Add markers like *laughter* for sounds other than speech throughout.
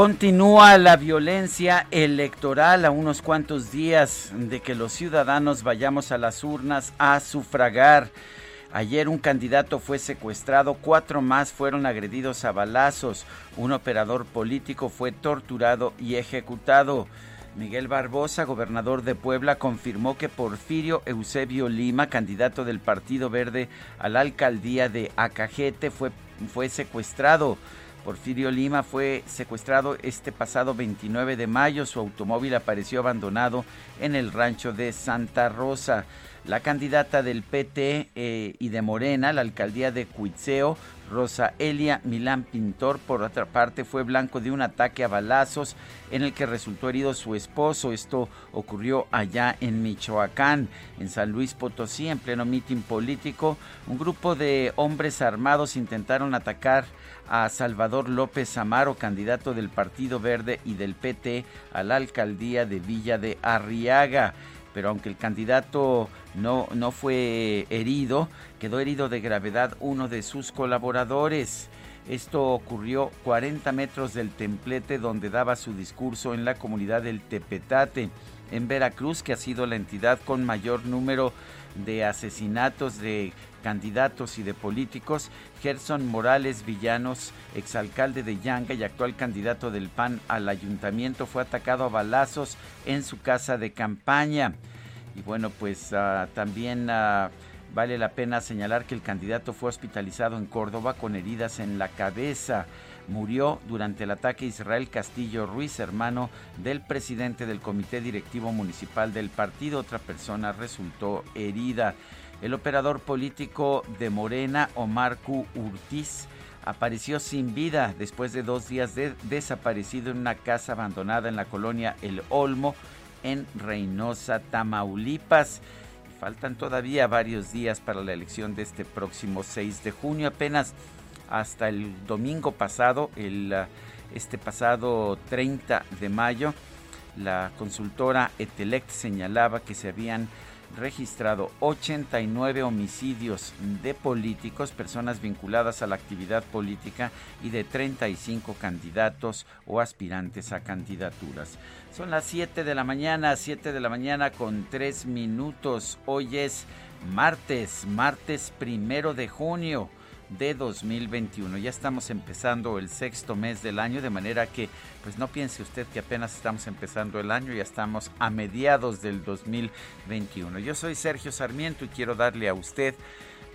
Continúa la violencia electoral a unos cuantos días de que los ciudadanos vayamos a las urnas a sufragar. Ayer un candidato fue secuestrado, cuatro más fueron agredidos a balazos, un operador político fue torturado y ejecutado. Miguel Barbosa, gobernador de Puebla, confirmó que Porfirio Eusebio Lima, candidato del Partido Verde a la alcaldía de Acajete, fue, fue secuestrado. Porfirio Lima fue secuestrado este pasado 29 de mayo. Su automóvil apareció abandonado en el rancho de Santa Rosa. La candidata del PT eh, y de Morena, la alcaldía de Cuitzeo, Rosa Elia Milán Pintor, por otra parte, fue blanco de un ataque a balazos en el que resultó herido su esposo. Esto ocurrió allá en Michoacán, en San Luis Potosí, en pleno mitin político. Un grupo de hombres armados intentaron atacar a Salvador López Amaro, candidato del Partido Verde y del PT a la alcaldía de Villa de Arriaga. Pero aunque el candidato no, no fue herido, quedó herido de gravedad uno de sus colaboradores. Esto ocurrió 40 metros del templete donde daba su discurso en la comunidad del Tepetate, en Veracruz, que ha sido la entidad con mayor número de asesinatos de candidatos y de políticos, Gerson Morales Villanos, exalcalde de Yanga y actual candidato del PAN al ayuntamiento, fue atacado a balazos en su casa de campaña. Y bueno, pues uh, también uh, vale la pena señalar que el candidato fue hospitalizado en Córdoba con heridas en la cabeza. Murió durante el ataque Israel Castillo Ruiz, hermano del presidente del Comité Directivo Municipal del partido. Otra persona resultó herida. El operador político de Morena, Omar. Urtiz, apareció sin vida después de dos días de desaparecido en una casa abandonada en la colonia El Olmo, en Reynosa, Tamaulipas. Faltan todavía varios días para la elección de este próximo 6 de junio. Apenas hasta el domingo pasado, el, este pasado 30 de mayo, la consultora Etelect señalaba que se habían registrado 89 homicidios de políticos, personas vinculadas a la actividad política y de 35 candidatos o aspirantes a candidaturas. Son las 7 de la mañana, 7 de la mañana con 3 minutos. Hoy es martes, martes primero de junio de 2021. Ya estamos empezando el sexto mes del año, de manera que pues no piense usted que apenas estamos empezando el año, ya estamos a mediados del 2021. Yo soy Sergio Sarmiento y quiero darle a usted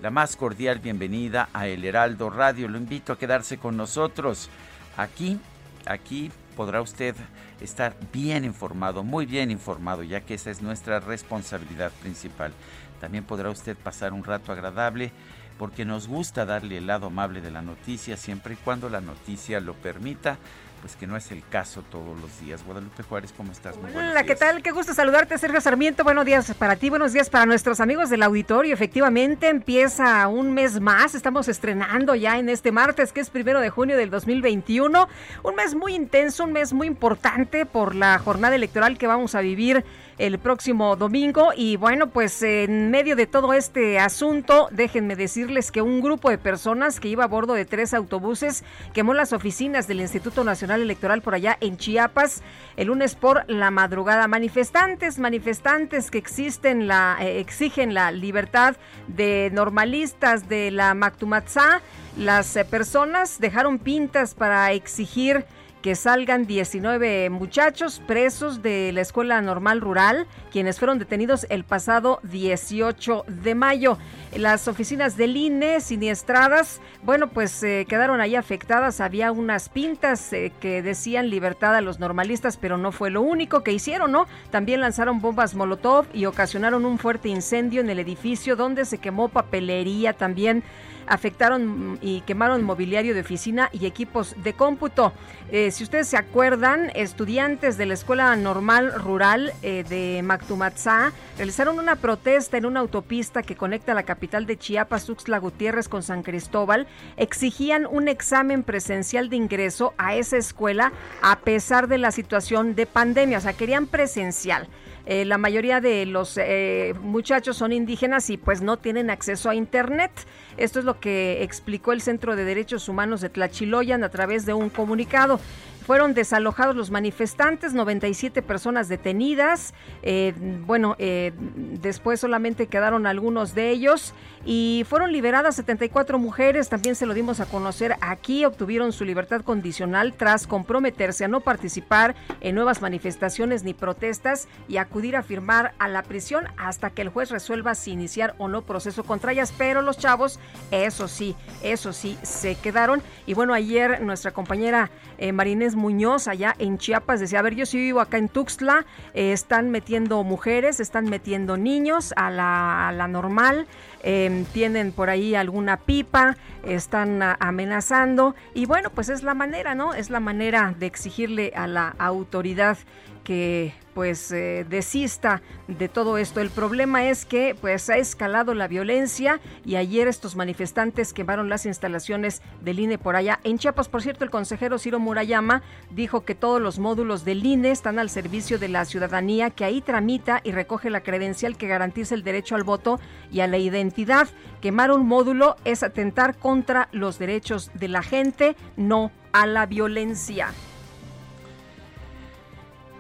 la más cordial bienvenida a El Heraldo Radio. Lo invito a quedarse con nosotros. Aquí, aquí podrá usted estar bien informado, muy bien informado, ya que esa es nuestra responsabilidad principal. También podrá usted pasar un rato agradable porque nos gusta darle el lado amable de la noticia siempre y cuando la noticia lo permita pues que no es el caso todos los días. Guadalupe Juárez, ¿cómo estás? Muy Hola, ¿qué tal? Qué gusto saludarte, Sergio Sarmiento. Buenos días para ti, buenos días para nuestros amigos del auditorio. Efectivamente, empieza un mes más. Estamos estrenando ya en este martes, que es primero de junio del 2021. Un mes muy intenso, un mes muy importante por la jornada electoral que vamos a vivir el próximo domingo. Y bueno, pues en medio de todo este asunto, déjenme decirles que un grupo de personas que iba a bordo de tres autobuses quemó las oficinas del Instituto Nacional Electoral por allá en Chiapas el lunes por la madrugada. Manifestantes, manifestantes que existen la, eh, exigen la libertad de normalistas de la Mactumatzá. Las eh, personas dejaron pintas para exigir que salgan 19 muchachos presos de la Escuela Normal Rural, quienes fueron detenidos el pasado 18 de mayo. Las oficinas del INE siniestradas, bueno, pues eh, quedaron ahí afectadas. Había unas pintas eh, que decían libertad a los normalistas, pero no fue lo único que hicieron, ¿no? También lanzaron bombas Molotov y ocasionaron un fuerte incendio en el edificio donde se quemó papelería también afectaron y quemaron mobiliario de oficina y equipos de cómputo. Eh, si ustedes se acuerdan, estudiantes de la Escuela Normal Rural eh, de Mactumatzá realizaron una protesta en una autopista que conecta la capital de Chiapas, Tuxtla Gutiérrez, con San Cristóbal. Exigían un examen presencial de ingreso a esa escuela a pesar de la situación de pandemia, o sea, querían presencial. Eh, la mayoría de los eh, muchachos son indígenas y pues no tienen acceso a Internet. Esto es lo que explicó el Centro de Derechos Humanos de Tlachiloyan a través de un comunicado. Fueron desalojados los manifestantes, 97 personas detenidas. Eh, bueno, eh, después solamente quedaron algunos de ellos y fueron liberadas 74 mujeres. También se lo dimos a conocer aquí. Obtuvieron su libertad condicional tras comprometerse a no participar en nuevas manifestaciones ni protestas y acudir a firmar a la prisión hasta que el juez resuelva si iniciar o no proceso contra ellas. Pero los chavos, eso sí, eso sí, se quedaron. Y bueno, ayer nuestra compañera eh, Marinés Muñoz allá en Chiapas decía, a ver, yo sí vivo acá en Tuxtla, eh, están metiendo mujeres, están metiendo niños a la, normal, em, tienen por ahí alguna pipa, están amenazando y bueno, pues es la manera, ¿no? Es la manera de exigirle a la autoridad que pues eh, desista de todo esto. El problema es que pues ha escalado la violencia y ayer estos manifestantes quemaron las instalaciones del INE por allá. En Chiapas, por cierto, el consejero Ciro Murayama dijo que todos los módulos del INE están al servicio de la ciudadanía que ahí tramita y recoge la credencial que garantiza el derecho al voto y a la identidad. Quemar un módulo es atentar contra los derechos de la gente, no a la violencia.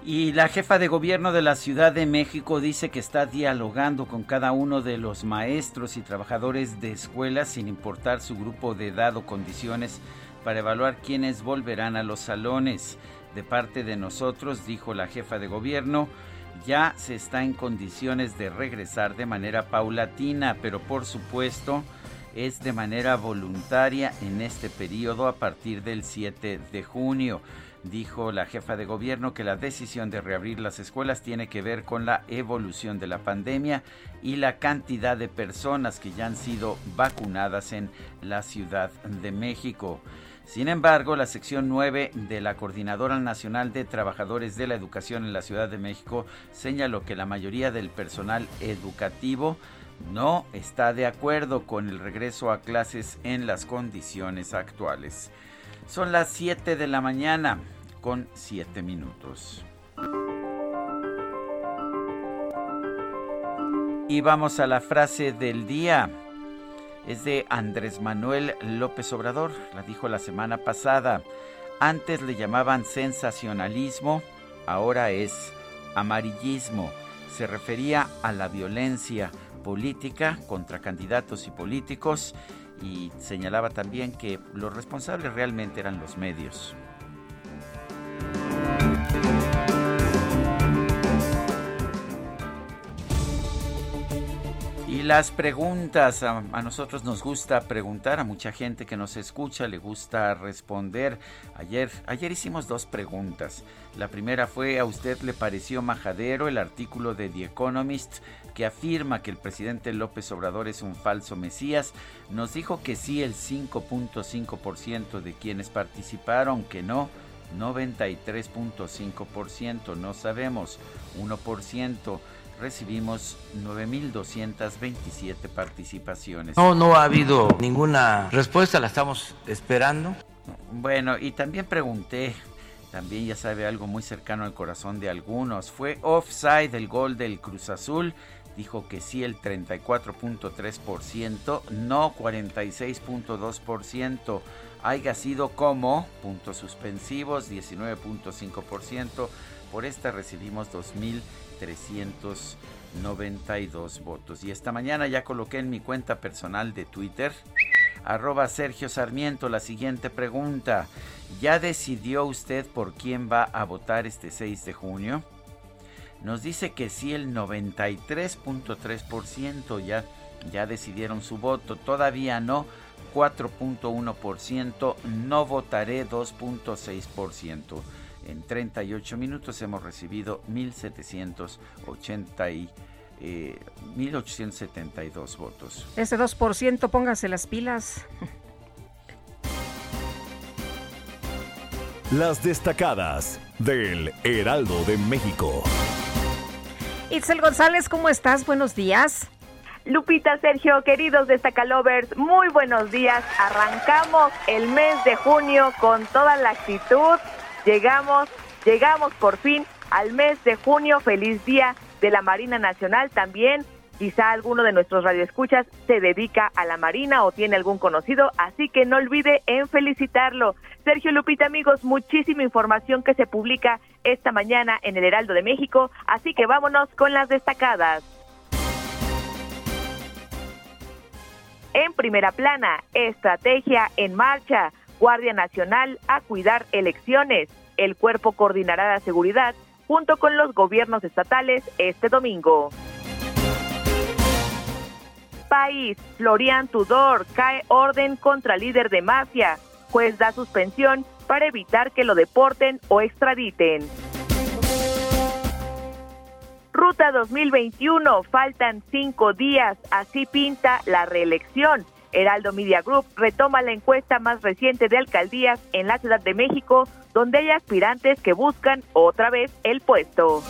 Y la jefa de gobierno de la Ciudad de México dice que está dialogando con cada uno de los maestros y trabajadores de escuelas sin importar su grupo de edad o condiciones para evaluar quiénes volverán a los salones. De parte de nosotros, dijo la jefa de gobierno, ya se está en condiciones de regresar de manera paulatina, pero por supuesto es de manera voluntaria en este periodo a partir del 7 de junio. Dijo la jefa de gobierno que la decisión de reabrir las escuelas tiene que ver con la evolución de la pandemia y la cantidad de personas que ya han sido vacunadas en la Ciudad de México. Sin embargo, la sección 9 de la Coordinadora Nacional de Trabajadores de la Educación en la Ciudad de México señaló que la mayoría del personal educativo no está de acuerdo con el regreso a clases en las condiciones actuales. Son las 7 de la mañana con 7 minutos. Y vamos a la frase del día. Es de Andrés Manuel López Obrador, la dijo la semana pasada. Antes le llamaban sensacionalismo, ahora es amarillismo. Se refería a la violencia política contra candidatos y políticos y señalaba también que los responsables realmente eran los medios. Y las preguntas, a, nosotros nos gusta preguntar, a mucha gente que nos escucha le gusta responder. Ayer, ayer hicimos dos preguntas. La primera fue, ¿a usted le pareció majadero el artículo de The Economist que afirma que el presidente López Obrador es un falso Mesías? Nos dijo que sí el 5.5% de quienes participaron, que no 93.5%, no sabemos, 1%. Recibimos 9.227 participaciones. No, no ha habido ninguna respuesta, la estamos esperando. Bueno, y también pregunté, también ya sabe algo muy cercano al corazón de algunos, fue offside el gol del Cruz Azul dijo que sí el 34.3%, no 46.2%. haya sido como, puntos suspensivos, 19.5%. Por esta recibimos 2.392 votos. Y esta mañana ya coloqué en mi cuenta personal de Twitter, arroba Sergio Sarmiento, la siguiente pregunta. ¿Ya decidió usted por quién va a votar este 6 de junio? Nos dice que sí el 93.3% ya, ya decidieron su voto, todavía no 4.1%, no votaré 2.6%. En 38 minutos hemos recibido 1780 y, 1872 votos. Ese 2%, pónganse las pilas. Las destacadas del Heraldo de México. Itzel González, ¿cómo estás? Buenos días. Lupita, Sergio, queridos destacalovers, muy buenos días. Arrancamos el mes de junio con toda la actitud. Llegamos, llegamos por fin al mes de junio. Feliz día de la Marina Nacional también. Quizá alguno de nuestros radioescuchas se dedica a la Marina o tiene algún conocido, así que no olvide en felicitarlo. Sergio Lupita, amigos, muchísima información que se publica esta mañana en el Heraldo de México, así que vámonos con las destacadas. En primera plana, estrategia en marcha, Guardia Nacional a cuidar elecciones. El cuerpo coordinará la seguridad junto con los gobiernos estatales este domingo país. Florian Tudor cae orden contra líder de mafia. Juez da suspensión para evitar que lo deporten o extraditen. Ruta 2021, faltan cinco días, así pinta la reelección. Heraldo Media Group retoma la encuesta más reciente de alcaldías en la Ciudad de México, donde hay aspirantes que buscan otra vez el puesto.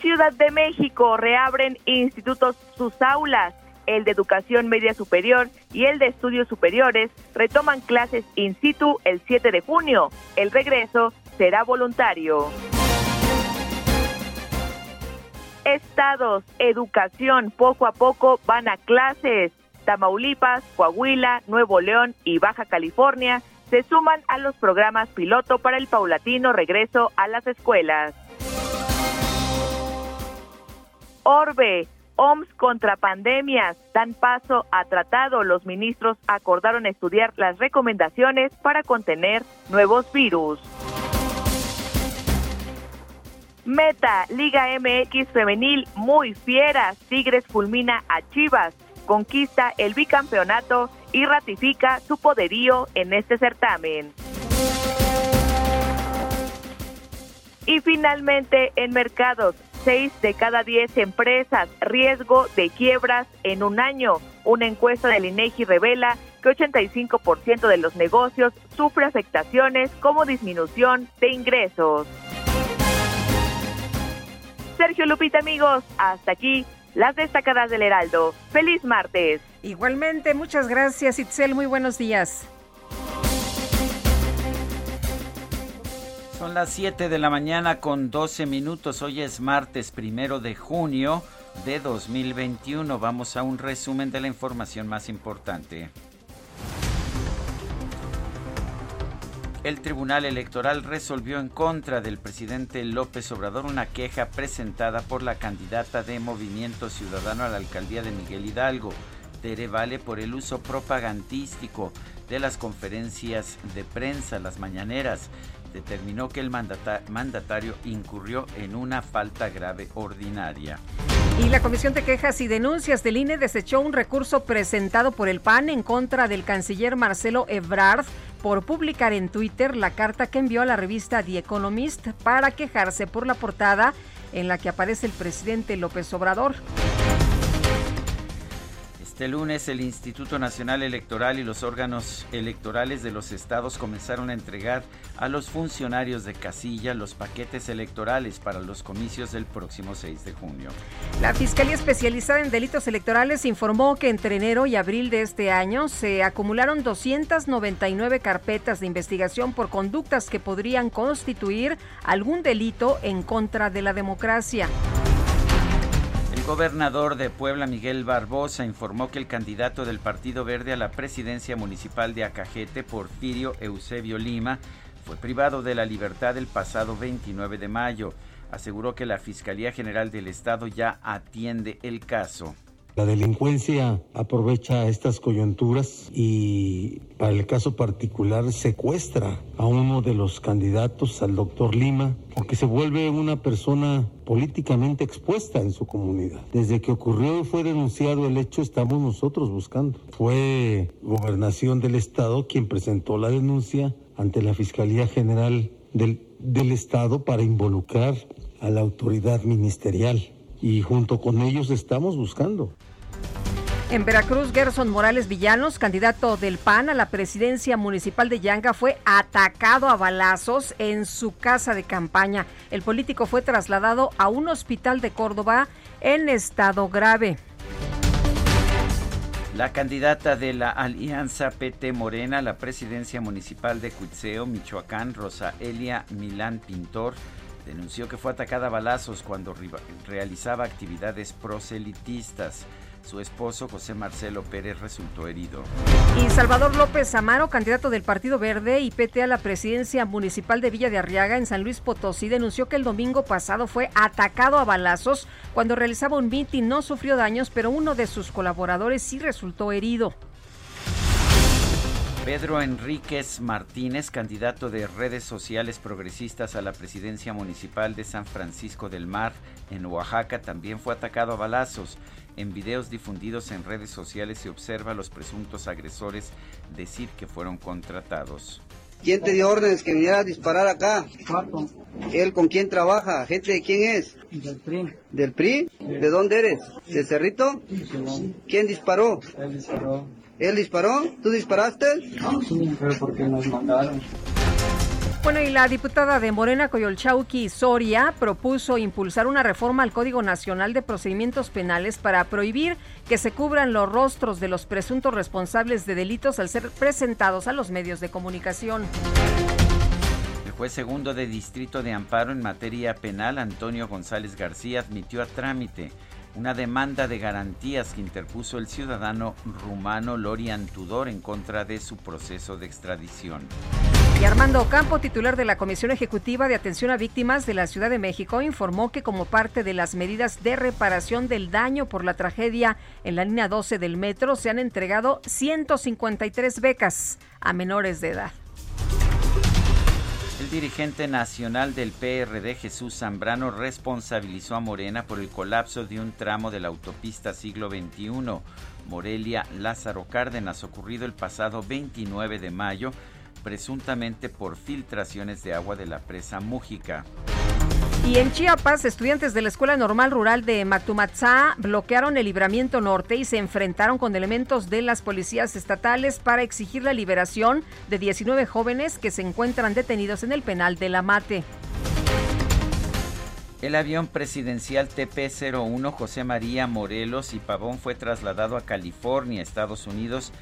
Ciudad de México reabren institutos sus aulas. El de Educación Media Superior y el de Estudios Superiores retoman clases in situ el 7 de junio. El regreso será voluntario. Estados, educación, poco a poco van a clases. Tamaulipas, Coahuila, Nuevo León y Baja California se suman a los programas piloto para el paulatino regreso a las escuelas. Orbe, OMS contra pandemias, dan paso a tratado. Los ministros acordaron estudiar las recomendaciones para contener nuevos virus. Meta, Liga MX femenil muy fiera. Tigres fulmina a Chivas, conquista el bicampeonato y ratifica su poderío en este certamen. Y finalmente en mercados, 6 de cada 10 empresas, riesgo de quiebras en un año. Una encuesta del INEGI revela que 85% de los negocios sufre afectaciones como disminución de ingresos. Sergio Lupita, amigos, hasta aquí las destacadas del Heraldo. Feliz martes. Igualmente, muchas gracias, Itzel. Muy buenos días. Son las 7 de la mañana con 12 minutos. Hoy es martes primero de junio de 2021. Vamos a un resumen de la información más importante. El Tribunal Electoral resolvió en contra del presidente López Obrador una queja presentada por la candidata de Movimiento Ciudadano a la alcaldía de Miguel Hidalgo, Tere Vale, por el uso propagandístico de las conferencias de prensa, las mañaneras, determinó que el mandatario incurrió en una falta grave ordinaria. Y la Comisión de Quejas y Denuncias del INE desechó un recurso presentado por el PAN en contra del canciller Marcelo Ebrard por publicar en Twitter la carta que envió a la revista The Economist para quejarse por la portada en la que aparece el presidente López Obrador. Este lunes el Instituto Nacional Electoral y los órganos electorales de los estados comenzaron a entregar a los funcionarios de casilla los paquetes electorales para los comicios del próximo 6 de junio. La Fiscalía Especializada en Delitos Electorales informó que entre enero y abril de este año se acumularon 299 carpetas de investigación por conductas que podrían constituir algún delito en contra de la democracia. Gobernador de Puebla, Miguel Barbosa, informó que el candidato del Partido Verde a la presidencia municipal de Acajete, Porfirio Eusebio Lima, fue privado de la libertad el pasado 29 de mayo. Aseguró que la Fiscalía General del Estado ya atiende el caso. La delincuencia aprovecha estas coyunturas y para el caso particular secuestra a uno de los candidatos, al doctor Lima, porque se vuelve una persona políticamente expuesta en su comunidad. Desde que ocurrió y fue denunciado el hecho, estamos nosotros buscando. Fue gobernación del estado quien presentó la denuncia ante la Fiscalía General del, del Estado para involucrar a la autoridad ministerial y junto con ellos estamos buscando. En Veracruz, Gerson Morales Villanos, candidato del PAN a la presidencia municipal de Yanga, fue atacado a balazos en su casa de campaña. El político fue trasladado a un hospital de Córdoba en estado grave. La candidata de la Alianza PT Morena a la presidencia municipal de Cuitzeo, Michoacán, Rosa Elia Milán Pintor, denunció que fue atacada a balazos cuando realizaba actividades proselitistas. Su esposo, José Marcelo Pérez, resultó herido. Y Salvador López Amaro, candidato del Partido Verde y PT a la presidencia municipal de Villa de Arriaga en San Luis Potosí, denunció que el domingo pasado fue atacado a balazos cuando realizaba un mitin. No sufrió daños, pero uno de sus colaboradores sí resultó herido. Pedro Enríquez Martínez, candidato de redes sociales progresistas a la presidencia municipal de San Francisco del Mar, en Oaxaca, también fue atacado a balazos. En videos difundidos en redes sociales se observa a los presuntos agresores decir que fueron contratados. ¿Quién te dio órdenes que viniera a disparar acá? ¿Él con quién trabaja? ¿Gente de quién es? Del PRI. ¿Del PRI? ¿De dónde eres? ¿De Cerrito? ¿Quién disparó? Él disparó. ¿Él disparó? ¿Tú disparaste? Sí, pero porque nos mandaron. Bueno, y la diputada de Morena, Coyolchauqui Soria, propuso impulsar una reforma al Código Nacional de Procedimientos Penales para prohibir que se cubran los rostros de los presuntos responsables de delitos al ser presentados a los medios de comunicación. El juez segundo de Distrito de Amparo en materia penal, Antonio González García, admitió a trámite una demanda de garantías que interpuso el ciudadano rumano Lorian Tudor en contra de su proceso de extradición. Y Armando Campo, titular de la Comisión Ejecutiva de Atención a Víctimas de la Ciudad de México, informó que como parte de las medidas de reparación del daño por la tragedia en la línea 12 del metro, se han entregado 153 becas a menores de edad. Dirigente nacional del PRD, Jesús Zambrano, responsabilizó a Morena por el colapso de un tramo de la autopista siglo XXI, Morelia Lázaro Cárdenas, ocurrido el pasado 29 de mayo, presuntamente por filtraciones de agua de la presa Mújica. Y en Chiapas, estudiantes de la Escuela Normal Rural de Matumatzá bloquearon el libramiento norte y se enfrentaron con elementos de las policías estatales para exigir la liberación de 19 jóvenes que se encuentran detenidos en el penal de La Mate. El avión presidencial TP-01 José María Morelos y Pavón fue trasladado a California, Estados Unidos,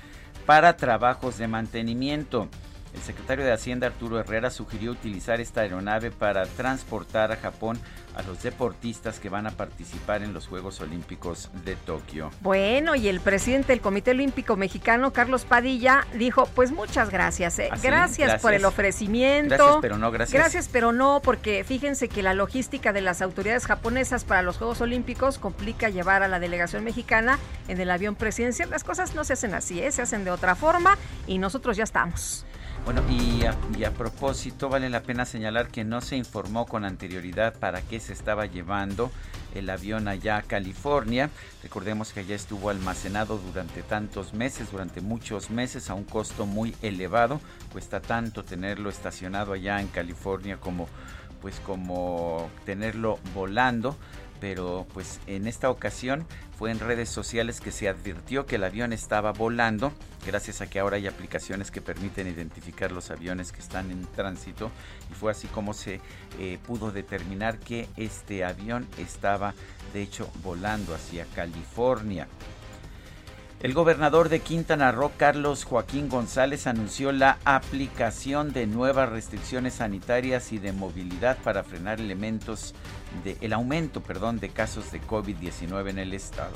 para trabajos de mantenimiento. El secretario de Hacienda Arturo Herrera sugirió utilizar esta aeronave para transportar a Japón a los deportistas que van a participar en los Juegos Olímpicos de Tokio. Bueno, y el presidente del Comité Olímpico Mexicano, Carlos Padilla, dijo, pues muchas gracias, ¿eh? ¿Ah, gracias, por el ofrecimiento. Gracias, pero no, gracias. Gracias, pero no, porque fíjense que la logística de las autoridades japonesas para los Juegos Olímpicos complica llevar a la delegación mexicana en el avión presidencial. Las cosas no se hacen así, ¿eh? se hacen de otra forma y nosotros ya estamos. Bueno, y a, propósito, vale la pena señalar que no se informó con anterioridad para qué se estaba llevando el avión allá a California. Recordemos que allá estuvo almacenado durante tantos meses, durante muchos meses, a un costo muy elevado. Cuesta tanto tenerlo estacionado allá en California como pues como tenerlo volando pero pues en esta ocasión fue en redes sociales que se advirtió que el avión estaba volando, gracias a que ahora hay aplicaciones que permiten identificar los aviones que están en tránsito, y fue así como se eh, pudo determinar que este avión estaba de hecho volando hacia California. El gobernador de Quintana Roo, Carlos Joaquín González, anunció la aplicación de nuevas restricciones sanitarias y de movilidad para frenar elementos de, el aumento perdón, de casos de COVID-19 en el estado.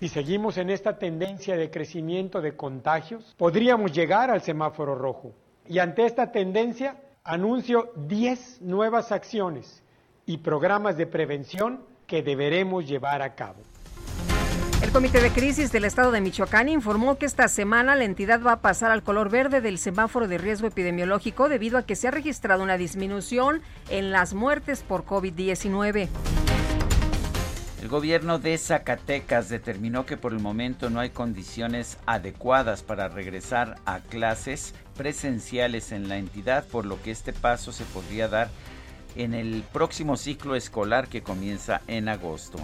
Si seguimos en esta tendencia de crecimiento de contagios, podríamos llegar al semáforo rojo. Y ante esta tendencia, anuncio 10 nuevas acciones y programas de prevención que deberemos llevar a cabo. El Comité de Crisis del Estado de Michoacán informó que esta semana la entidad va a pasar al color verde del semáforo de riesgo epidemiológico debido a que se ha registrado una disminución en las muertes por COVID-19. El gobierno de Zacatecas determinó que por el momento no hay condiciones adecuadas para regresar a clases presenciales en la entidad, por lo que este paso se podría dar en el próximo ciclo escolar que comienza en agosto.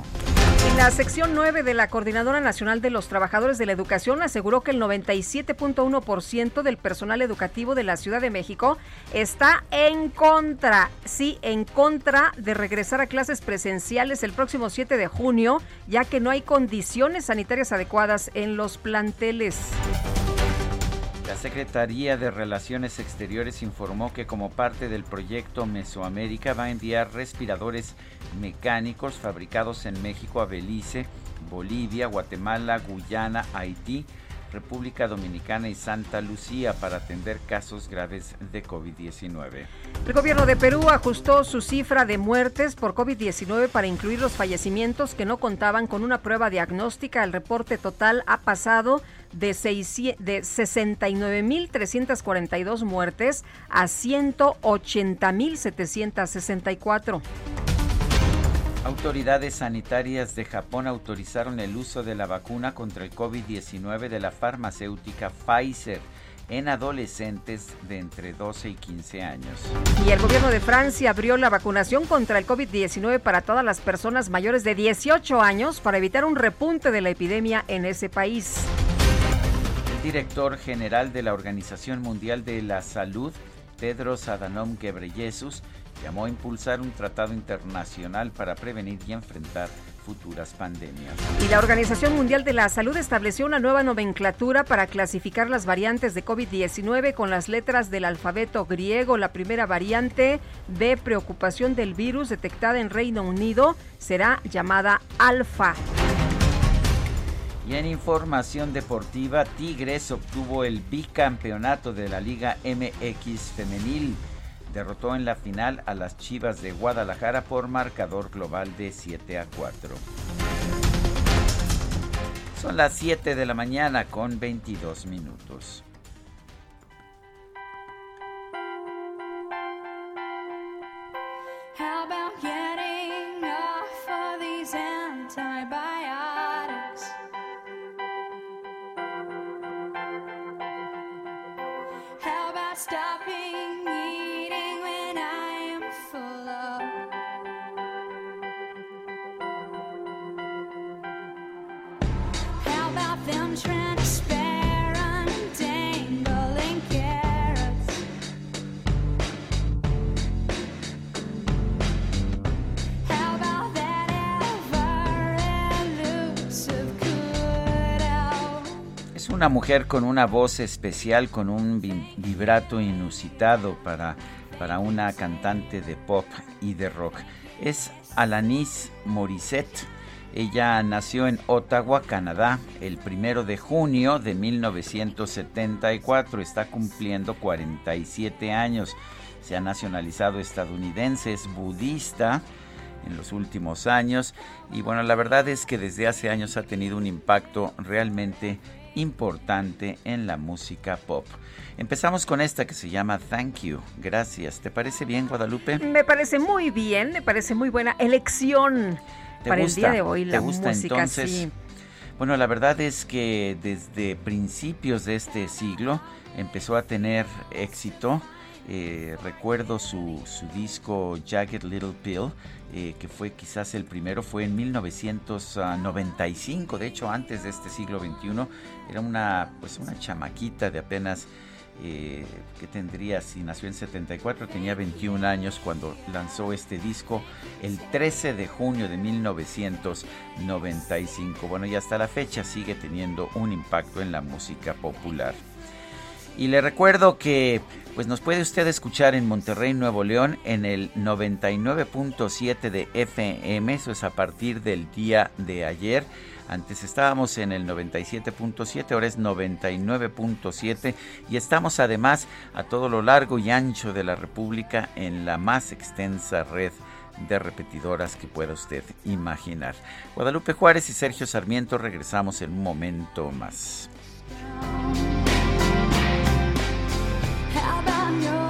En la sección 9 de la Coordinadora Nacional de los Trabajadores de la Educación aseguró que el 97.1% del personal educativo de la Ciudad de México está en contra, sí, en contra de regresar a clases presenciales el próximo 7 de junio, ya que no hay condiciones sanitarias adecuadas en los planteles. La Secretaría de Relaciones Exteriores informó que como parte del proyecto Mesoamérica va a enviar respiradores mecánicos fabricados en México a Belice, Bolivia, Guatemala, Guyana, Haití, República Dominicana y Santa Lucía para atender casos graves de COVID-19. El gobierno de Perú ajustó su cifra de muertes por COVID-19 para incluir los fallecimientos que no contaban con una prueba diagnóstica. El reporte total ha pasado de, de 69.342 muertes a 180.764. Autoridades sanitarias de Japón autorizaron el uso de la vacuna contra el COVID-19 de la farmacéutica Pfizer en adolescentes de entre 12 y 15 años. Y el gobierno de Francia abrió la vacunación contra el COVID-19 para todas las personas mayores de 18 años para evitar un repunte de la epidemia en ese país. Director general de la Organización Mundial de la Salud, Tedros Adhanom Ghebreyesus, llamó a impulsar un tratado internacional para prevenir y enfrentar futuras pandemias. Y la Organización Mundial de la Salud estableció una nueva nomenclatura para clasificar las variantes de COVID-19 con las letras del alfabeto griego. La primera variante de preocupación del virus detectada en Reino Unido será llamada alfa. Y en información deportiva, Tigres obtuvo el bicampeonato de la Liga MX femenil derrotó en la final a las Chivas de Guadalajara por marcador global de 7 a 4. Son las 7 de la mañana con 22 minutos. stopping eating when I am full. How about them trying to? Una mujer con una voz especial, con un vibrato inusitado para, para una cantante de pop y de rock. Es Alanis Morissette. Ella nació en Ottawa, Canadá, el primero de junio de 1974. Está cumpliendo 47 años. Se ha nacionalizado estadounidense, es budista en los últimos años y bueno, la verdad es que desde hace años ha tenido un impacto realmente importante en la música pop. Empezamos con esta que se llama Thank You. Gracias. ¿Te parece bien, Guadalupe? Me parece muy bien, me parece muy buena elección para el día de hoy la música. Entonces? Bueno, la verdad es que desde principios de este siglo empezó a tener éxito. Eh, recuerdo su, disco Jagged Little Pill, eh, que fue quizás el primero, fue en 1995, de hecho antes de este siglo XXI, era una, pues una chamaquita de apenas eh, que tendría, si nació en 74, tenía 21 años cuando lanzó este disco el 13 de junio de 1995. Bueno, y hasta la fecha sigue teniendo un impacto en la música popular. Y le recuerdo que pues nos puede usted escuchar en Monterrey, Nuevo León, en el 99.7 de FM, eso es a partir del día de ayer. Antes estábamos en el 97.7, ahora es 99.7 y estamos además a todo lo largo y ancho de la República en la más extensa red de repetidoras que pueda usted imaginar. Guadalupe Juárez y Sergio Sarmiento regresamos en un momento más. your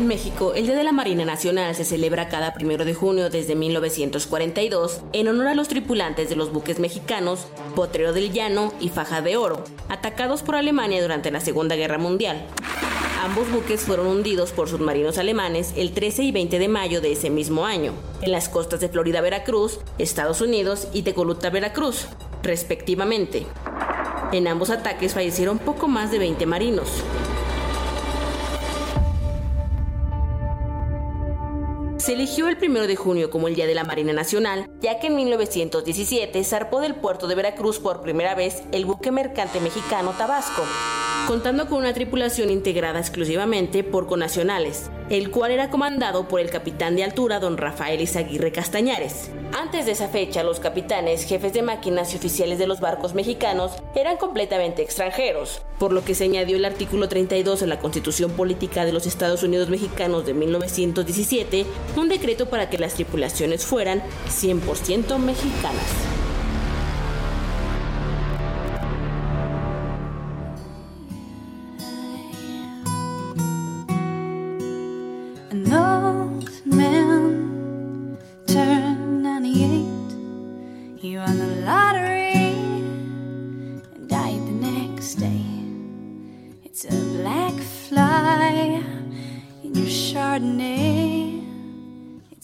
En México, el Día de la Marina Nacional se celebra cada primero de junio desde 1942 en honor a los tripulantes de los buques mexicanos Potrero del Llano y Faja de Oro, atacados por Alemania durante la Segunda Guerra Mundial. Ambos buques fueron hundidos por submarinos alemanes el 13 y 20 de mayo de ese mismo año, en las costas de Florida, Veracruz, Estados Unidos y Tecoluta, Veracruz, respectivamente. En ambos ataques fallecieron poco más de 20 marinos. Se eligió el 1 de junio como el Día de la Marina Nacional, ya que en 1917 zarpó del puerto de Veracruz por primera vez el buque mercante mexicano Tabasco, contando con una tripulación integrada exclusivamente por conacionales, el cual era comandado por el capitán de altura don Rafael Izaguirre Castañares. Antes de esa fecha, los capitanes, jefes de máquinas y oficiales de los barcos mexicanos eran completamente extranjeros, por lo que se añadió el artículo 32 de la Constitución Política de los Estados Unidos Mexicanos de 1917, un decreto para que las tripulaciones fueran 100% mexicanas. An old man turned 98. He won the lottery and died the next day. It's a black fly in your Chardonnay.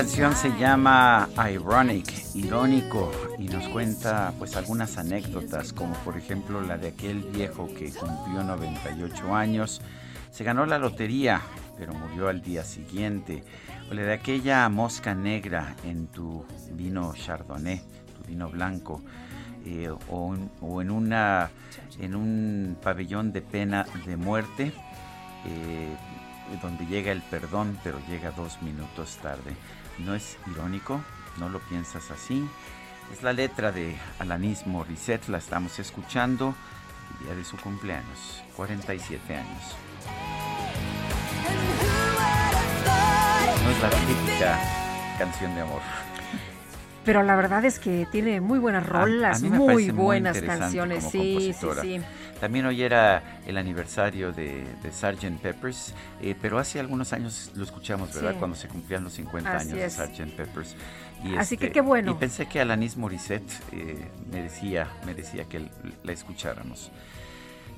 Canción se llama Ironic, irónico, y nos cuenta pues algunas anécdotas, como por ejemplo la de aquel viejo que cumplió 98 años, se ganó la lotería, pero murió al día siguiente, o la de aquella mosca negra en tu vino chardonnay, tu vino blanco, eh, o, en un pabellón de pena de muerte, eh, donde llega el perdón, pero llega dos minutos tarde. ¿No es irónico? ¿No lo piensas así? Es la letra de Alanis Morissette, la estamos escuchando el día de su cumpleaños, 47 años. No es la típica canción de amor. Pero la verdad es que tiene muy buenas A- a rolas, muy buenas canciones. Sí, sí, sí. También hoy era el aniversario de, de Sgt. Peppers, eh, pero hace algunos años lo escuchamos, ¿verdad? Sí. Cuando se cumplían los 50 Así años es. de Sgt. Peppers. Y este, Así que qué bueno. Y pensé que Alanis Morissette eh, merecía, merecía que la escucháramos.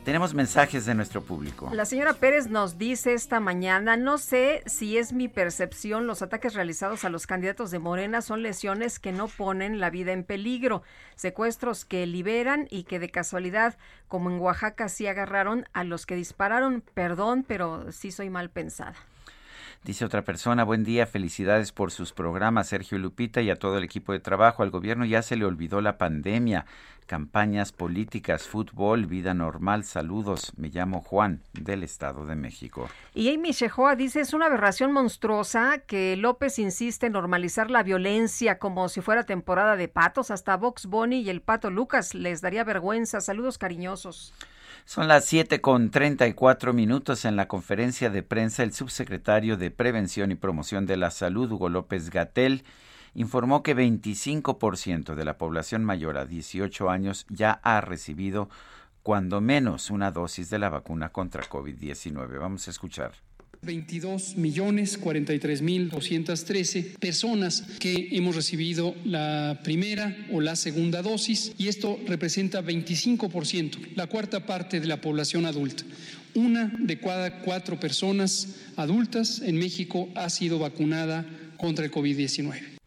Tenemos mensajes de nuestro público. La señora Pérez nos dice esta mañana, no sé si es mi percepción, los ataques realizados a los candidatos de Morena son lesiones que no ponen la vida en peligro, secuestros que liberan y que de casualidad, como en Oaxaca, sí agarraron a los que dispararon. Perdón, pero sí soy mal pensada. Dice otra persona, buen día, felicidades por sus programas, Sergio Lupita y a todo el equipo de trabajo. Al gobierno ya se le olvidó la pandemia, campañas políticas, fútbol, vida normal. Saludos, me llamo Juan, del Estado de México. Y Amy Shehoa dice, es una aberración monstruosa que López insiste en normalizar la violencia como si fuera temporada de patos. Hasta Vox Bunny y el pato Lucas les daría vergüenza. Saludos cariñosos. Son las 7 con 34 minutos en la conferencia de prensa. El subsecretario de Prevención y Promoción de la Salud, Hugo López Gatel, informó que 25% de la población mayor a 18 años ya ha recibido cuando menos una dosis de la vacuna contra COVID-19. Vamos a escuchar. 22 millones 43 mil 213 personas que hemos recibido la primera o la segunda dosis y esto representa 25%, la cuarta parte de la población adulta. Una de cada cuatro personas adultas en México ha sido vacunada contra el COVID-19.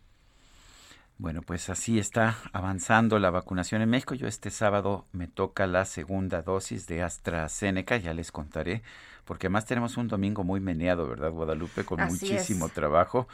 Bueno, pues así está avanzando la vacunación en México. Yo este sábado me toca la segunda dosis de AstraZeneca, ya les contaré, porque además tenemos un domingo muy meneado, ¿verdad, Guadalupe? Con Así muchísimo es. trabajo.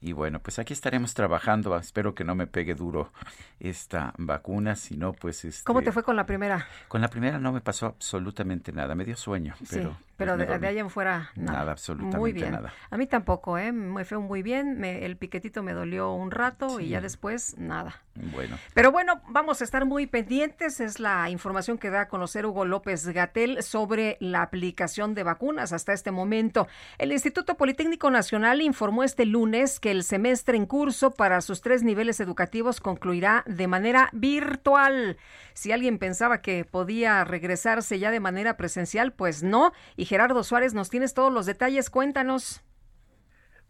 Y bueno, pues aquí estaremos trabajando. Espero que no me pegue duro esta vacuna, si no, pues este... ¿Cómo te fue con la primera? Con la primera no me pasó absolutamente nada, me dio sueño, pero... sí, pero de, de ahí en fuera nada. Nada, absolutamente Muy bien. nada. A mí tampoco, ¿eh? Me fue muy bien. me- el piquetito me dolió un rato y ya después nada. Bueno, Pero bueno, vamos a estar muy pendientes. Es la información que da a conocer Hugo López Gatel sobre la aplicación de vacunas hasta este momento. El Instituto Politécnico Nacional informó este lunes que el semestre en curso para sus tres niveles educativos concluirá de manera virtual. Si alguien pensaba que podía regresarse ya de manera presencial, pues no. Y Gerardo Suárez, nos tienes todos los detalles. Cuéntanos.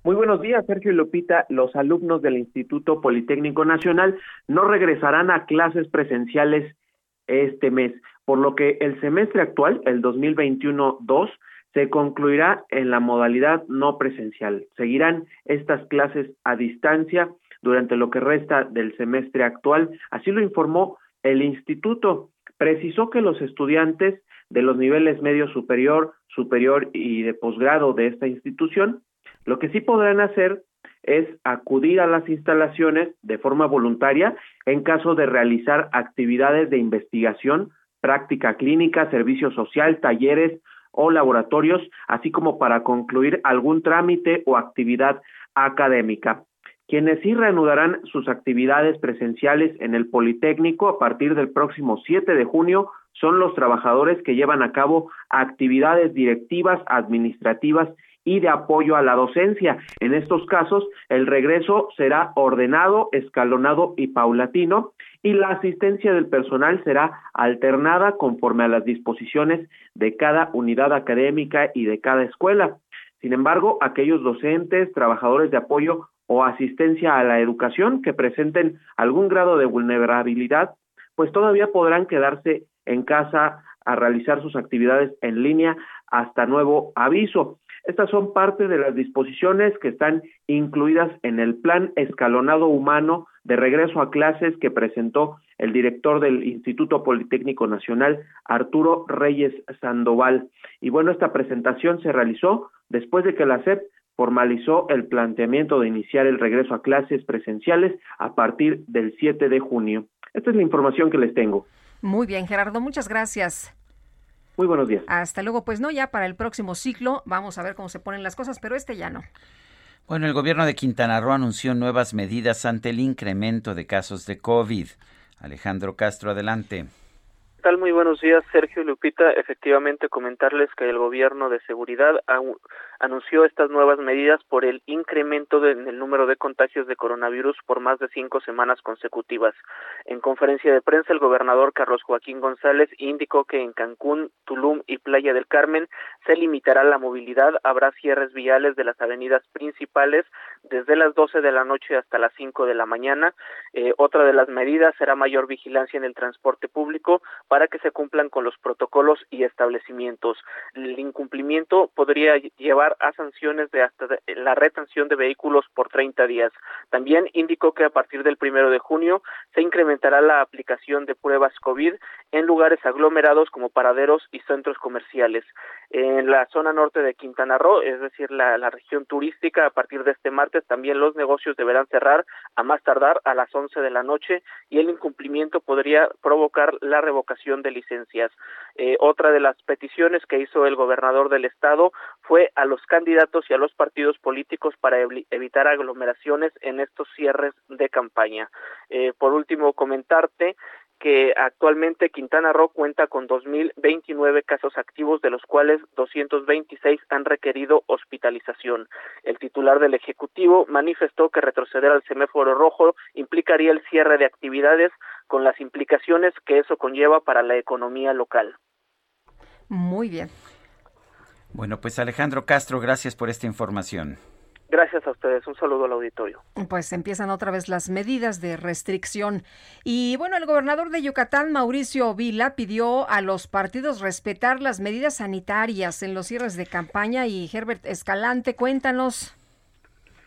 Muy buenos días, Sergio y Lupita. Los alumnos del Instituto Politécnico Nacional no regresarán a clases presenciales este mes, por lo que el semestre actual, el 2021-2, se concluirá en la modalidad no presencial. Seguirán estas clases a distancia durante lo que resta del semestre actual, así lo informó el instituto. Precisó que los estudiantes de los niveles medio superior, superior y de posgrado de esta institución lo que sí podrán hacer es acudir a las instalaciones de forma voluntaria en caso de realizar actividades de investigación, práctica clínica, servicio social, talleres o laboratorios, así como para concluir algún trámite o actividad académica. Quienes sí reanudarán sus actividades presenciales en el Politécnico a partir del próximo 7 de junio son los trabajadores que llevan a cabo actividades directivas, administrativas y de apoyo a la docencia. En estos casos, el regreso será ordenado, escalonado y paulatino, y la asistencia del personal será alternada conforme a las disposiciones de cada unidad académica y de cada escuela. Sin embargo, aquellos docentes, trabajadores de apoyo o asistencia a la educación que presenten algún grado de vulnerabilidad, pues todavía podrán quedarse en casa a realizar sus actividades en línea hasta nuevo aviso. Estas son parte de las disposiciones que están incluidas en el plan escalonado humano de regreso a clases que presentó el director del Instituto Politécnico Nacional, Arturo Reyes Sandoval. Y bueno, esta presentación se realizó después de que la SEP formalizó el planteamiento de iniciar el regreso a clases presenciales a partir del 7 de junio. Esta es la información que les tengo. Muy bien, Gerardo, muchas gracias. Muy buenos días. Hasta luego, pues no, ya para el próximo ciclo vamos a ver cómo se ponen las cosas, pero este ya no. Bueno, el gobierno de Quintana Roo anunció nuevas medidas ante el incremento de casos de COVID. Alejandro Castro, adelante. ¿Qué tal? Muy buenos días, Sergio y Lupita. Efectivamente, comentarles que el gobierno de seguridad ha, anunció estas nuevas medidas por el incremento de- en el número de contagios de coronavirus por más de cinco semanas consecutivas. En conferencia de prensa, el gobernador Carlos Joaquín González indicó que en Cancún, Tulum y Playa del Carmen se limitará la movilidad, habrá cierres viales de las avenidas principales desde las 12 de la noche hasta las 5 de la mañana. Eh, otra de las medidas será mayor vigilancia en el transporte público para que se cumplan con los protocolos y establecimientos. El incumplimiento podría llevar a sanciones de hasta de- la retención de vehículos por 30 días. También indicó que a partir del primero de junio se incrementará la aplicación de pruebas COVID en lugares aglomerados como paraderos y centros comerciales. En la zona norte de Quintana Roo, es decir, la, la región turística, a partir de este martes también los negocios deberán cerrar a más tardar a las 11 de la noche y el incumplimiento podría provocar la revocación de licencias. Eh, otra de las peticiones que hizo el gobernador del estado fue a los candidatos y a los partidos políticos para evi- evitar aglomeraciones en estos cierres de campaña. Eh, por último, comentarte que actualmente Quintana Roo cuenta con 2.029 casos activos, de los cuales 226 han requerido hospitalización. El titular del Ejecutivo manifestó que retroceder al semáforo rojo implicaría el cierre de actividades con las implicaciones que eso conlleva para la economía local. Muy bien. Bueno, pues Alejandro Castro, gracias por esta información. Gracias a ustedes. Un saludo al auditorio. Pues empiezan otra vez las medidas de restricción. Y bueno, el gobernador de Yucatán, Mauricio Vila, pidió a los partidos respetar las medidas sanitarias en los cierres de campaña. Y Herbert Escalante, cuéntanos.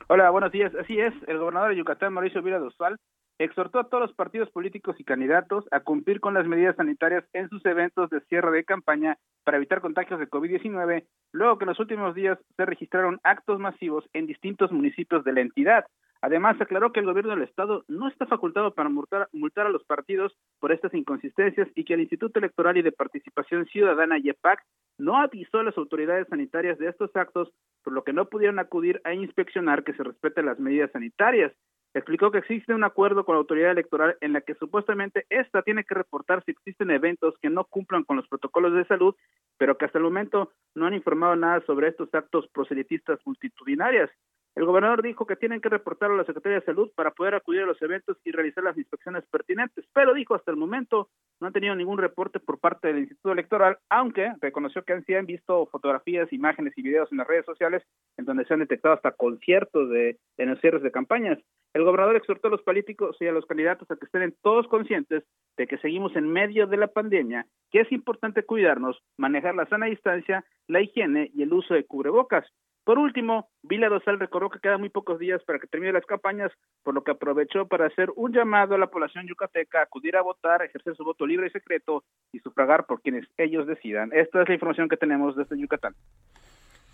Hola, buenos días. Así es, el gobernador de Yucatán, Mauricio Vila Dosval, exhortó a todos los partidos políticos y candidatos a cumplir con las medidas sanitarias en sus eventos de cierre de campaña para evitar contagios de COVID-19, luego que en los últimos días se registraron actos masivos en distintos municipios de la entidad. Además, aclaró que el gobierno del estado no está facultado para multar, a los partidos por estas inconsistencias y que el Instituto Electoral y de Participación Ciudadana, IEPAC, no avisó a las autoridades sanitarias de estos actos, por lo que no pudieron acudir a inspeccionar que se respeten las medidas sanitarias. Explicó que existe un acuerdo con la autoridad electoral en la que supuestamente esta tiene que reportar si existen eventos que no cumplan con los protocolos de salud, pero que hasta el momento no han informado nada sobre estos actos proselitistas multitudinarias. El gobernador dijo que tienen que reportar a la Secretaría de Salud para poder acudir a los eventos y realizar las inspecciones pertinentes, pero dijo hasta el momento no han tenido ningún reporte por parte del Instituto Electoral, aunque reconoció que han, sí han visto fotografías, imágenes y videos en las redes sociales en donde se han detectado hasta conciertos de, en los cierres de campañas. El gobernador exhortó a los políticos y a los candidatos a que estén todos conscientes de que seguimos en medio de la pandemia, que es importante cuidarnos, manejar la sana distancia, la higiene y el uso de cubrebocas. Por último, Vila Dosal recordó que quedan muy pocos días para que termine las campañas, por lo que aprovechó para hacer un llamado a la población yucateca a acudir a votar, ejercer su voto libre y secreto y sufragar por quienes ellos decidan. Esta es la información que tenemos desde Yucatán.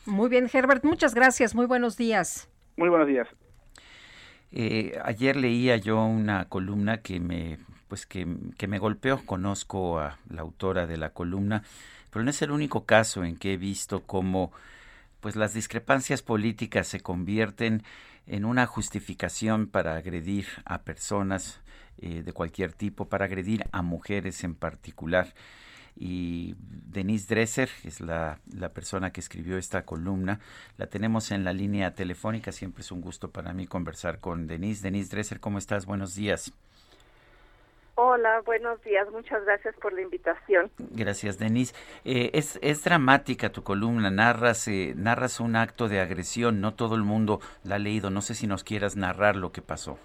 Muy bien, Herbert, muchas gracias. Muy buenos días. Muy buenos días. Eh, ayer leía yo una columna que me, pues que, que me golpeó. Conozco a la autora de la columna, pero no es el único caso en que he visto cómo pues las discrepancias políticas se convierten en una justificación para agredir a personas eh, de cualquier tipo, para agredir a mujeres en particular. Y Denise Dresser es la, la persona que escribió esta columna. La tenemos en la línea telefónica. Siempre es un gusto para mí conversar con Denise. Denise Dresser, ¿cómo estás? Buenos días. Hola, buenos días. Muchas gracias por la invitación. Gracias, Denise. Eh, es, es dramática tu columna, narras, eh, narras un acto de agresión, no todo el mundo la ha leído, no sé si nos quieras narrar lo que pasó.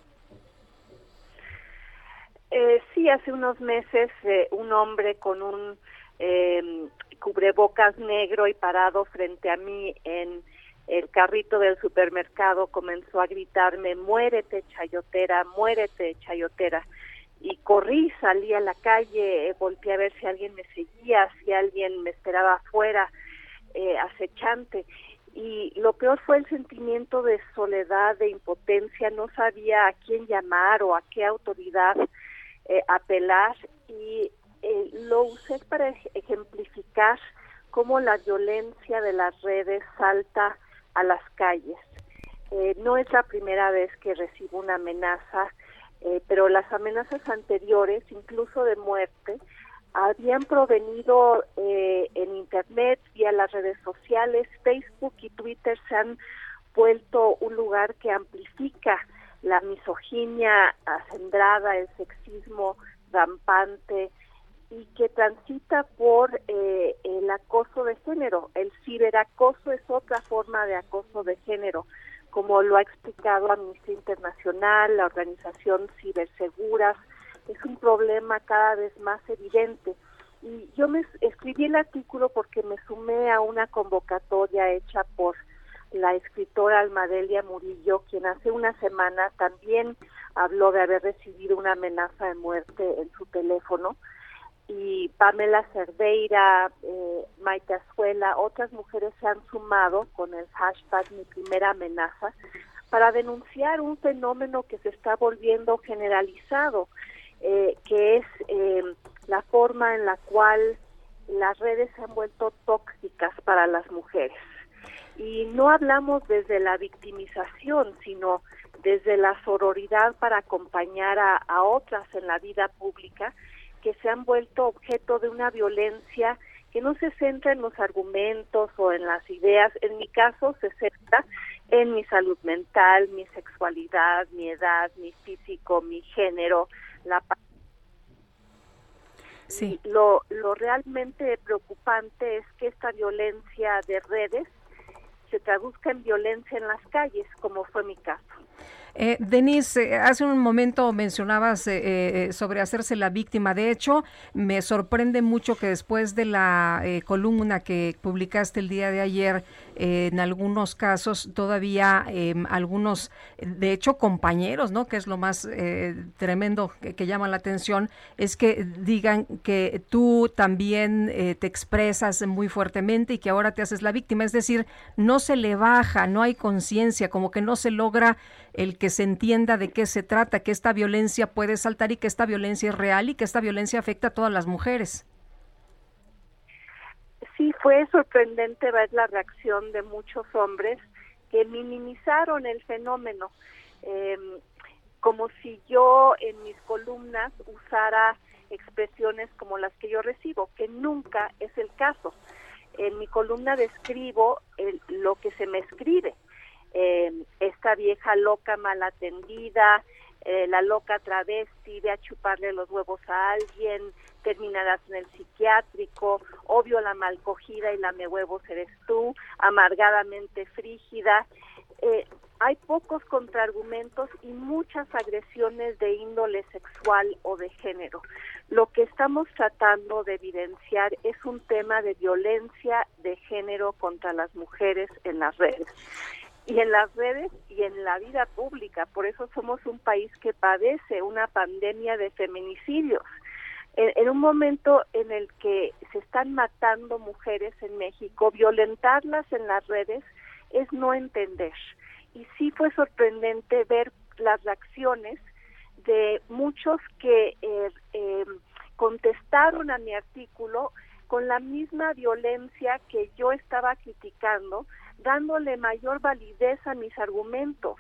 Eh, sí, hace unos meses eh, un hombre con un eh, cubrebocas negro y parado frente a mí en el carrito del supermercado comenzó a gritarme, muérete chayotera, muérete chayotera. Y corrí, salí a la calle, eh, volteé a ver si alguien me seguía, si alguien me esperaba afuera, eh, acechante. Y lo peor fue el sentimiento de soledad, de impotencia, no sabía a quién llamar o a qué autoridad eh, apelar y eh, lo usé para ej- ejemplificar cómo la violencia de las redes salta a las calles. Eh, no es la primera vez que recibo una amenaza, eh, pero las amenazas anteriores, incluso de muerte, habían provenido eh, en Internet, vía las redes sociales, Facebook y Twitter se han vuelto un lugar que amplifica la misoginia acendrada, el sexismo rampante y que transita por eh, el acoso de género. El ciberacoso es otra forma de acoso de género, como lo ha explicado Amnistía Internacional, la organización Ciberseguras, es un problema cada vez más evidente. Y yo me escribí el artículo porque me sumé a una convocatoria hecha por la escritora Almadelia Murillo, quien hace una semana también habló de haber recibido una amenaza de muerte en su teléfono. Y Pamela Cerdeira, eh, Maite Azuela, otras mujeres se han sumado con el hashtag Mi Primera Amenaza para denunciar un fenómeno que se está volviendo generalizado, eh, que es eh, la forma en la cual las redes se han vuelto tóxicas para las mujeres. Y no hablamos desde la victimización, sino desde la sororidad para acompañar a, a, otras en la vida pública que se han vuelto objeto de una violencia que no se centra en los argumentos o en las ideas. En mi caso se centra en mi salud mental, mi sexualidad, mi edad, mi físico, mi género, la Sí. Lo, lo realmente preocupante es que esta violencia de redes se traduzca en violencia en las calles, como fue mi caso. Eh, Denise, eh, hace un momento mencionabas eh, sobre hacerse la víctima. De hecho, me sorprende mucho que después de la eh, columna que publicaste el día de ayer, eh, en algunos casos todavía em, algunos, de hecho, compañeros, ¿no? Que es lo más eh, tremendo que, que, llama la atención, es que digan que tú también te expresas muy fuertemente y que ahora te haces la víctima. Es decir, no se le baja, no hay conciencia, como que no se logra el que se entienda de qué se trata, que esta violencia puede saltar y que esta violencia es real y que esta violencia afecta a todas las mujeres. Sí, fue sorprendente ver la reacción de muchos hombres que minimizaron el fenómeno, eh, como si yo en mis columnas usara expresiones como las que yo recibo, que nunca es el caso. En mi columna describo el, lo que se me escribe, eh, esta vieja loca mal atendida, eh, la loca travesti, ve a chuparle los huevos a alguien, terminarás en el psiquiátrico, obvio la malcogida y la me huevos eres tú, amargadamente frígida. Eh, hay pocos contraargumentos y muchas agresiones de índole sexual o de género. Lo que estamos tratando de evidenciar es un tema de violencia de género contra las mujeres en las redes y en las redes y en la vida pública. Por eso somos un país que padece una pandemia de feminicidios. En, un momento en el que se están matando mujeres en México, violentarlas en las redes es no entender. Y sí fue sorprendente ver las reacciones de muchos que eh, eh, contestaron a mi artículo con la misma violencia que yo estaba criticando, dándole mayor validez a mis argumentos.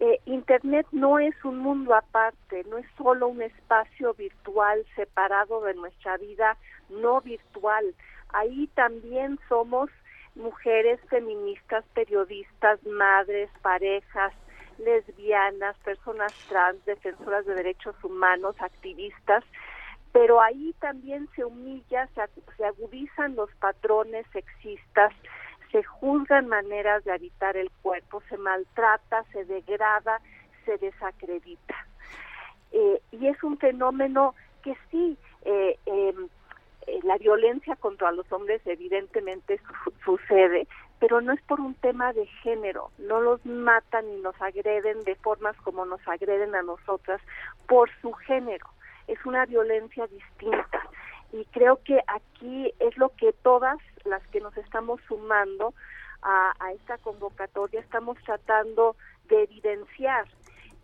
Eh, Internet no es un mundo aparte, no es solo un espacio virtual separado de nuestra vida no virtual. Ahí también somos mujeres feministas, periodistas, madres, parejas, lesbianas, personas trans, defensoras de derechos humanos, activistas, pero ahí también se humilla, se, se agudizan los patrones sexistas, se juzgan maneras de habitar el cuerpo, se maltrata, se degrada, se desacredita. Eh, y es un fenómeno que sí, eh, eh, la violencia contra los hombres evidentemente su sucede, pero no es por un tema de género, no los matan ni nos agreden de formas como nos agreden a nosotras por su género, es una violencia distinta y creo que aquí es lo que todas las que nos estamos sumando a, esta convocatoria estamos tratando de evidenciar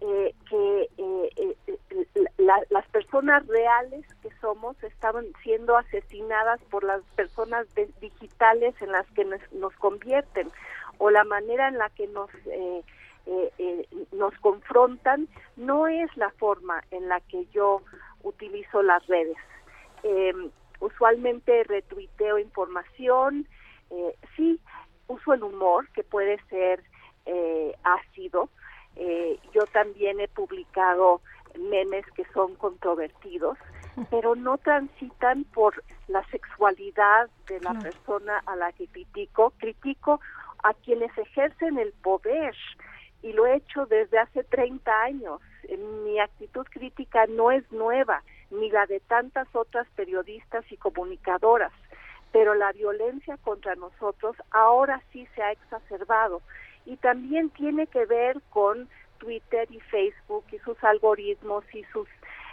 eh, que eh, eh, la, las personas reales que somos estaban siendo asesinadas por las personas digitales en las que nos, nos, convierten o la manera en la que nos nos confrontan no es la forma en la que yo utilizo las redes eh, usualmente retuiteo información, eh, sí, uso el humor, que puede ser eh, ácido. Eh, yo también he publicado memes que son controvertidos, pero no transitan por la sexualidad de la persona a la que critico. Critico a quienes ejercen el poder y lo he hecho desde hace 30 años. Mi actitud crítica no es nueva, ni la de tantas otras periodistas y comunicadoras, pero la violencia contra nosotros ahora sí se ha exacerbado y también tiene que ver con Twitter y Facebook y sus algoritmos y sus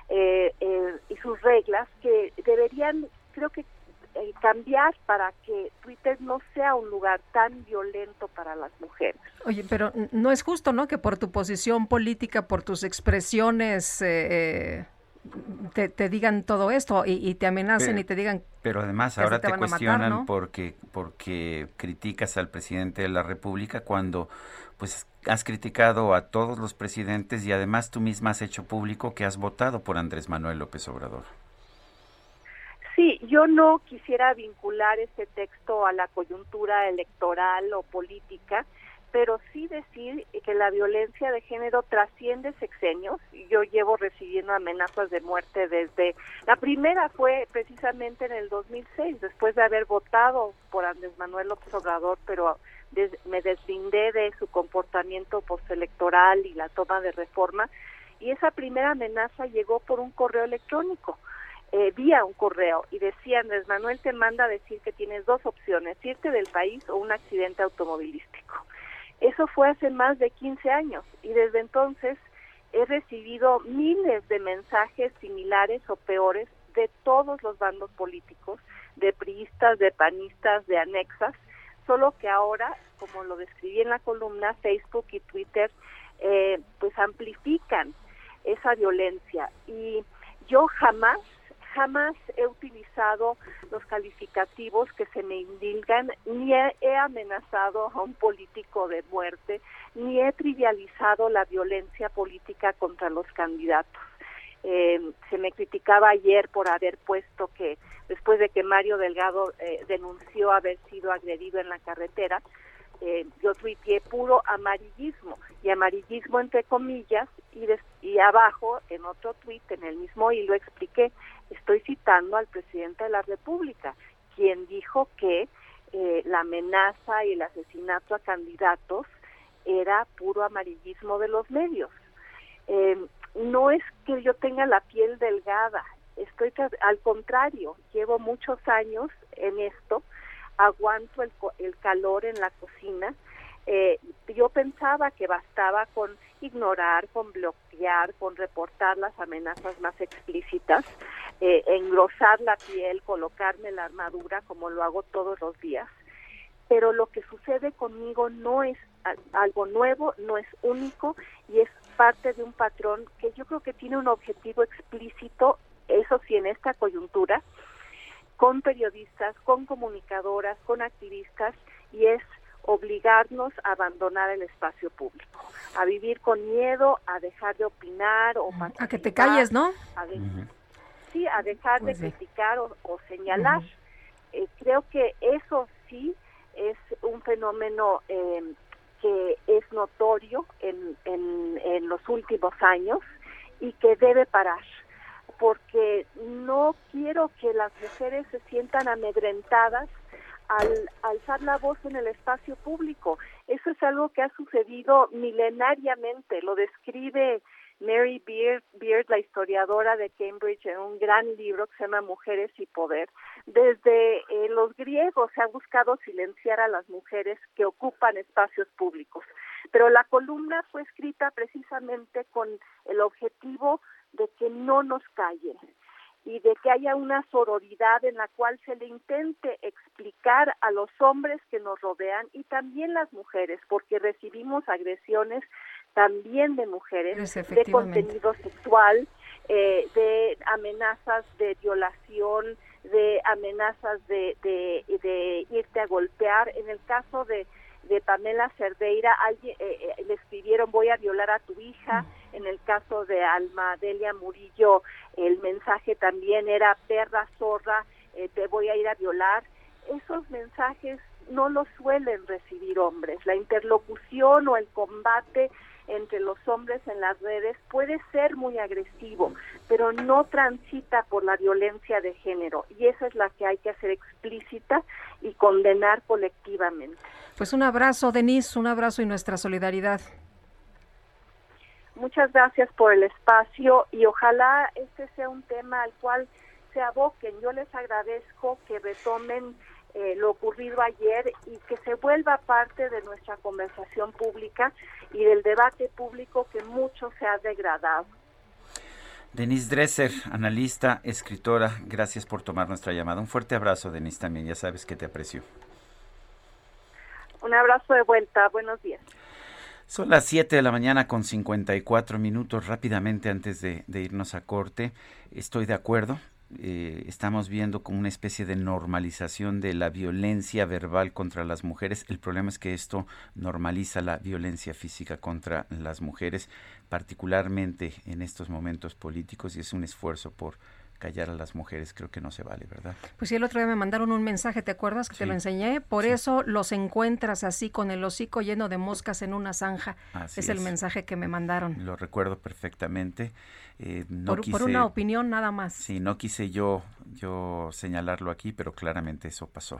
eh, eh, y sus reglas que deberían creo que eh, cambiar para que Twitter no sea un lugar tan violento para las mujeres. Oye, pero no es justo, ¿no? Que por tu posición política, por tus expresiones, eh, eh, te, te digan todo esto y, y te amenacen Pero- y te digan Pero además que ahora se te te, van a matar, cuestionan ¿no? porque porque criticas al presidente de la República cuando pues has criticado a todos los presidentes y además tú misma has hecho público que has votado por Andrés Manuel López Obrador. Sí, yo no quisiera vincular este texto a la coyuntura electoral o política, pero sí decir que la violencia de género trasciende sexenios. Yo llevo recibiendo amenazas de muerte desde... La primera fue precisamente en el 2006, después de haber votado por Andrés Manuel López Obrador, pero me deslindé de su comportamiento postelectoral y la toma de reforma. Y esa primera amenaza llegó por un correo electrónico eh, vía un correo y decía Andrés Manuel te manda a decir que tienes dos opciones, irte del país o un accidente automovilístico. Eso fue hace más de 15 años y desde entonces he recibido miles de mensajes similares o peores de todos los bandos políticos, de priistas, de panistas, de anexas, solo que ahora, como lo describí en la columna, Facebook y Twitter eh, pues amplifican esa violencia. Y yo jamás jamás he utilizado los calificativos que se me indilgan, ni he, amenazado a un político de muerte, ni he trivializado la violencia política contra los candidatos. Eh, se me criticaba ayer por haber puesto que después de que Mario Delgado eh, denunció haber sido agredido en la carretera, eh, yo tuiteé puro amarillismo y amarillismo entre comillas y, des- y abajo en otro tuit en el mismo hilo expliqué estoy citando al presidente de la República quien dijo que eh, la amenaza y el asesinato a candidatos era puro amarillismo de los medios Eh, no es que yo tenga la piel delgada estoy al contrario llevo muchos años en esto aguanto el, el calor en la cocina. Eh, yo pensaba que bastaba con ignorar, con bloquear, con reportar las amenazas más explícitas, eh, engrosar la piel, colocarme la armadura como lo hago todos los días. Pero lo que sucede conmigo no es algo nuevo, no es único y es parte de un patrón que yo creo que tiene un objetivo explícito, eso sí, en esta coyuntura, con periodistas, con comunicadoras, con activistas, y es obligarnos a abandonar el espacio público, a vivir con miedo, a dejar de opinar o a que te calles, ¿no? a de- sí, a dejar Pues de sí. criticar o, o señalar. Eh, creo que eso sí es un fenómeno eh, que es notorio en, en, en los últimos años y que debe parar porque no quiero que las mujeres se sientan amedrentadas al alzar la voz en el espacio público. Eso es algo que ha sucedido milenariamente, lo describe Mary Beard, Beard, la historiadora de Cambridge, en un gran libro que se llama Mujeres y Poder. Desde eh, los griegos se ha buscado silenciar a las mujeres que ocupan espacios públicos, pero la columna fue escrita precisamente con el objetivo de que no nos callen y de que haya una sororidad en la cual se le intente explicar a los hombres que nos rodean y también las mujeres, porque recibimos agresiones también de mujeres, Pues, de contenido sexual, eh, de amenazas de violación, de amenazas de, de, de irte a golpear. En el caso de, de Pamela Cerdeira, alguien, eh, eh, le escribieron voy a violar a a tu hija. En el caso de Alma Delia Murillo, el mensaje también era perra zorra, eh, te voy a ir a violar. Esos mensajes no los suelen recibir hombres. La interlocución o el combate entre los hombres en las redes puede ser muy agresivo, pero no transita por la violencia de género y esa es la que hay que hacer explícita y condenar colectivamente. Pues un abrazo, Denise, un abrazo y nuestra solidaridad. Muchas gracias por el espacio y ojalá este sea un tema al cual se aboquen. Yo les agradezco que retomen eh, lo ocurrido ayer y que se vuelva parte de nuestra conversación pública y del debate público que mucho se ha degradado. Denise Dresser, analista, escritora, gracias por tomar nuestra llamada. Un fuerte abrazo, Denise, también, ya sabes que te aprecio. Un abrazo de vuelta, buenos días. Son las 7 de la mañana con 54 minutos. Rápidamente, antes de, irnos a corte, estoy de acuerdo. Eh, estamos viendo como una especie de normalización de la violencia verbal contra las mujeres. El problema es que esto normaliza la violencia física contra las mujeres, particularmente en estos momentos políticos, y es un esfuerzo por callar a las mujeres creo que no se vale, ¿verdad? Pues sí, el otro día me mandaron un mensaje, ¿te acuerdas que te lo enseñé? Por eso los encuentras así con el hocico lleno de moscas en una zanja. Así es el es. mensaje que me mandaron. Lo recuerdo perfectamente. Eh, no por, por quise- una opinión nada más. Sí, no quise yo, yo señalarlo aquí, pero claramente eso pasó.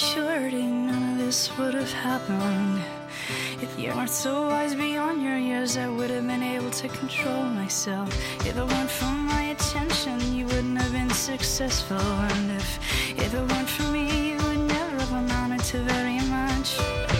Maturity, none of this would have happened. If you weren't so wise beyond your years, I would have been able to control myself. If it weren't for my attention, you wouldn't have been successful. And if, if it weren't for me, you would never have amounted to very much.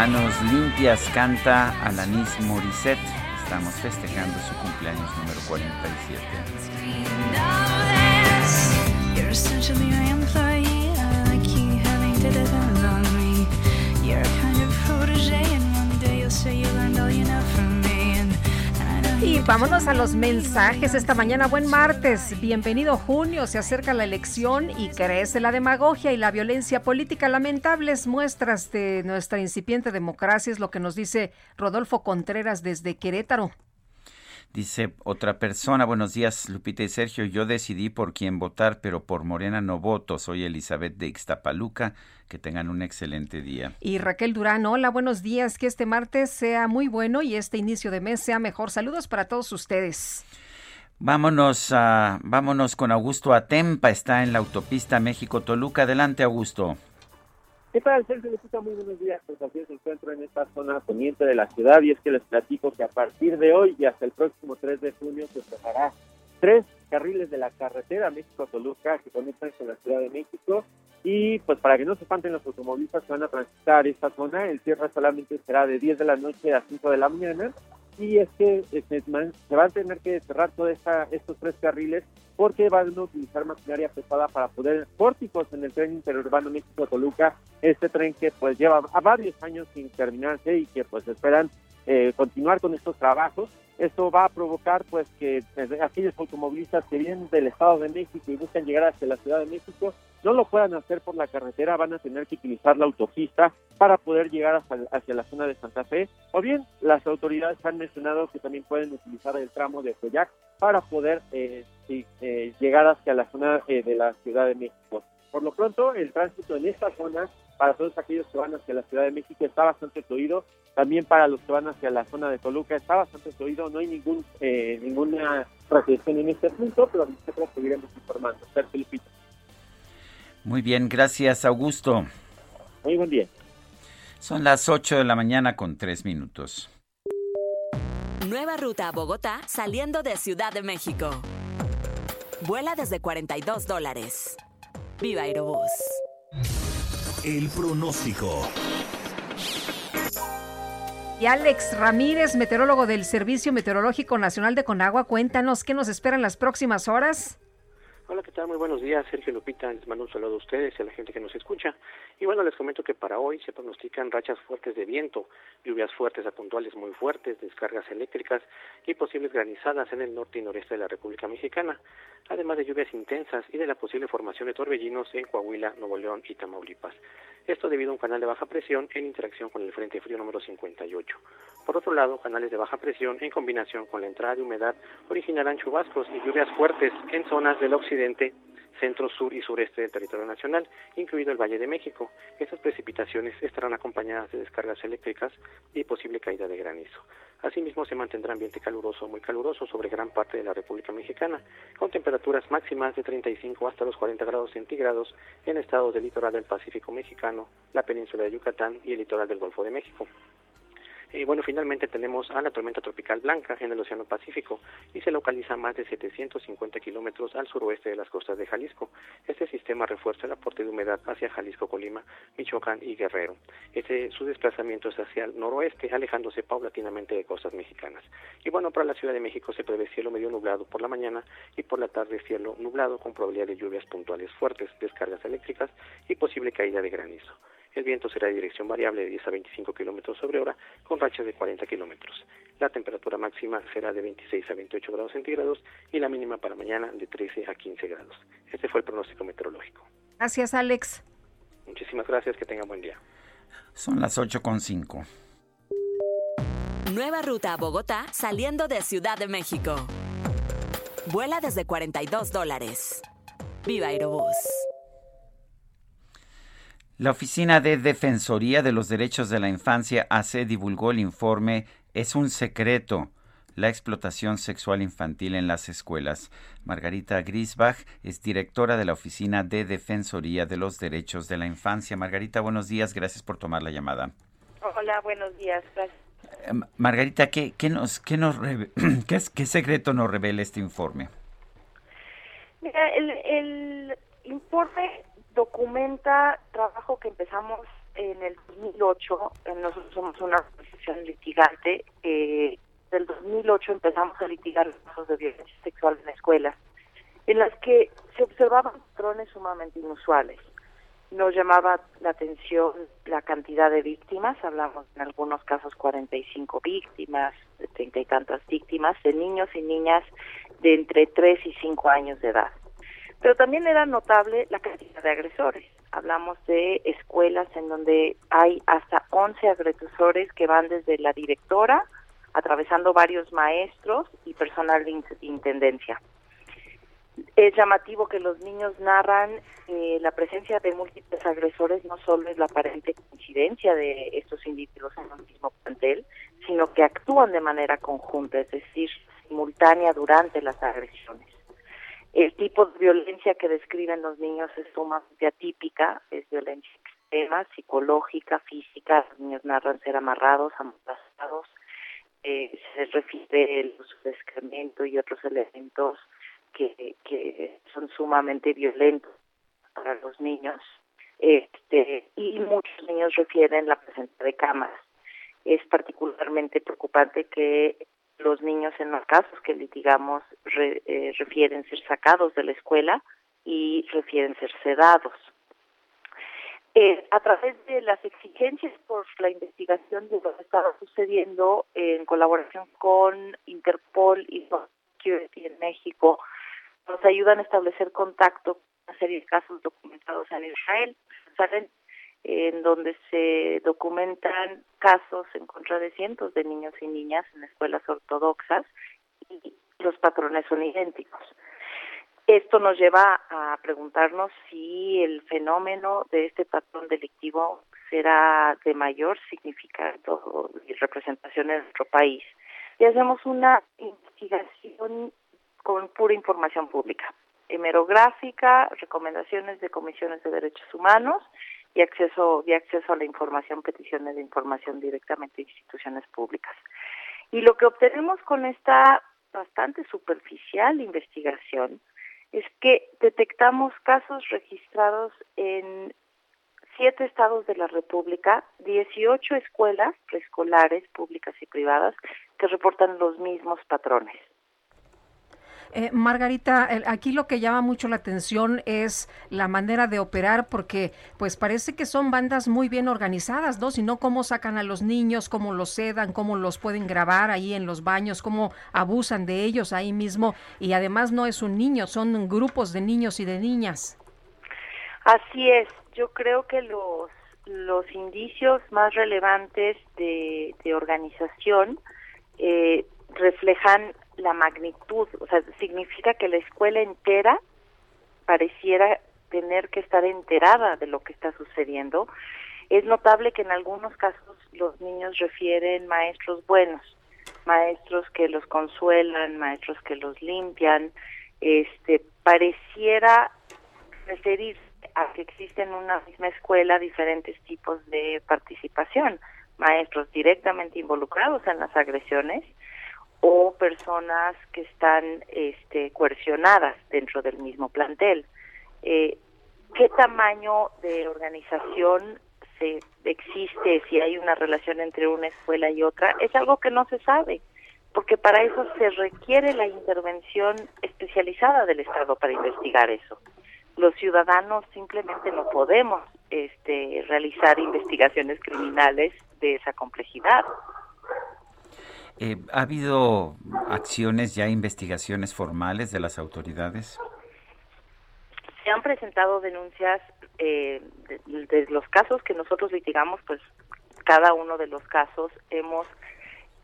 Manos Limpias, canta Alanis Morissette. Estamos festejando su cumpleaños número 47. Vámonos a los mensajes esta mañana. Buen martes. Bienvenido junio. Se acerca la elección y crece la demagogia y la violencia política. Lamentables muestras de nuestra incipiente democracia es lo que nos dice Rodolfo Contreras desde Querétaro. Dice otra persona, buenos días Lupita y Sergio, yo decidí por quién votar, pero por Morena no voto. Soy Elizabeth de Ixtapaluca. Que tengan un excelente día. Y Raquel Durán, hola, buenos días. Que este martes sea muy bueno y este inicio de mes sea mejor. Saludos para todos ustedes. Vámonos, vámonos con Augusto Atempa, está en la autopista México-Toluca. Adelante, Augusto. ¿Qué tal, Sergio? Lupita? Muy buenos días. Pues así se encuentro en esta zona poniente de la ciudad y es que les platico que a partir de hoy y hasta el próximo 3 de junio se cerrará tres carriles de la carretera México-Toluca que conectan con la Ciudad de México y pues para que no se espanten los automovilistas que van a transitar esta zona, el cierre solamente será de 10 de la noche a 5 de la mañana y es que eh, se, se van a tener que cerrar todos estos tres carriles porque van a utilizar maquinaria pesada para poder pórticos en el tren interurbano México-Toluca, este tren que pues lleva a varios años sin terminarse y que pues esperan eh, continuar con estos trabajos. Esto va a provocar pues que eh, aquellos automovilistas que vienen del Estado de México y buscan llegar hacia la Ciudad de México no lo puedan hacer por la carretera, van a tener que utilizar la autopista para poder llegar hacia, hacia la zona de Santa Fe, o bien las autoridades han mencionado que también pueden utilizar el tramo de Coyac para poder eh, eh, llegar hacia la zona eh, de la Ciudad de México. Por lo pronto, el tránsito en esta zona, para todos aquellos que van hacia la Ciudad de México, está bastante fluido. También para los que van hacia la zona de Toluca, está bastante fluido. No hay ningún eh, ninguna restricción en este punto, pero nosotros seguiremos informando. Sergio Lupita. Muy bien, gracias Augusto. Muy buen día. Son las 8 de la mañana con 3 minutos. Nueva ruta a Bogotá saliendo de Ciudad de México. Vuela desde 42 dólares. Viva Aerobús. El pronóstico. Y Alex Ramírez, meteorólogo del Servicio Meteorológico Nacional de Conagua, cuéntanos qué nos espera en las próximas horas. Hola, ¿qué tal? Muy buenos días, Sergio Lupita. Les mando un saludo a ustedes y a la gente que nos escucha. Y bueno, les comento que para hoy se pronostican rachas fuertes de viento, lluvias fuertes a puntuales muy fuertes, descargas eléctricas y posibles granizadas en el norte y noreste de la República Mexicana, además de lluvias intensas y de la posible formación de torbellinos en Coahuila, Nuevo León y Tamaulipas. Esto debido a un canal de baja presión en interacción con el Frente Frío número 58. Por otro lado, canales de baja presión en combinación con la entrada de humedad originarán chubascos y lluvias fuertes en zonas del occidente, centro, sur y sureste del territorio nacional, incluido el Valle de México. Estas precipitaciones estarán acompañadas de descargas eléctricas y posible caída de granizo. Asimismo, se mantendrá ambiente caluroso muy caluroso sobre gran parte de la República Mexicana, con temperaturas máximas de 35 hasta los 40 grados centígrados en estados del litoral del Pacífico mexicano, la península de Yucatán y el litoral del Golfo de México. Y bueno, finalmente tenemos a la tormenta tropical blanca en el Océano Pacífico y se localiza a más de 750 kilómetros al suroeste de las costas de Jalisco. Este sistema refuerza el aporte de humedad hacia Jalisco, Colima, Michoacán y Guerrero. Este, su desplazamiento es hacia el noroeste, alejándose paulatinamente de costas mexicanas. Y bueno, para la Ciudad de México se prevé cielo medio nublado por la mañana y por la tarde cielo nublado con probabilidad de lluvias puntuales fuertes, descargas eléctricas y posible caída de granizo. El viento será de dirección variable de 10 a 25 kilómetros sobre hora, con rachas de 40 kilómetros. La temperatura máxima será de 26 a 28 grados centígrados y la mínima para mañana de 13 a 15 grados. Este fue el pronóstico meteorológico. Gracias, Alex. Muchísimas gracias, que tengan buen día. Son las 8 con 5. Nueva ruta a Bogotá saliendo de Ciudad de México. Vuela desde 42 dólares. Viva Aerobús. La Oficina de Defensoría de los Derechos de la Infancia AC divulgó el informe Es un secreto la explotación sexual infantil en las escuelas. Margarita Grisbach es directora de la Oficina de Defensoría de los Derechos de la Infancia. Margarita, buenos días, gracias por tomar la llamada. Hola, buenos días. Gracias. Eh, Margarita, ¿qué, qué nos, qué, nos *clears throat* qué secreto nos revela este informe? Mira, el, el informe documenta trabajo que empezamos en el 2008. Eh, Nosotros somos una organización litigante. Eh, del 2008 empezamos a litigar casos de violencia sexual en escuelas, en las que se observaban patrones sumamente inusuales. Nos llamaba la atención la cantidad de víctimas, hablamos en algunos casos 45 víctimas, treinta y tantas víctimas, de niños y niñas de entre 3 y 5 años de edad. Pero también era notable la cantidad de agresores. Hablamos de escuelas en donde hay hasta 11 agresores que van desde la directora, atravesando varios maestros y personal de in- intendencia. Es llamativo que los niños narran eh, la presencia de múltiples agresores, no solo es la aparente coincidencia de estos individuos en un mismo plantel, sino que actúan de manera conjunta, es decir, simultánea durante las agresiones. El tipo de violencia que describen los niños es sumamente atípica, es violencia extrema, psicológica, física, los niños narran ser amarrados, amordazados, eh, se refiere el uso de excremento y otros elementos que, que son sumamente violentos para los niños. Este, y muchos niños refieren la presencia de cámaras. Es particularmente preocupante que los niños en los casos que litigamos re- eh, refieren ser sacados de la escuela y refieren ser sedados. Eh, a través de las exigencias por la investigación de lo que estaba sucediendo en colaboración con Interpol y Security en México, nos ayudan a establecer contacto con una serie de casos documentados en Israel, Jerusalén, en donde se documentan casos en contra de cientos de niños y niñas en escuelas ortodoxas y los patrones son idénticos. Esto nos lleva a preguntarnos si el fenómeno de este patrón delictivo será de mayor significado y representación en nuestro país. Y hacemos una investigación con pura información pública, hemerográfica, recomendaciones de comisiones de derechos humanos y acceso, y acceso a la información, peticiones de información directamente de instituciones públicas. Y lo que obtenemos con esta bastante superficial investigación es que detectamos casos registrados en siete estados de la República, 18 escuelas preescolares públicas y privadas que reportan los mismos patrones. Eh, Margarita, aquí lo que llama mucho la atención es la manera de operar porque pues parece que son bandas muy bien organizadas, ¿no? Si no, cómo sacan a los niños, cómo los sedan, cómo los pueden grabar ahí en los baños, cómo abusan de ellos ahí mismo y además no es un niño, son grupos de niños y de niñas. Así es, yo creo que los, los indicios más relevantes de, de organización eh, reflejan la magnitud, o sea, significa que la escuela entera pareciera tener que estar enterada de lo que está sucediendo. Es notable que en algunos casos los niños refieren maestros buenos, maestros que los consuelan, maestros que los limpian, este pareciera referirse a que existen en una misma escuela diferentes tipos de participación, maestros directamente involucrados en las agresiones o personas que están este, coercionadas dentro del mismo plantel. Eh, ¿Qué tamaño de organización se existe, si hay una relación entre una escuela y otra? Es algo que no se sabe, porque para eso se requiere la intervención especializada del Estado para investigar eso. Los ciudadanos simplemente no podemos este, realizar investigaciones criminales de esa complejidad. Eh, ¿Ha habido acciones ya, investigaciones formales de las autoridades? Se han presentado denuncias eh, de, los casos que nosotros litigamos, pues cada uno de los casos hemos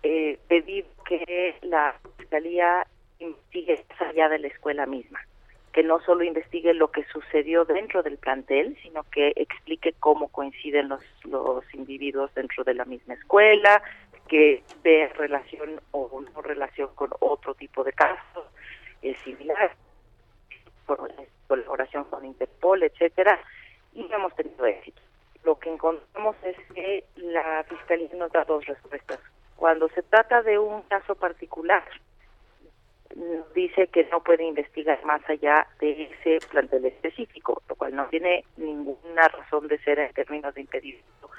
eh, pedido que la Fiscalía investigue más allá de la escuela misma, que no solo investigue lo que sucedió dentro del plantel, sino que explique cómo coinciden los, los individuos dentro de la misma escuela, que vea relación o no relación con otro tipo de casos eh, similares la colaboración con Interpol, etcétera, y hemos tenido éxito. Lo que encontramos es que la Fiscalía nos da dos respuestas. Cuando se trata de un caso particular, nos dice que no puede investigar más allá de ese plantel específico, lo cual no tiene ninguna razón de ser en términos de impedimento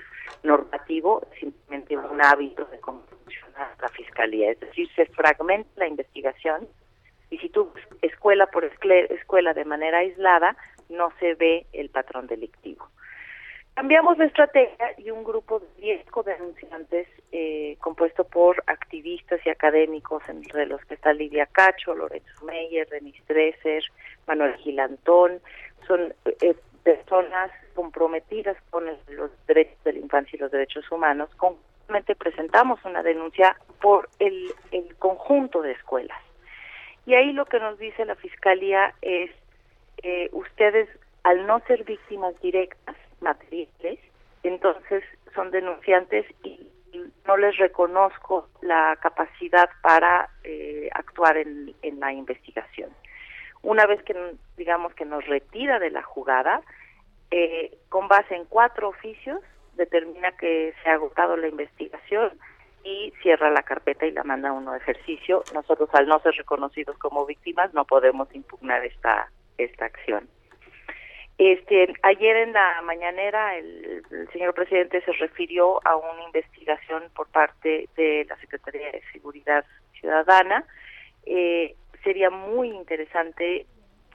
normativo, simplemente un hábito de cómo funciona la Fiscalía. Es decir, se fragmenta la investigación y si tú escuela por escuela de manera aislada, no se ve el patrón delictivo. Cambiamos de estrategia y un grupo de 10 codenunciantes eh, compuesto por activistas y académicos, entre los que está Lidia Cacho, Lorenzo Meyer, Denis Dresser, Manuel Gilantón, son eh, personas comprometidas con los derechos de la infancia y los derechos humanos. Conjuntamente presentamos una denuncia por el, el conjunto de escuelas. Y ahí lo que nos dice la Fiscalía es, eh, ustedes al no ser víctimas directas, materiales, entonces son denunciantes y y no les reconozco la capacidad para eh, actuar en, en la investigación. Una vez que, digamos, que nos retira de la jugada, eh, con base en cuatro oficios, determina que se ha agotado la investigación y cierra la carpeta y la manda a uno de ejercicio. Nosotros, al no ser reconocidos como víctimas, no podemos impugnar esta, esta acción. Este, ayer en la mañanera el, el señor presidente se refirió a una investigación por parte de la Secretaría de Seguridad Ciudadana. Eh, sería muy interesante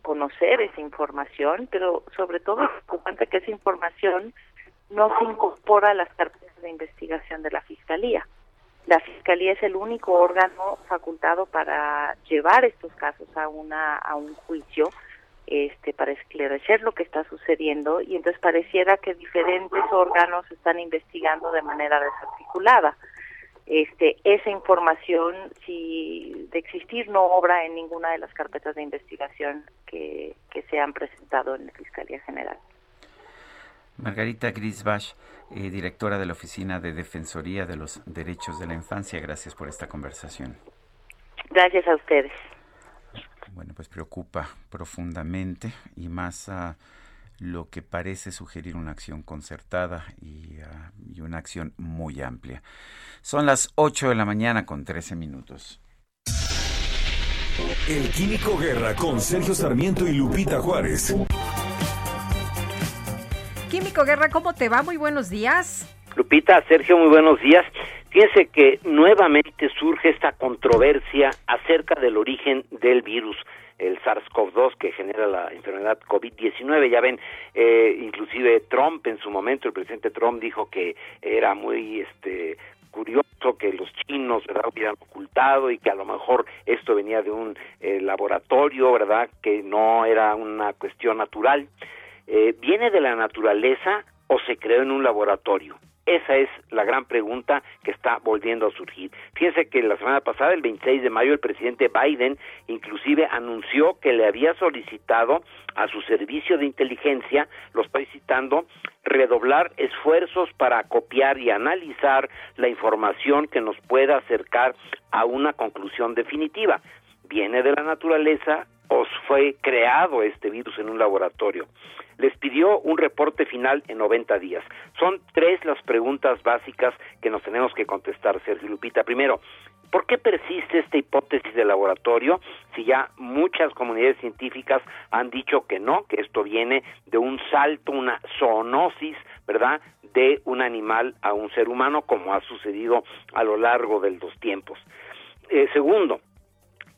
conocer esa información, pero sobre todo preocupante que esa información no se incorpora a las carpetas de investigación de la Fiscalía. La Fiscalía es el único órgano facultado para llevar estos casos a, una, a un juicio este, para esclarecer lo que está sucediendo y entonces pareciera que diferentes órganos están investigando de manera desarticulada. Este, esa información, si de existir, no obra en ninguna de las carpetas de investigación que, que se han presentado en la Fiscalía General. Margarita Grisbach, eh, directora de la Oficina de Defensoría de los Derechos de la Infancia, gracias por esta conversación. Gracias a ustedes. Bueno, pues preocupa profundamente y más a lo que parece sugerir una acción concertada y, ah, y una acción muy amplia. Son las 8 de la mañana con 13 minutos. El Químico Guerra con Sergio Sarmiento y Lupita Juárez. Químico Guerra, ¿cómo te va? Muy buenos días. Lupita, Sergio, muy buenos días. Fíjense que nuevamente surge esta controversia acerca del origen del virus, el SARS-CoV-2 que genera la enfermedad COVID-19. Ya ven, eh, inclusive Trump en su momento, el presidente Trump dijo que era muy este curioso que los chinos verdad hubieran ocultado y que a lo mejor esto venía de un eh, laboratorio verdad que no era una cuestión natural. Eh, viene de la naturaleza o se creó en un laboratorio esa es la gran pregunta que está volviendo a surgir. Fíjense que la semana pasada, el 26 de mayo, el presidente Biden inclusive anunció que le había solicitado a su servicio de inteligencia, lo estoy citando, redoblar esfuerzos para copiar y analizar la información que nos pueda acercar a una conclusión definitiva. ¿Viene de la naturaleza o fue creado este virus en un laboratorio? Les pidió un reporte final en 90 días. Son tres las preguntas básicas que nos tenemos que contestar, Sergio Lupita. Primero, ¿por qué persiste esta hipótesis de laboratorio si ya muchas comunidades científicas han dicho que no, que esto viene de un salto, una zoonosis, ¿verdad?, de un animal a un ser humano, como ha sucedido a lo largo de los tiempos. Eh, segundo,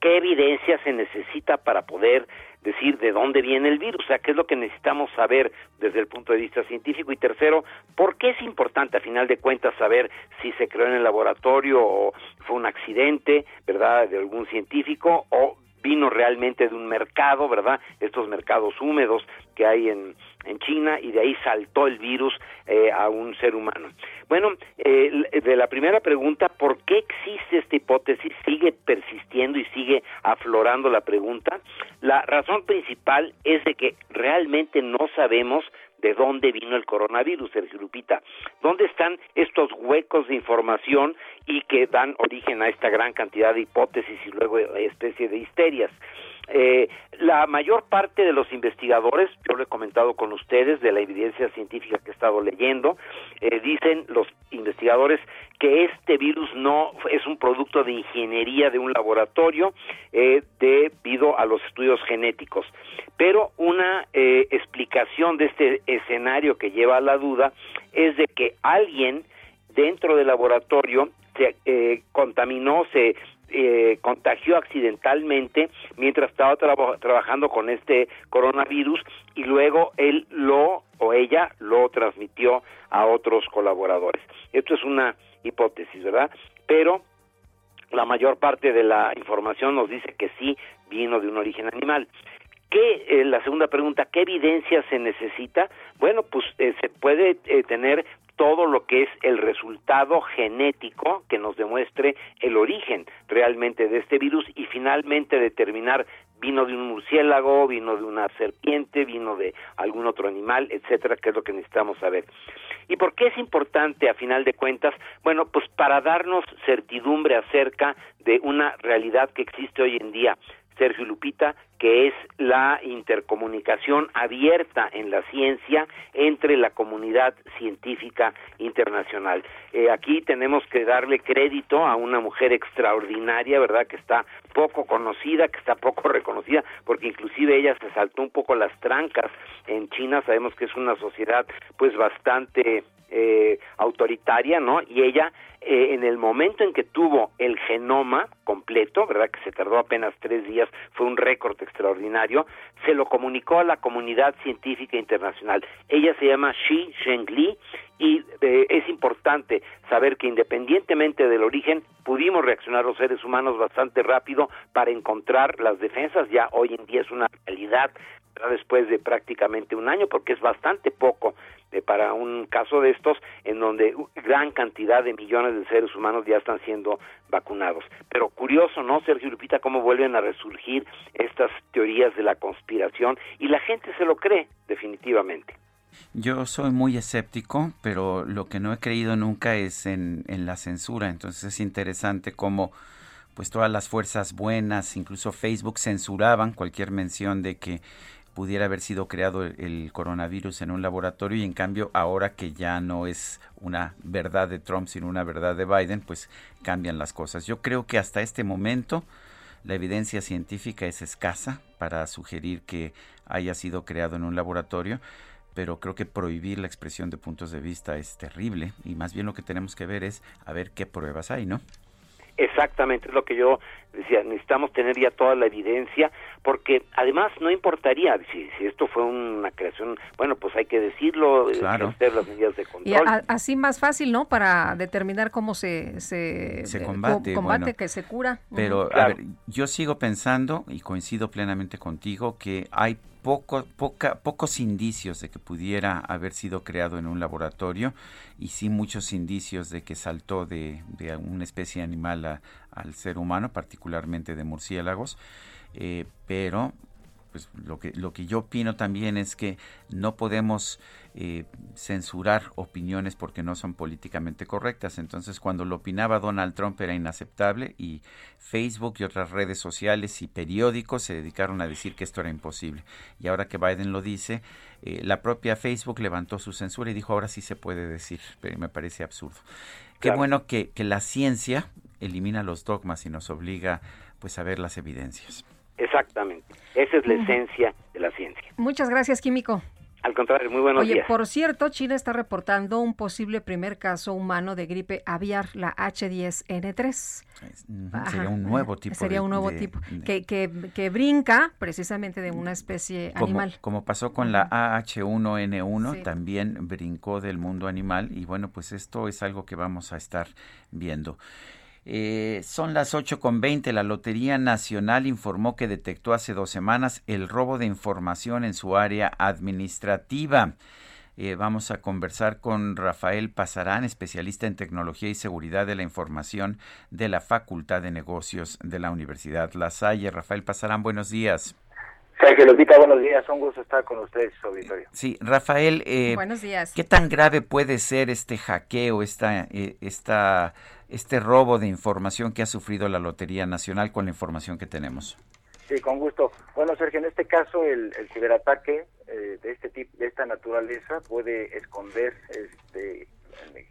¿qué evidencia se necesita para poder decir de dónde viene el virus, o sea, qué es lo que necesitamos saber desde el punto de vista científico. Y tercero, ¿por qué es importante a final de cuentas saber si se creó en el laboratorio o fue un accidente, ¿verdad?, de algún científico o vino realmente de un mercado, ¿verdad? Estos mercados húmedos que hay en, en China y de ahí saltó el virus eh, a un ser humano. Bueno, eh, de la primera pregunta, ¿por qué existe esta hipótesis? Sigue persistiendo y sigue aflorando la pregunta. La razón principal es de que realmente no sabemos de dónde vino el coronavirus, Sergio Lupita, dónde están estos huecos de información y que dan origen a esta gran cantidad de hipótesis y luego especie de histerias. Eh, la mayor parte de los investigadores, yo lo he comentado con ustedes, de la evidencia científica que he estado leyendo, eh, dicen los investigadores que este virus no es un producto de ingeniería de un laboratorio eh, debido a los estudios genéticos. Pero una eh, explicación de este escenario que lleva a la duda es de que alguien dentro del laboratorio se eh, contaminó, se eh, contagió accidentalmente mientras estaba traba- trabajando con este coronavirus y luego él lo o ella lo transmitió a otros colaboradores. Esto es una hipótesis, ¿verdad? Pero la mayor parte de la información nos dice que sí vino de un origen animal. ¿Qué, eh, la segunda pregunta, ¿qué evidencia se necesita? Bueno, pues eh, se puede eh, tener todo lo que es el resultado genético que nos demuestre el origen realmente de este virus y finalmente determinar vino de un murciélago, vino de una serpiente, vino de algún otro animal, etcétera, que es lo que necesitamos saber. ¿Y por qué es importante a final de cuentas? Bueno, pues para darnos certidumbre acerca de una realidad que existe hoy en día. Sergio Lupita, que es la intercomunicación abierta en la ciencia entre la comunidad científica internacional. Eh, aquí tenemos que darle crédito a una mujer extraordinaria, ¿verdad? Que está poco conocida, que está poco *laughs* reconocida, porque inclusive ella se saltó un poco las trancas en China. Sabemos que es una sociedad, pues, bastante eh, autoritaria, ¿no? Y ella, eh, en el momento en que tuvo el genoma completo, ¿verdad? Que se tardó apenas tres días, fue un récord extraordinario, se lo comunicó a la comunidad científica internacional. Ella se llama Xi Zhengli y eh, es importante saber que independientemente del origen, pudimos reaccionar los seres humanos bastante rápido para encontrar las defensas, ya hoy en día es una realidad después de prácticamente un año, porque es bastante poco eh, para un caso de estos en donde gran cantidad de millones de seres humanos ya están siendo vacunados. Pero curioso, ¿no, Sergio Lupita, cómo vuelven a resurgir estas teorías de la conspiración y la gente se lo cree, definitivamente. Yo soy muy escéptico, pero lo que no he creído nunca es en, la censura. Entonces es interesante cómo pues todas las fuerzas buenas, incluso Facebook censuraban cualquier mención de que pudiera haber sido creado el coronavirus en un laboratorio y en cambio ahora que ya no es una verdad de Trump sino una verdad de Biden, pues cambian las cosas. Yo creo que hasta este momento la evidencia científica es escasa para sugerir que haya sido creado en un laboratorio, pero creo que prohibir la expresión de puntos de vista es terrible y más bien lo que tenemos que ver es a ver qué pruebas hay, ¿no? Exactamente, es lo que yo decía, necesitamos tener ya toda la evidencia, porque además no importaría si, si esto fue una creación, bueno, pues hay que decirlo, eh, Claro. hacer las medidas de Y control. a- así más fácil, ¿no? Para determinar cómo se, se, Se eh, combate, co- combate bueno. que se cura. Pero, a ver, yo sigo pensando y coincido plenamente contigo que hay poco, poca, pocos indicios de que pudiera haber sido creado en un laboratorio y sí muchos indicios de que saltó de, de una especie animal a- al ser humano, particularmente de murciélagos, eh, pero pues lo que lo que yo opino también es que no podemos eh, censurar opiniones porque no son políticamente correctas. Entonces, cuando lo opinaba Donald Trump era inaceptable y Facebook y otras redes sociales y periódicos se dedicaron a decir que esto era imposible. Y ahora que Biden lo dice, eh, la propia Facebook levantó su censura y dijo ahora sí se puede decir. Pero me parece absurdo. Qué Claro. bueno que, que la ciencia elimina los dogmas y nos obliga pues a ver las evidencias. Exactamente, esa es la esencia de la ciencia. Muchas gracias, Químico. Al contrario, muy buenos Oye, días. por cierto, China está reportando un posible primer caso humano de gripe aviar, la H10N3. Ujú, Sería un nuevo tipo Sería de- un nuevo de- tipo de- que, que, que brinca precisamente de una especie como, animal. como pasó con la AH1N1, Sí. también brincó del mundo animal y bueno, pues esto es algo que vamos a estar viendo. Eh, son las 8.20. La Lotería Nacional informó que detectó hace dos semanas el robo de información en su área administrativa. Eh, vamos a conversar con Rafael Pasarán, especialista en tecnología y seguridad de la información de la Facultad de Negocios de la Universidad La Salle. Rafael Pasarán, buenos días. Sergio Lupita, buenos días. Un gusto estar con ustedes, su auditorio. Sí, Rafael, eh, Buenos días. ¿qué tan grave puede ser este hackeo, esta, eh, esta, este robo de información que ha sufrido la Lotería Nacional con la información que tenemos? Sí, con gusto. Bueno, Sergio, en este caso el, el ciberataque eh, de este tipo, de esta naturaleza puede esconder, este,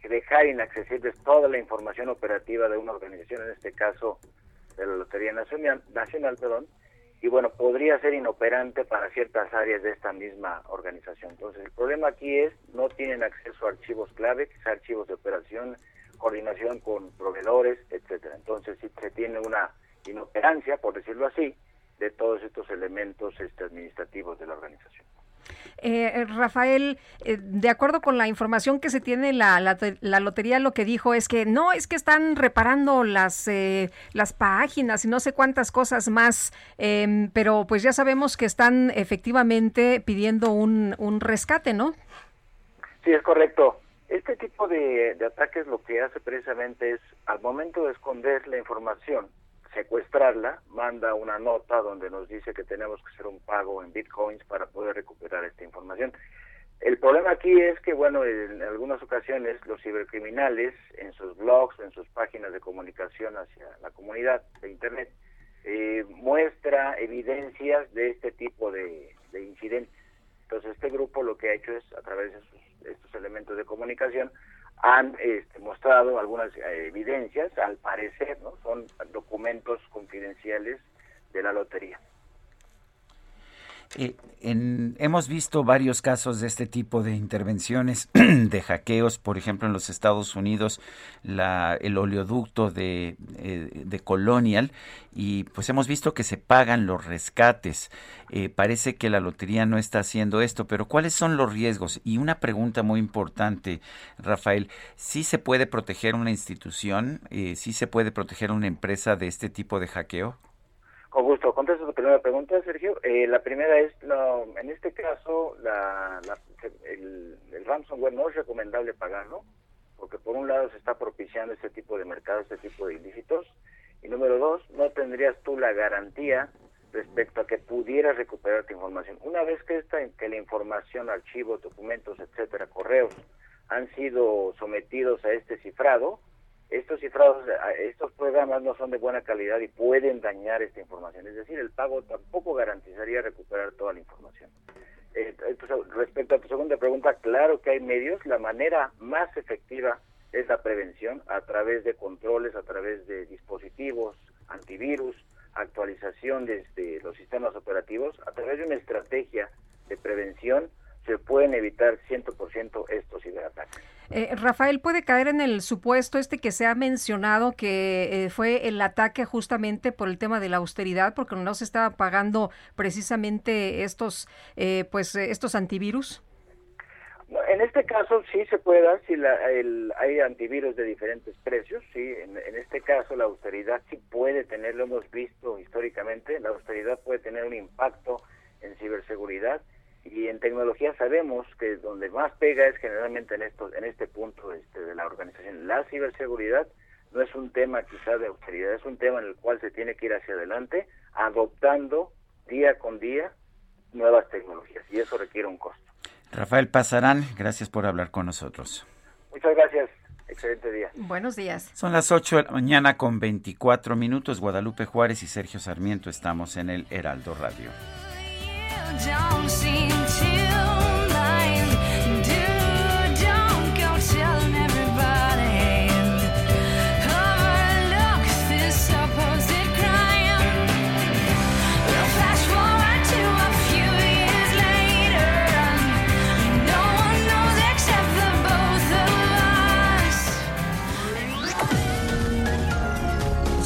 dejar inaccesibles toda la información operativa de una organización, en este caso de la Lotería Nacional, Nacional, perdón, y bueno, podría ser inoperante para ciertas áreas de esta misma organización. Entonces, el problema aquí es no tienen acceso a archivos clave, que son archivos de operación, coordinación con proveedores, etcétera. Entonces, si se tiene una inoperancia, por decirlo así, de todos estos elementos este, administrativos de la organización. Eh, eh, Rafael, eh, de acuerdo con la información que se tiene, la, la, la lotería lo que dijo es que no, es que están reparando las, eh, las páginas y no sé cuántas cosas más, em, pero pues ya sabemos que están efectivamente pidiendo un, un rescate, ¿no? Sí, es correcto. Este tipo de, ataques lo que hace precisamente es, al momento de esconder la información, secuestrarla, manda una nota donde nos dice que tenemos que hacer un pago en bitcoins para poder recuperar esta información. El problema aquí es que, bueno, en algunas ocasiones los cibercriminales en sus blogs, en sus páginas de comunicación hacia la comunidad de Internet, eh, muestra evidencias de este tipo de, de incidentes. Entonces, este grupo lo que ha hecho es, a través de sus- estos elementos de comunicación, han este, mostrado algunas eh, evidencias, al parecer, ¿no? Son documentos confidenciales de la lotería. Eh, hemos visto varios casos de este tipo de intervenciones, *clears throat* de hackeos, por ejemplo, en los Estados Unidos, el oleoducto de, eh, de Colonial, y pues hemos visto que se pagan los rescates. Eh, parece que la lotería no está haciendo esto, pero ¿cuáles son los riesgos? Y una pregunta muy importante, Rafael, ¿sí se puede proteger una institución? Eh, ¿Sí se puede proteger una empresa de este tipo de hackeo? Con gusto. Contesto tu primera pregunta, Sergio. Eh, la primera es, no, en este caso, la, el, el ransomware no es recomendable pagarlo, porque por un lado se está propiciando este tipo de mercado, este tipo de ilícitos, y número dos, no tendrías tú la garantía respecto a que pudieras recuperar tu información. Una vez que esta, que la información, archivos, documentos, etcétera, correos, han sido sometidos a este cifrado, estos cifrados, eh, estos programas no son de buena calidad y pueden dañar esta información. Es decir, el pago tampoco garantizaría recuperar toda la información. Eh, entonces, respecto a tu segunda pregunta, claro que hay medios. La manera más efectiva es la prevención a través de controles, a través de dispositivos, antivirus, actualización de este, los sistemas operativos. A través de una estrategia de prevención se pueden evitar 100% estos ciberataques. Eh, Rafael, ¿puede caer en el supuesto este que se ha mencionado que eh, fue el ataque justamente por el tema de la austeridad, porque no se estaba pagando precisamente estos, eh, pues, eh, estos antivirus? En este caso sí se puede dar, si la- el- hay antivirus de diferentes precios, sí, en, en este caso la austeridad sí puede tener, lo hemos visto históricamente, la austeridad puede tener un impacto en ciberseguridad y en tecnología sabemos que donde más pega es generalmente en estos, en este punto este, de la organización. La ciberseguridad no es un tema quizá de austeridad, es un tema en el cual se tiene que ir hacia adelante adoptando día con día nuevas tecnologías y eso requiere un costo. Rafael Pasarán, gracias por hablar con nosotros. Muchas gracias. Excelente día. Buenos días. Son las 8 de la mañana con 24 minutos. Guadalupe Juárez y Sergio Sarmiento estamos en el Heraldo Radio.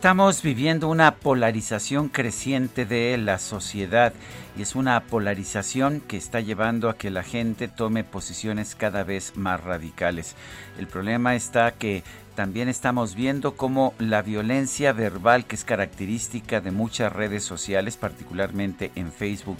Estamos viviendo una polarización creciente de la sociedad y es una polarización que está llevando a que la gente tome posiciones cada vez más radicales. El problema está que también estamos viendo cómo la violencia verbal que es característica de muchas redes sociales, particularmente en Facebook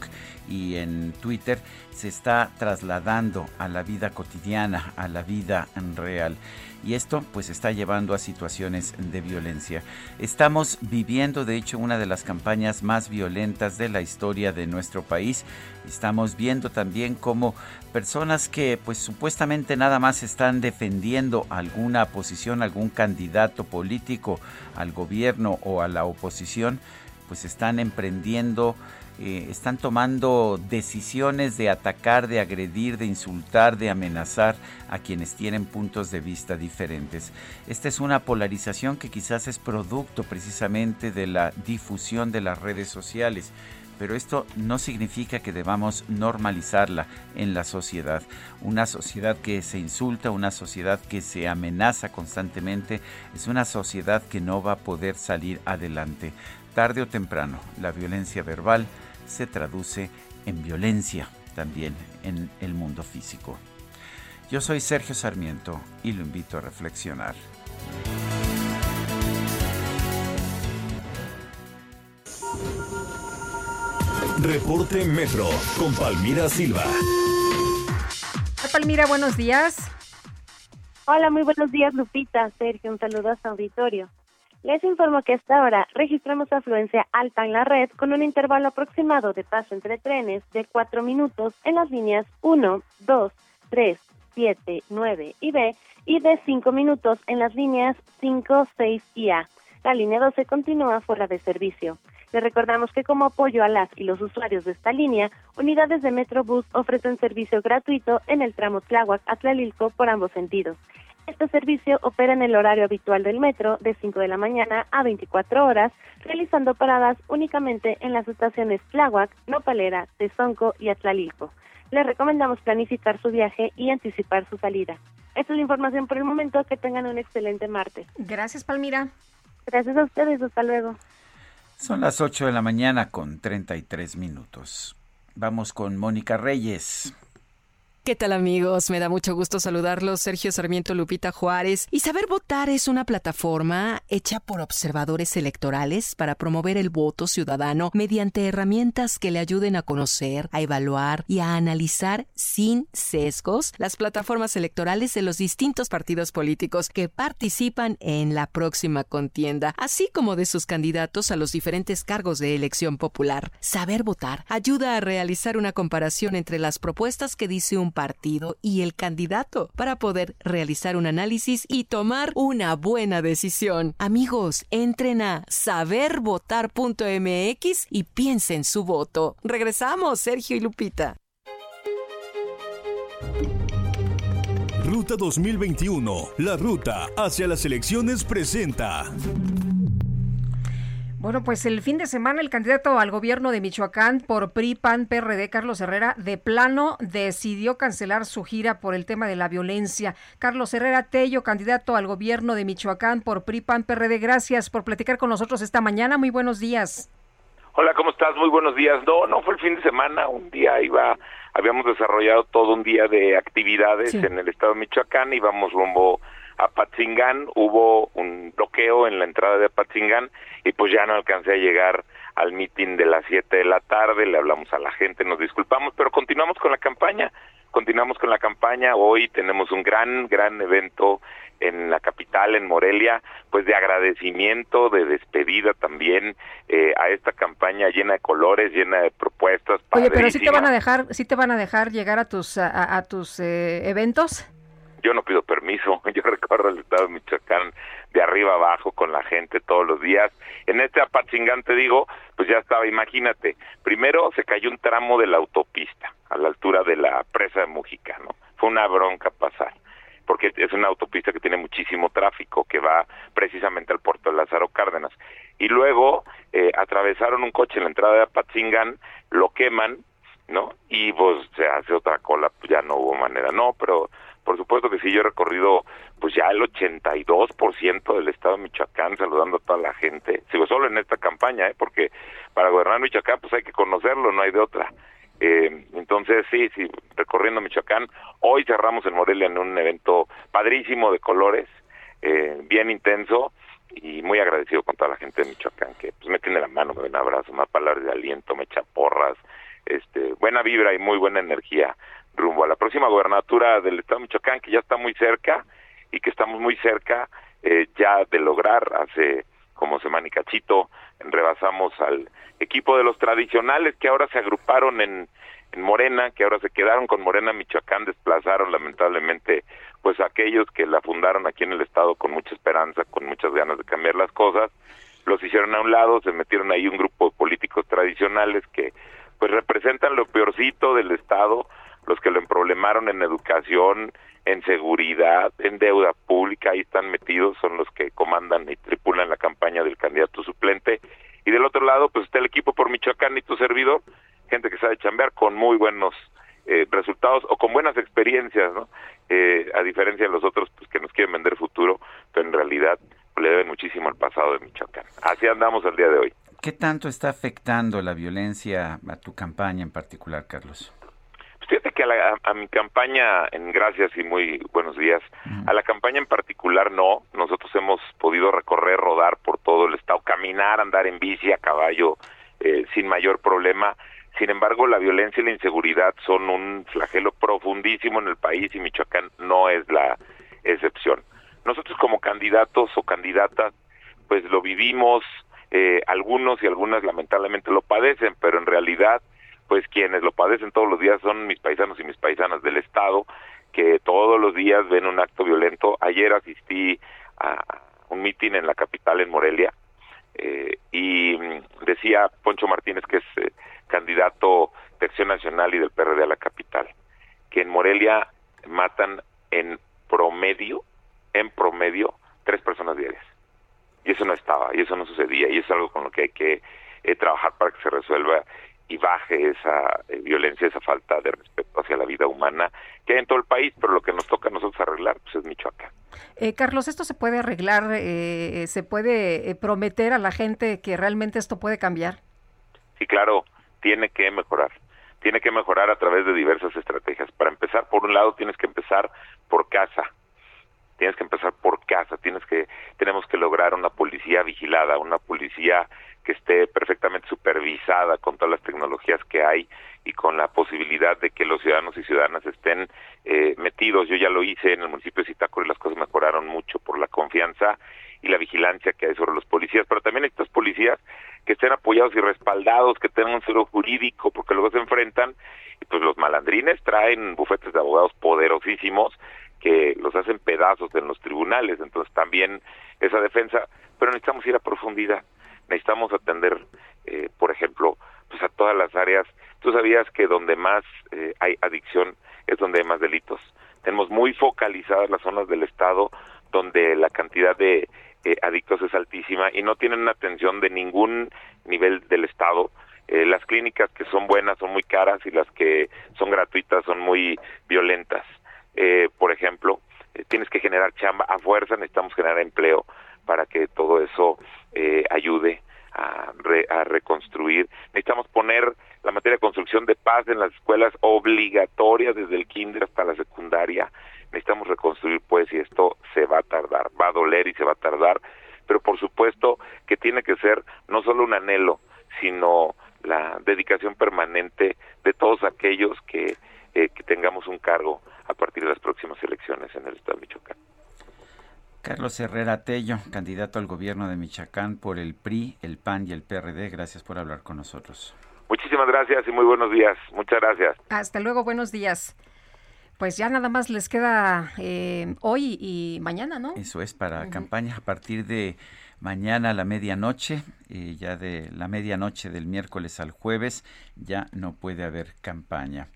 y en Twitter, se está trasladando a la vida cotidiana, a la vida real. Y esto pues está llevando a situaciones de violencia. Estamos viviendo de hecho una de las campañas más violentas de la historia de nuestro país. Estamos viendo también cómo personas que pues supuestamente nada más están defendiendo alguna posición, algún candidato político al gobierno o a la oposición, pues están emprendiendo eh, están tomando decisiones de atacar, de agredir, de insultar, de amenazar a quienes tienen puntos de vista diferentes. Esta es una polarización que quizás es producto precisamente de la difusión de las redes sociales pero esto no significa que debamos normalizarla en la sociedad. Una sociedad que se insulta, una sociedad que se amenaza constantemente, es una sociedad que no va a poder salir adelante. Tarde o temprano, la violencia verbal se traduce en violencia también en el mundo físico. Yo soy Sergio Sarmiento y lo invito a reflexionar. Reporte Metro con Palmira Silva. Palmira, buenos días. Hola, muy buenos días, Lupita. Sergio, un saludo a su auditorio. Les informo que hasta ahora registramos afluencia alta en la red con un intervalo aproximado de paso entre trenes de 4 minutos en las líneas 1, 2, 3, 7, 9 y B y de 5 minutos en las líneas 5, 6 y A. La línea 12 continúa fuera de servicio. Le recordamos que como apoyo a las y los usuarios de esta línea, unidades de Metrobús ofrecen servicio gratuito en el tramo Tláhuac a Tlalilco por ambos sentidos. Este servicio opera en el horario habitual del metro de 5 de la mañana a 24 horas, realizando paradas únicamente en las estaciones Tláhuac, Nopalera, Tezonco y Atlalilco. Les recomendamos planificar su viaje y anticipar su salida. Esta es la información por el momento. Que tengan un excelente martes. Gracias, Palmira. Gracias a ustedes. Hasta luego. Son las 8 de la mañana con 33 minutos. Vamos con Mónica Reyes. ¿Qué tal amigos? Me da mucho gusto saludarlos, Sergio Sarmiento Lupita Juárez. Y Saber Votar es una plataforma hecha por observadores electorales para promover el voto ciudadano mediante herramientas que le ayuden a conocer, a evaluar y a analizar sin sesgos las plataformas electorales de los distintos partidos políticos que participan en la próxima contienda, así como de sus candidatos a los diferentes cargos de elección popular. Saber Votar ayuda a realizar una comparación entre las propuestas que dice un y el candidato para poder realizar un análisis y tomar una buena decisión. Amigos, entren a sabervotar.mx y piensen su voto. Regresamos, Sergio y Lupita. Ruta 2021, la ruta hacia las elecciones presenta. Bueno, pues el fin de semana el candidato al gobierno de Michoacán por PRI, PAN, PRD, Carlos Herrera, de plano decidió cancelar su gira por el tema de la violencia. Carlos Herrera Tello, candidato al gobierno de Michoacán por PRI, PAN, PRD, gracias por platicar con nosotros esta mañana. Muy buenos días. Hola, ¿cómo estás? Muy buenos días. No, no fue el fin de semana, un día iba, habíamos desarrollado todo un día de actividades en el estado de Michoacán, íbamos rumbo a Patzingán, hubo un bloqueo en la entrada de Patzingán y pues ya no alcancé a llegar al mitin de las 7 de la tarde, le hablamos a la gente, nos disculpamos, pero continuamos con la campaña, continuamos con la campaña, hoy tenemos un gran, gran evento en la capital, en Morelia, pues de agradecimiento, de despedida también eh, a esta campaña llena de colores, llena de propuestas. Oye, pero sí te van a dejar, sí te van a dejar llegar a tus a, a- a tus eh, eventos. Yo no pido permiso, *laughs* yo recorro el estado de Michoacán de arriba abajo con la gente todos los días. En este Apatzingán te digo, pues ya estaba, imagínate, primero se cayó un tramo de la autopista a la altura de la presa de Mujica, ¿no? Fue una bronca pasar, porque es una autopista que tiene muchísimo tráfico que va precisamente al puerto de Lázaro Cárdenas. Y luego eh, atravesaron un coche en la entrada de Apatzingán, lo queman, ¿no? Y pues se hace otra cola, pues ya no hubo manera, no, pero por supuesto que sí, yo he recorrido pues ya el 82% del estado de Michoacán saludando a toda la gente, sigo solo en esta campaña, ¿eh? porque para gobernar Michoacán pues hay que conocerlo, no hay de otra. Eh, entonces sí, sí, recorriendo Michoacán, hoy cerramos en Morelia en un evento padrísimo de colores, eh, bien intenso y muy agradecido con toda la gente de Michoacán que pues me tiene la mano, me da un abrazo, me da palabras de aliento, me echa porras, este, buena vibra y muy buena energía rumbo a la próxima gobernatura del estado de Michoacán que ya está muy cerca y que estamos muy cerca eh, ya de lograr hace como semana y cachito rebasamos al equipo de los tradicionales que ahora se agruparon en, en Morena, que ahora se quedaron con Morena Michoacán, desplazaron lamentablemente pues aquellos que la fundaron aquí en el estado con mucha esperanza, con muchas ganas de cambiar las cosas, los hicieron a un lado, se metieron ahí un grupo de políticos tradicionales que pues representan lo peorcito del estado, los que lo emproblemaron en educación, en seguridad, en deuda pública, ahí están metidos, son los que comandan y tripulan la campaña del candidato suplente. Y del otro lado, pues está el equipo por Michoacán y tu servidor, gente que sabe chambear con muy buenos eh, resultados o con buenas experiencias, ¿no? Eh, a diferencia de los otros, pues que nos quieren vender futuro, pero en realidad le deben muchísimo al pasado de Michoacán. Así andamos el día de hoy. ¿Qué tanto está afectando la violencia a tu campaña en particular, Carlos? Fíjate que a, la- a mi campaña, en gracias y muy buenos días, a la campaña en particular no, nosotros hemos podido recorrer, rodar por todo el estado, caminar, andar en bici, a caballo, eh, sin mayor problema. Sin embargo, la violencia y la inseguridad son un flagelo profundísimo en el país y Michoacán no es la excepción. Nosotros como candidatos o candidatas, pues lo vivimos, eh, algunos y algunas lamentablemente lo padecen, pero en realidad pues quienes lo padecen todos los días son mis paisanos y mis paisanas del estado que todos los días ven un acto violento. Ayer asistí a un mitin en la capital, en Morelia, eh, y mm, decía Poncho Martínez, que es eh, candidato de Acción Nacional y del PRD a la capital, que en Morelia matan en promedio, en promedio, tres personas diarias. Y eso no estaba, y eso no sucedía, y es algo con lo que hay que eh, trabajar para que se resuelva y baje esa eh, violencia, esa falta de respeto hacia la vida humana que hay en todo el país, pero lo que nos toca a nosotros arreglar pues es Michoacán. Eh, Carlos, ¿esto se puede arreglar? Eh, ¿Se puede eh, prometer a la gente que realmente esto puede cambiar? Sí, claro, tiene que mejorar. Tiene que mejorar a través de diversas estrategias. Para empezar, por un lado, tienes que empezar por casa. Tienes que empezar por casa. Tienes que, tenemos que lograr una policía vigilada, una policía que esté perfectamente supervisada con todas las tecnologías que hay y con la posibilidad de que los ciudadanos y ciudadanas estén eh, metidos. Yo ya lo hice en el municipio de Zitácuaro y las cosas mejoraron mucho por la confianza y la vigilancia que hay sobre los policías, pero también estos policías que estén apoyados y respaldados, que tengan un cero jurídico, porque luego se enfrentan y pues los malandrines traen bufetes de abogados poderosísimos que los hacen pedazos en los tribunales, entonces también esa defensa, pero necesitamos ir a profundidad, necesitamos atender, eh, por ejemplo, pues a todas las áreas. Tú sabías que donde más eh, hay adicción es donde hay más delitos. Tenemos muy focalizadas las zonas del estado donde la cantidad de eh, adictos es altísima y no tienen una atención de ningún nivel del estado. Eh, las clínicas que son buenas son muy caras y las que son gratuitas son muy violentas. Eh, por ejemplo, tienes que generar chamba a fuerza, necesitamos generar empleo para que todo eso eh, ayude a, re- a reconstruir. Necesitamos poner la materia de construcción de paz en las escuelas obligatoria desde el kinder hasta la secundaria. Necesitamos reconstruir pues y esto se va a tardar, va a doler y se va a tardar, pero por supuesto que tiene que ser no solo un anhelo, sino la dedicación permanente de todos aquellos que, eh, que tengamos un cargo a partir de las próximas elecciones en el estado de Michoacán. Carlos Herrera Tello, candidato al gobierno de Michoacán por el PRI, el PAN y el PRD. Gracias por hablar con nosotros. Muchísimas gracias y muy buenos días. Muchas gracias. Hasta luego, buenos días. Pues ya nada más les queda eh, hoy y mañana, ¿no? Eso es para campaña a partir de mañana a la medianoche, eh, ya de la medianoche del miércoles al jueves, ya no puede haber campaña.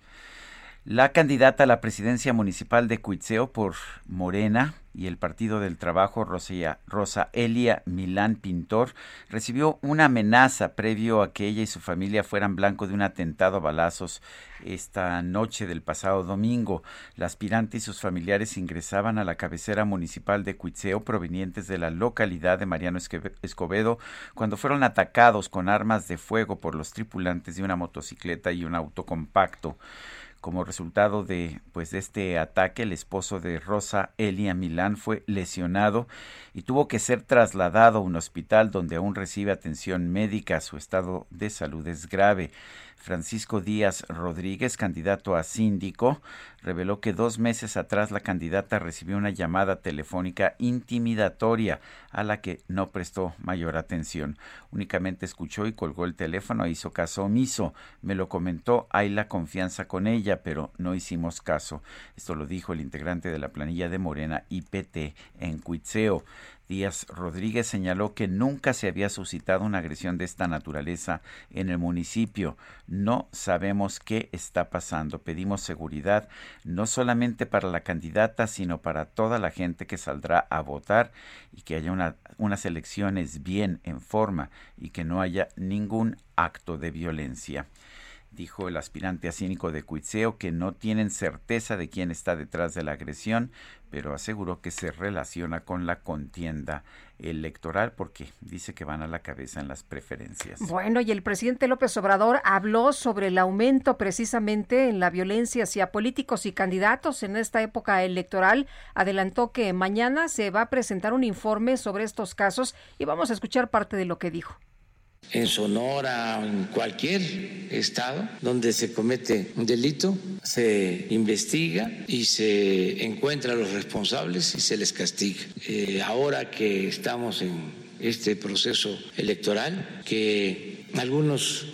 La candidata a la presidencia municipal de Cuitzeo por Morena y el Partido del Trabajo, Rosa, Elia Milán Pintor, recibió una amenaza previo a que ella y su familia fueran blanco de un atentado a balazos esta noche del pasado domingo. La aspirante y sus familiares ingresaban a la cabecera municipal de Cuitzeo provenientes de la localidad de Mariano Escobedo cuando fueron atacados con armas de fuego por los tripulantes de una motocicleta y un auto compacto. Como resultado de pues este ataque, el esposo de Rosa Elia Milán fue lesionado y tuvo que ser trasladado a un hospital donde aún recibe atención médica. Su estado de salud es grave. Francisco Díaz Rodríguez, candidato a síndico, reveló que dos meses atrás la candidata recibió una llamada telefónica intimidatoria a la que no prestó mayor atención. Únicamente escuchó y colgó el teléfono e hizo caso omiso. Me lo comentó, hay la confianza con ella, pero no hicimos caso. Esto lo dijo el integrante de la planilla de Morena IPT en Cuitzeo. Díaz Rodríguez señaló que nunca se había suscitado una agresión de esta naturaleza en el municipio. No sabemos qué está pasando. Pedimos seguridad no solamente para la candidata, sino para toda la gente que saldrá a votar y que haya una- unas elecciones bien en forma y que no haya ningún acto de violencia dijo el aspirante a cínico de Cuitzeo que no tienen certeza de quién está detrás de la agresión, pero aseguró que se relaciona con la contienda electoral porque dice que van a la cabeza en las preferencias. Bueno, y el presidente López Obrador habló sobre el aumento precisamente en la violencia hacia políticos y candidatos en esta época electoral. Adelantó que mañana se va a presentar un informe sobre estos casos y vamos a escuchar parte de lo que dijo. En Sonora, en cualquier estado donde se comete un delito, se investiga y se encuentra a los responsables y se les castiga. Eh, ahora que estamos en este proceso electoral, que algunos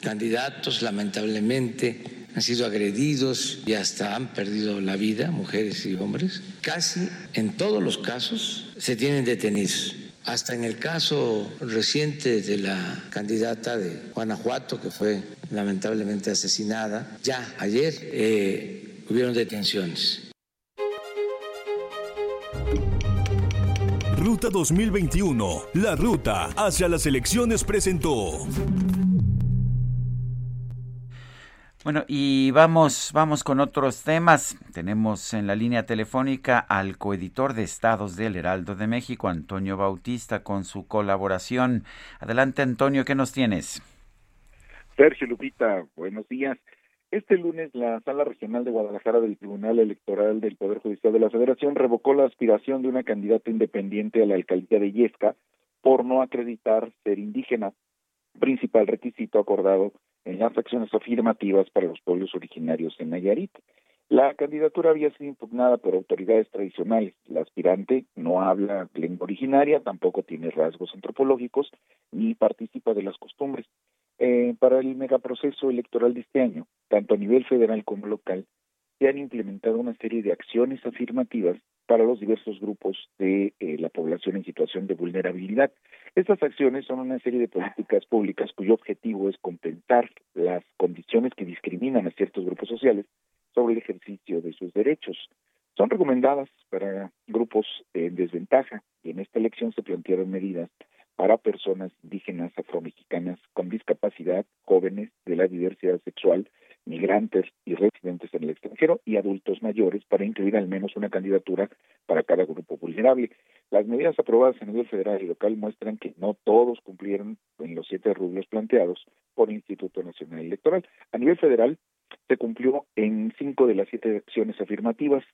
candidatos lamentablemente han sido agredidos y hasta han perdido la vida, mujeres y hombres. Casi en todos los casos se tienen detenidos. Hasta en el caso reciente de la candidata de Guanajuato, que fue lamentablemente asesinada, ya ayer eh, hubieron detenciones. Ruta 2021, la ruta hacia las elecciones presentó. Bueno, y vamos, vamos con otros temas. Tenemos en la línea telefónica al coeditor de Estados del Heraldo de México, Antonio Bautista, con su colaboración. Adelante, Antonio, ¿qué nos tienes? Sergio Lupita, buenos días. Este lunes, la Sala Regional de Guadalajara del Tribunal Electoral del Poder Judicial de la Federación revocó la aspiración de una candidata independiente a la alcaldía de Yesca por no acreditar ser indígena, principal requisito acordado en las acciones afirmativas para los pueblos originarios en Nayarit. La candidatura había sido impugnada por autoridades tradicionales. La aspirante no habla lengua originaria, tampoco tiene rasgos antropológicos ni participa de las costumbres. Eh, para el megaproceso electoral de este año, tanto a nivel federal como local, se han implementado una serie de acciones afirmativas para los diversos grupos de eh, la población en situación de vulnerabilidad. Estas acciones son una serie de políticas públicas cuyo objetivo es compensar las condiciones que discriminan a ciertos grupos sociales sobre el ejercicio de sus derechos. Son recomendadas para grupos en desventaja y en esta elección se plantearon medidas para personas indígenas afromexicanas con discapacidad, jóvenes de la diversidad sexual, migrantes y residentes en el extranjero y adultos mayores para incluir al menos una candidatura para cada grupo vulnerable. Las medidas aprobadas a nivel federal y local muestran que no todos cumplieron en los siete rubros planteados por Instituto Nacional Electoral. A nivel federal se cumplió en cinco de las siete acciones afirmativas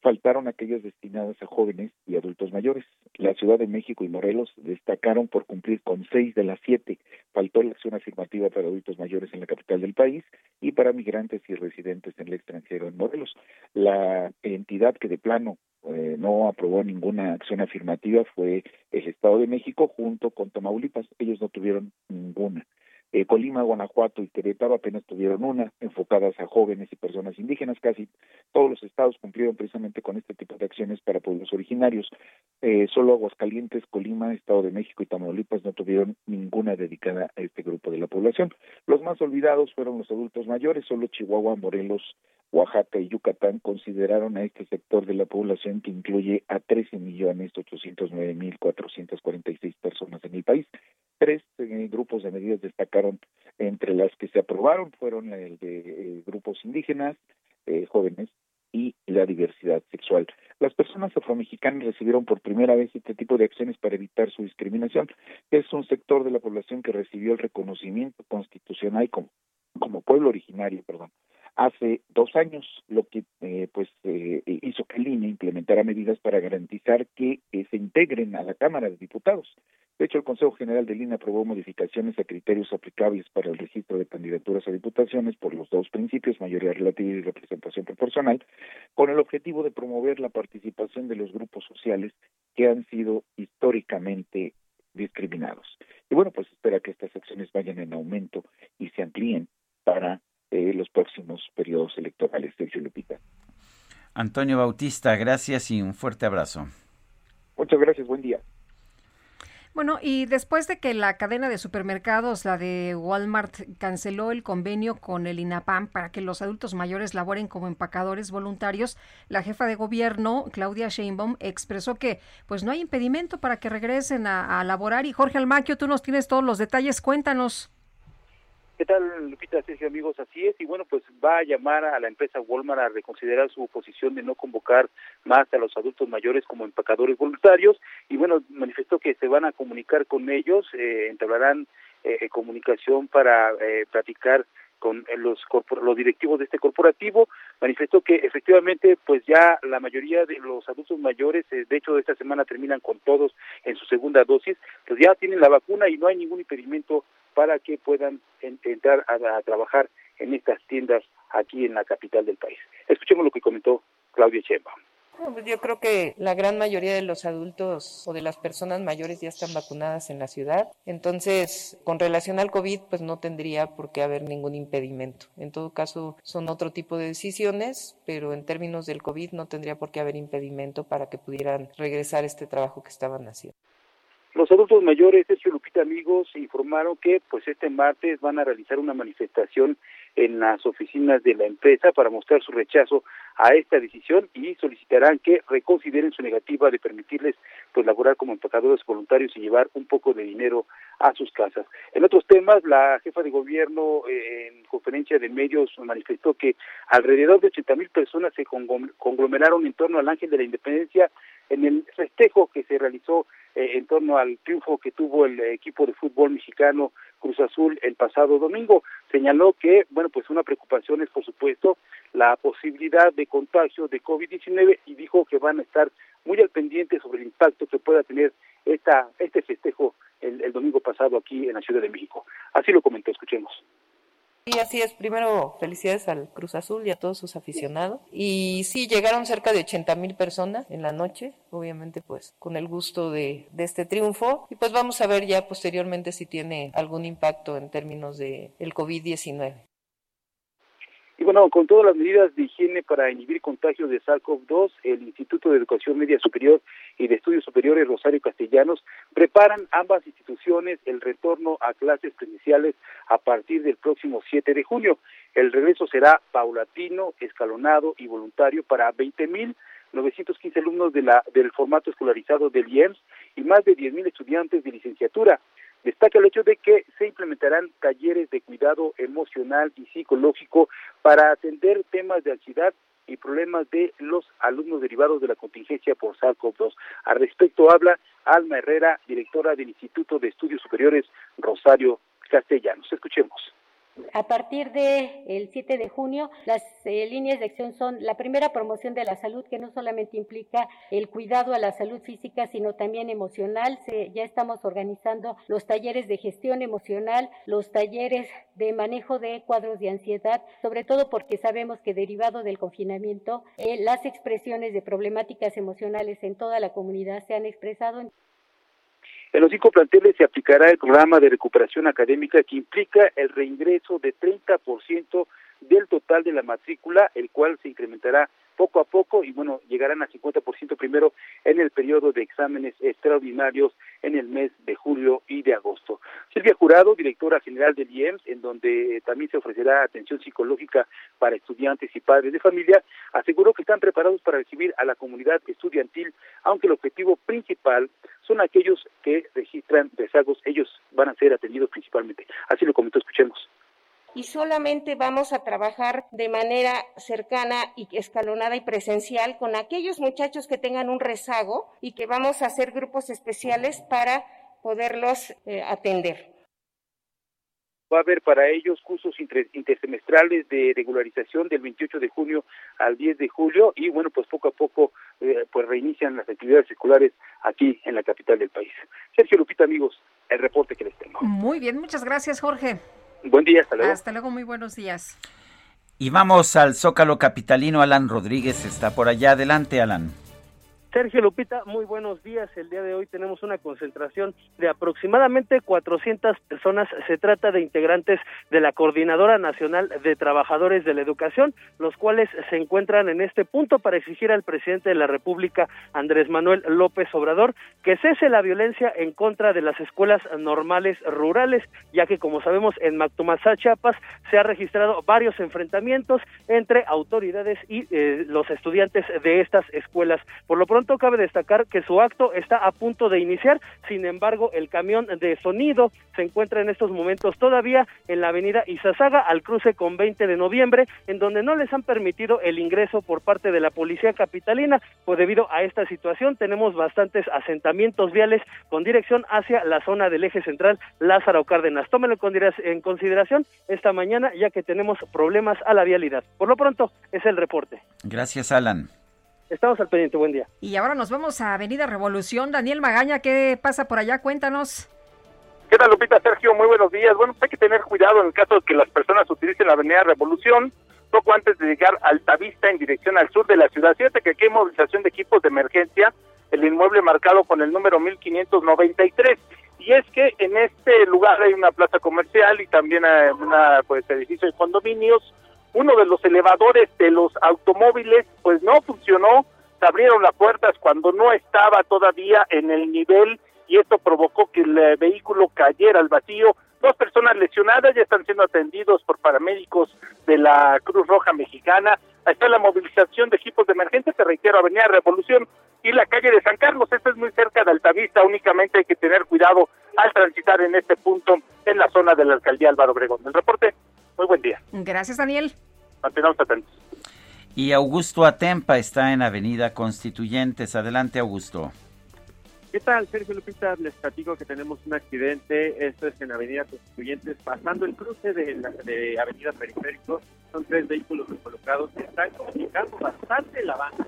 faltaron aquellas destinadas a jóvenes y adultos mayores. La Ciudad de México y Morelos destacaron por cumplir con seis de las siete. Faltó la acción afirmativa para adultos mayores en la capital del país y para migrantes y residentes en el extranjero en Morelos. La entidad que de plano eh, no aprobó ninguna acción afirmativa fue el Estado de México junto con Tamaulipas. Ellos no tuvieron ninguna. Eh, Colima, Guanajuato y Querétaro apenas tuvieron una, enfocadas a jóvenes y personas indígenas. Casi todos los estados cumplieron precisamente con este tipo de acciones para pueblos originarios. Eh, solo Aguascalientes, Colima, Estado de México y Tamaulipas no tuvieron ninguna dedicada a este grupo de la población. Los más olvidados fueron los adultos mayores, solo Chihuahua, Morelos, Oaxaca y Yucatán consideraron a este sector de la población que incluye a 13 millones 809 mil 446 personas en el país. Tres eh, grupos de medidas destacaron entre las que se aprobaron fueron el de eh, grupos indígenas, eh, jóvenes y la diversidad sexual. Las personas afromexicanas recibieron por primera vez este tipo de acciones para evitar su discriminación. Es un sector de la población que recibió el reconocimiento constitucional como, como pueblo originario, perdón, hace dos años, lo que eh, pues eh, hizo que el INE implementara medidas para garantizar que eh, se integren a la Cámara de Diputados. De hecho, el Consejo General del INE aprobó modificaciones a criterios aplicables para el registro de candidaturas a diputaciones por los dos principios, mayoría relativa y representación proporcional, con el objetivo de promover la participación de los grupos sociales que han sido históricamente discriminados. Y bueno, pues espera que estas acciones vayan en aumento y se amplíen para eh, los próximos periodos electorales. Sergio Lupita. Antonio Bautista, gracias y un fuerte abrazo. Muchas gracias, buen día. Bueno, y después de que la cadena de supermercados, la de Walmart, canceló el convenio con el INAPAM para que los adultos mayores laboren como empacadores voluntarios, la jefa de gobierno, Claudia Sheinbaum, expresó que pues no hay impedimento para que regresen a, a laborar. Y Jorge Almaquio, tú nos tienes todos los detalles, cuéntanos. ¿Qué tal, Lupita, Sergio, amigos? Así es, y bueno, pues va a llamar a la empresa Walmart a reconsiderar su posición de no convocar más a los adultos mayores como empacadores voluntarios, y bueno, manifestó que se van a comunicar con ellos, eh, entablarán eh, comunicación para eh, platicar con los los directivos de este corporativo manifestó que efectivamente pues ya la mayoría de los adultos mayores eh, de hecho esta semana terminan con todos en su segunda dosis pues ya tienen la vacuna y no hay ningún impedimento para que puedan en- entrar a, a trabajar en estas tiendas aquí en la capital del país escuchemos lo que comentó Claudia Sheinbaum pues yo creo que la gran mayoría de los adultos o de las personas mayores ya están vacunadas en la ciudad. Entonces, con relación al COVID, pues no tendría por qué haber ningún impedimento. En todo caso, son otro tipo de decisiones, pero en términos del COVID no tendría por qué haber impedimento para que pudieran regresar a este trabajo que estaban haciendo. Los adultos mayores, Sergio Lupita Amigos, informaron que pues este martes van a realizar una manifestación en las oficinas de la empresa para mostrar su rechazo a esta decisión y solicitarán que reconsideren su negativa de permitirles pues laborar como empacadores voluntarios y llevar un poco de dinero a sus casas. En otros temas, la jefa de gobierno eh, en conferencia de medios manifestó que alrededor de 80 mil personas se conglom- conglomeraron en torno al Ángel de la Independencia en el festejo que se realizó eh, en torno al triunfo que tuvo el equipo de fútbol mexicano Cruz Azul el pasado domingo. Señaló que, bueno, pues una preocupación es, por supuesto, la posibilidad de contagio de COVID-19 y dijo que van a estar muy al pendiente sobre el impacto que pueda tener esta este festejo el, el domingo pasado aquí en la Ciudad de México. Así lo comentó, escuchemos. Y así es, primero felicidades al Cruz Azul y a todos sus aficionados. Y sí, llegaron cerca de 80 mil personas en la noche, obviamente pues con el gusto de, de este triunfo. Y pues vamos a ver ya posteriormente si tiene algún impacto en términos de el COVID-19. Y bueno, con todas las medidas de higiene para inhibir contagios de SARS-CoV-2, el Instituto de Educación Media Superior y de Estudios Superiores Rosario Castellanos preparan ambas instituciones el retorno a clases presenciales a partir del próximo 7 de junio. El regreso será paulatino, escalonado y voluntario para 20.915 alumnos de la, del formato escolarizado del IEMS y más de 10.000 estudiantes de licenciatura. Destaca el hecho de que se implementarán talleres de cuidado emocional y psicológico para atender temas de ansiedad y problemas de los alumnos derivados de la contingencia por SARS-CoV-2. Al respecto habla Alma Herrera, directora del Instituto de Estudios Superiores Rosario Castellanos. Escuchemos. A partir del 7 de junio, las eh, líneas de acción son la primera promoción de la salud, que no solamente implica el cuidado a la salud física, sino también emocional. Se- ya estamos organizando los talleres de gestión emocional, los talleres de manejo de cuadros de ansiedad, sobre todo porque sabemos que derivado del confinamiento, eh, las expresiones de problemáticas emocionales en toda la comunidad se han expresado. en En los cinco planteles se aplicará el programa de recuperación académica que implica el reingreso de 30% del total de la matrícula, el cual se incrementará poco a poco y bueno, llegarán a 50% primero en el periodo de exámenes extraordinarios en el mes de julio y de agosto. Silvia Jurado, directora general del IEMS, en donde eh, también se ofrecerá atención psicológica para estudiantes y padres de familia, aseguró que están preparados para recibir a la comunidad estudiantil, aunque el objetivo principal son aquellos que registran rezagos, ellos van a ser atendidos principalmente. Así lo comentó, escuchemos. Y solamente vamos a trabajar de manera cercana y escalonada y presencial con aquellos muchachos que tengan un rezago y que vamos a hacer grupos especiales para poderlos eh, atender. Va a haber para ellos cursos inter- intersemestrales de regularización del 28 de junio al 10 de julio y bueno, pues poco a poco eh, pues reinician las actividades escolares aquí en la capital del país. Sergio Lupita, amigos, el reporte que les tengo. Muy bien, muchas gracias, Jorge. Buen día, hasta luego. Hasta luego, muy buenos días. Y vamos al Zócalo Capitalino. Alan Rodríguez está por allá. Adelante, Alan. Sergio Lupita, muy buenos días. El día de hoy tenemos una concentración de aproximadamente 400 personas. Se trata de integrantes de la Coordinadora Nacional de Trabajadores de la Educación, los cuales se encuentran en este punto para exigir al presidente de la República, Andrés Manuel López Obrador, que cese la violencia en contra de las escuelas normales rurales, ya que como sabemos en Mactumazá, Chiapas, se ha registrado varios enfrentamientos entre autoridades y eh, los estudiantes de estas escuelas. Por lo pronto cabe destacar que su acto está a punto de iniciar, sin embargo el camión de sonido se encuentra en estos momentos todavía en la avenida Izazaga al cruce con 20 de noviembre, en donde no les han permitido el ingreso por parte de la policía capitalina, pues debido a esta situación tenemos bastantes asentamientos viales con dirección hacia la zona del eje central Lázaro Cárdenas. Condira- en consideración esta mañana ya que tenemos problemas a la vialidad. Por lo pronto es el reporte. Gracias, Alan. Estamos al pendiente, buen día. Y ahora nos vamos a Avenida Revolución. Daniel Magaña, ¿qué pasa por allá? Cuéntanos. ¿Qué tal, Lupita? Sergio, muy buenos días. Bueno, pues hay que tener cuidado en el caso de que las personas utilicen la Avenida Revolución, poco antes de llegar a Altavista en dirección al sur de la ciudad. Fíjate que aquí hay movilización de equipos de emergencia, el inmueble marcado con el número 1593. Y es que en este lugar hay una plaza comercial y también una pues edificio de condominios. Uno de los elevadores de los automóviles pues no funcionó, se abrieron las puertas cuando no estaba todavía en el nivel y esto provocó que el eh, vehículo cayera al vacío. Dos personas lesionadas ya están siendo atendidos por paramédicos de la Cruz Roja Mexicana. Ahí está la movilización de equipos de emergencia, te reitero, Avenida Revolución y la calle de San Carlos. Esto es muy cerca de Altavista, únicamente hay que tener cuidado al transitar en este punto en la zona de la alcaldía Álvaro Obregón. El reporte, muy buen día. Gracias, Daniel. Mantengamos atentos. Y Augusto Atempa está en Avenida Constituyentes. Adelante, Augusto. ¿Qué tal, Sergio Lupita? Les platico que tenemos un accidente. Esto es en Avenida Constituyentes, pasando el cruce de, la, de Avenida Periférico. Son tres vehículos colocados que están comunicando bastante la banda.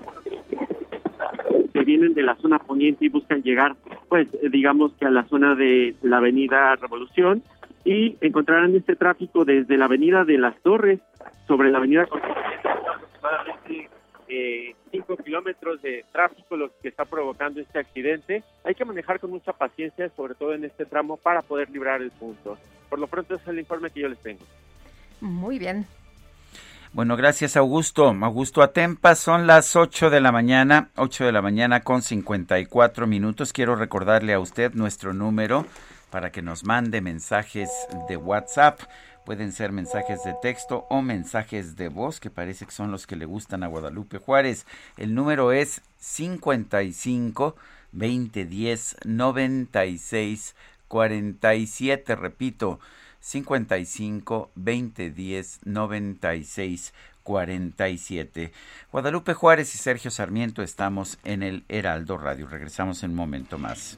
Que vienen de la zona poniente y buscan llegar, pues, digamos que a la zona de la Avenida Revolución. Y encontrarán este tráfico desde la Avenida de las Torres sobre la Avenida. Aproximadamente eh, cinco kilómetros de tráfico lo que está provocando este accidente. Hay que manejar con mucha paciencia, sobre todo en este tramo, para poder librar el punto. Por lo pronto ese es el informe que yo les tengo. Muy bien. Bueno, gracias Augusto. Augusto Atempa, son las 8 de la mañana, 8 de la mañana con 54 minutos. Quiero recordarle a usted nuestro número para que nos mande mensajes de WhatsApp. Pueden ser mensajes de texto o mensajes de voz, que parece que son los que le gustan a Guadalupe Juárez. El número es 55 2010 96 47. Repito, 55 2010 96 47. Guadalupe Juárez y Sergio Sarmiento estamos en el Heraldo Radio. Regresamos en un momento más.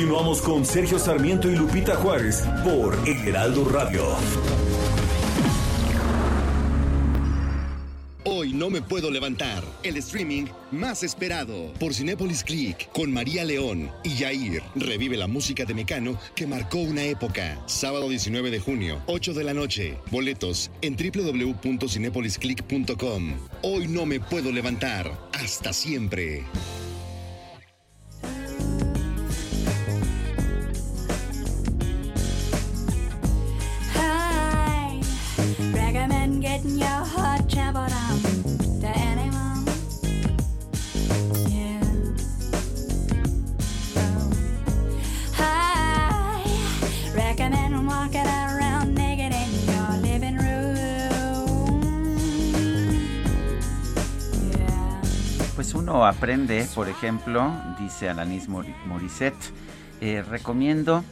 Continuamos con Sergio Sarmiento y Lupita Juárez por El Heraldo Radio. Hoy no me puedo levantar. El streaming más esperado por Cinépolis Click con María León y Yair. Revive la música de Mecano que marcó una época. Sábado 19 de junio, 8 de la noche. Boletos en www.cinepolisclick.com. Hoy no me puedo levantar. Hasta siempre. Pues uno aprende, por ejemplo, dice Alanis Mori- Morissette, eh, recomiendo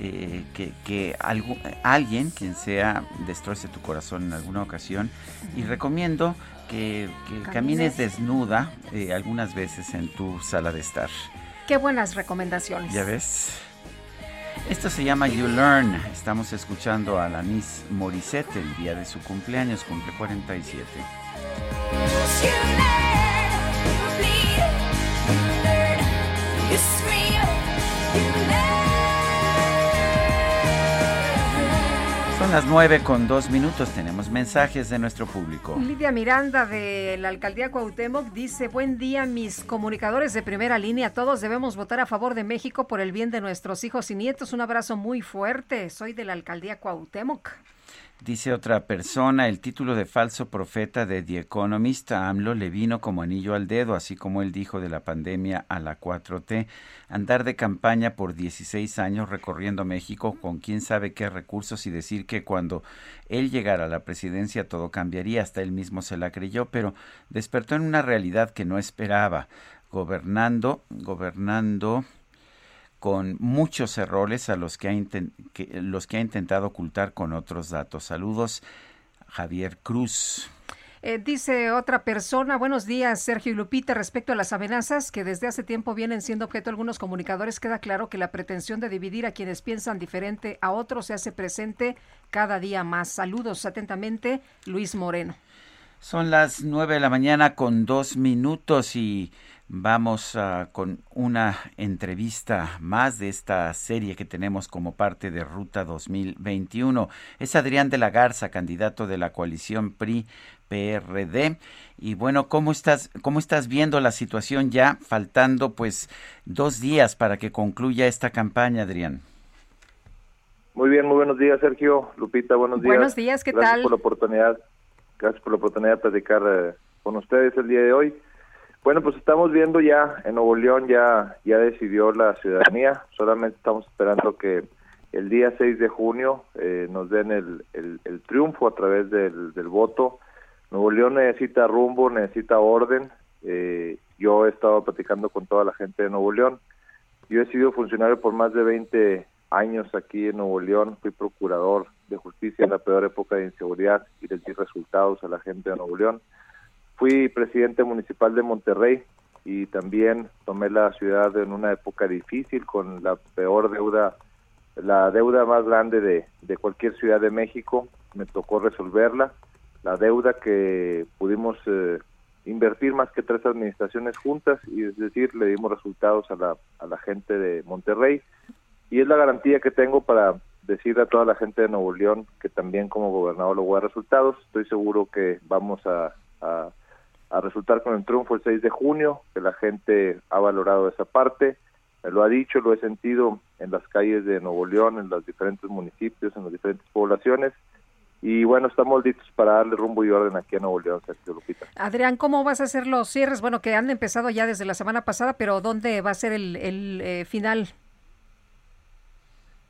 eh, que, que algu- alguien, quien sea, destroce tu corazón en alguna ocasión y recomiendo que, que camines Camines. desnuda eh, algunas veces en tu sala de estar. Qué buenas recomendaciones. ¿Ya ves? Esto se llama You Learn. Estamos escuchando a Alanis Morissette el día de su cumpleaños, cumple 47. Son las nueve con dos minutos tenemos mensajes de nuestro público. Lidia Miranda de la alcaldía Cuauhtémoc dice, buen día mis comunicadores de primera línea, todos debemos votar a favor de México por el bien de nuestros hijos y nietos. Un abrazo muy fuerte, soy de la alcaldía Cuauhtémoc. Dice otra persona, el título de falso profeta de The Economist AMLO le vino como anillo al dedo, así como él dijo de la pandemia a la 4T. Andar de campaña por 16 años recorriendo México con quién sabe qué recursos y decir que cuando él llegara a la presidencia todo cambiaría, hasta él mismo se la creyó, pero despertó en una realidad que no esperaba, gobernando, gobernando con muchos errores a los que ha, que- los que ha intentado ocultar con otros datos. Saludos, Javier Cruz. Eh, dice otra persona, buenos días Sergio y Lupita, respecto a las amenazas que desde hace tiempo vienen siendo objeto de algunos comunicadores, queda claro que la pretensión de dividir a quienes piensan diferente a otros se hace presente cada día más. Saludos atentamente, Luis Moreno. Son las nueve de la mañana con dos minutos y vamos ah, con una entrevista más de esta serie que tenemos como parte de Ruta 2021. Es Adrián de la Garza, candidato de la coalición PRI. PRD y bueno, ¿cómo estás, cómo estás viendo la situación ya faltando pues dos días para que concluya esta campaña, Adrián? Muy bien, muy buenos días, Sergio. Lupita, buenos días. Buenos días, ¿qué Gracias tal? por la oportunidad. Gracias por la oportunidad de platicar eh, con ustedes el día de hoy. Bueno, pues estamos viendo ya en Nuevo León ya ya decidió la ciudadanía. Solamente estamos esperando que el día 6 de junio eh, nos den el, el, triunfo a través del, del voto. Nuevo León necesita rumbo, necesita orden. Eh, yo he estado platicando con toda la gente de Nuevo León. Yo he sido funcionario por más de 20 años aquí en Nuevo León. Fui procurador de justicia en la peor época de inseguridad y les di resultados a la gente de Nuevo León. Fui presidente municipal de Monterrey y también tomé la ciudad en una época difícil con la peor deuda, la deuda más grande de, de cualquier ciudad de México. Me tocó resolverla. La deuda que pudimos eh, invertir más que tres administraciones juntas y es decir, le dimos resultados a la, a la gente de Monterrey y es la garantía que tengo para decirle a toda la gente de Nuevo León que también como gobernador logró resultados. Estoy seguro que vamos a, a, a resultar con el triunfo el 6 de junio, que la gente ha valorado esa parte, me lo ha dicho, lo he sentido en las calles de Nuevo León, en los diferentes municipios, en las diferentes poblaciones. Y bueno, estamos listos para darle rumbo y orden aquí a Nuevo León, Sergio Lupita. Adrián, ¿cómo vas a hacer los cierres? Bueno, que han empezado ya desde la semana pasada, pero ¿dónde va a ser el, el, eh, final?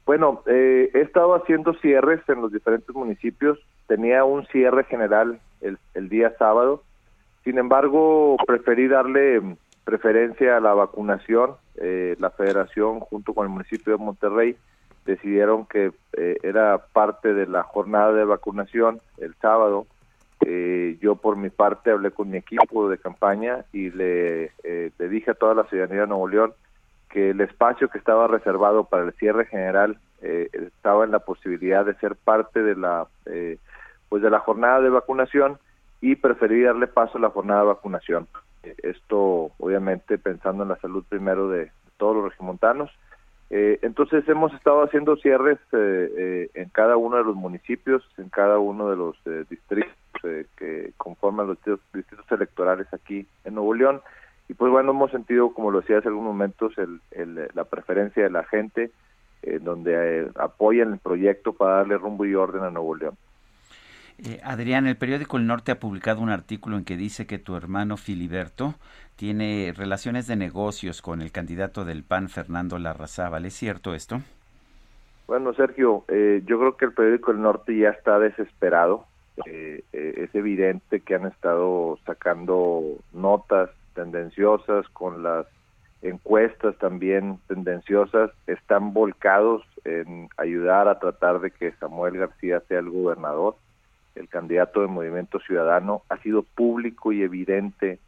Bueno, eh, he estado haciendo cierres en los diferentes municipios. Tenía un cierre general el, el día sábado. Sin embargo, preferí darle preferencia a la vacunación. Eh, la federación, junto con el municipio de Monterrey, decidieron que eh, era parte de la jornada de vacunación el sábado. Eh, yo por mi parte hablé con mi equipo de campaña y le, eh, le dije a toda la ciudadanía de Nuevo León que el espacio que estaba reservado para el cierre general eh, estaba en la posibilidad de ser parte de la pues de la jornada de vacunación y preferí darle paso a la jornada de vacunación. Eh, esto obviamente pensando en la salud primero de, todos los regimontanos. Eh, entonces hemos estado haciendo cierres eh, eh, en cada uno de los municipios, en cada uno de los eh, distritos eh, que conforman los distritos, electorales aquí en Nuevo León. Y pues bueno, hemos sentido, como lo decía hace algunos momentos, el, el, la preferencia de la gente, donde apoyan el proyecto para darle rumbo y orden a Nuevo León. Eh, Adrián, el periódico El Norte ha publicado un artículo en que dice que tu hermano Filiberto tiene relaciones de negocios con el candidato del PAN, Fernando Larrazábal. ¿Es cierto esto? Bueno, Sergio, eh, yo creo que el periódico El Norte ya está desesperado. Eh, eh, es evidente que han estado sacando notas tendenciosas con las encuestas también tendenciosas. Están volcados en ayudar a tratar de que Samuel García sea el gobernador. El candidato del Movimiento Ciudadano ha sido público y evidente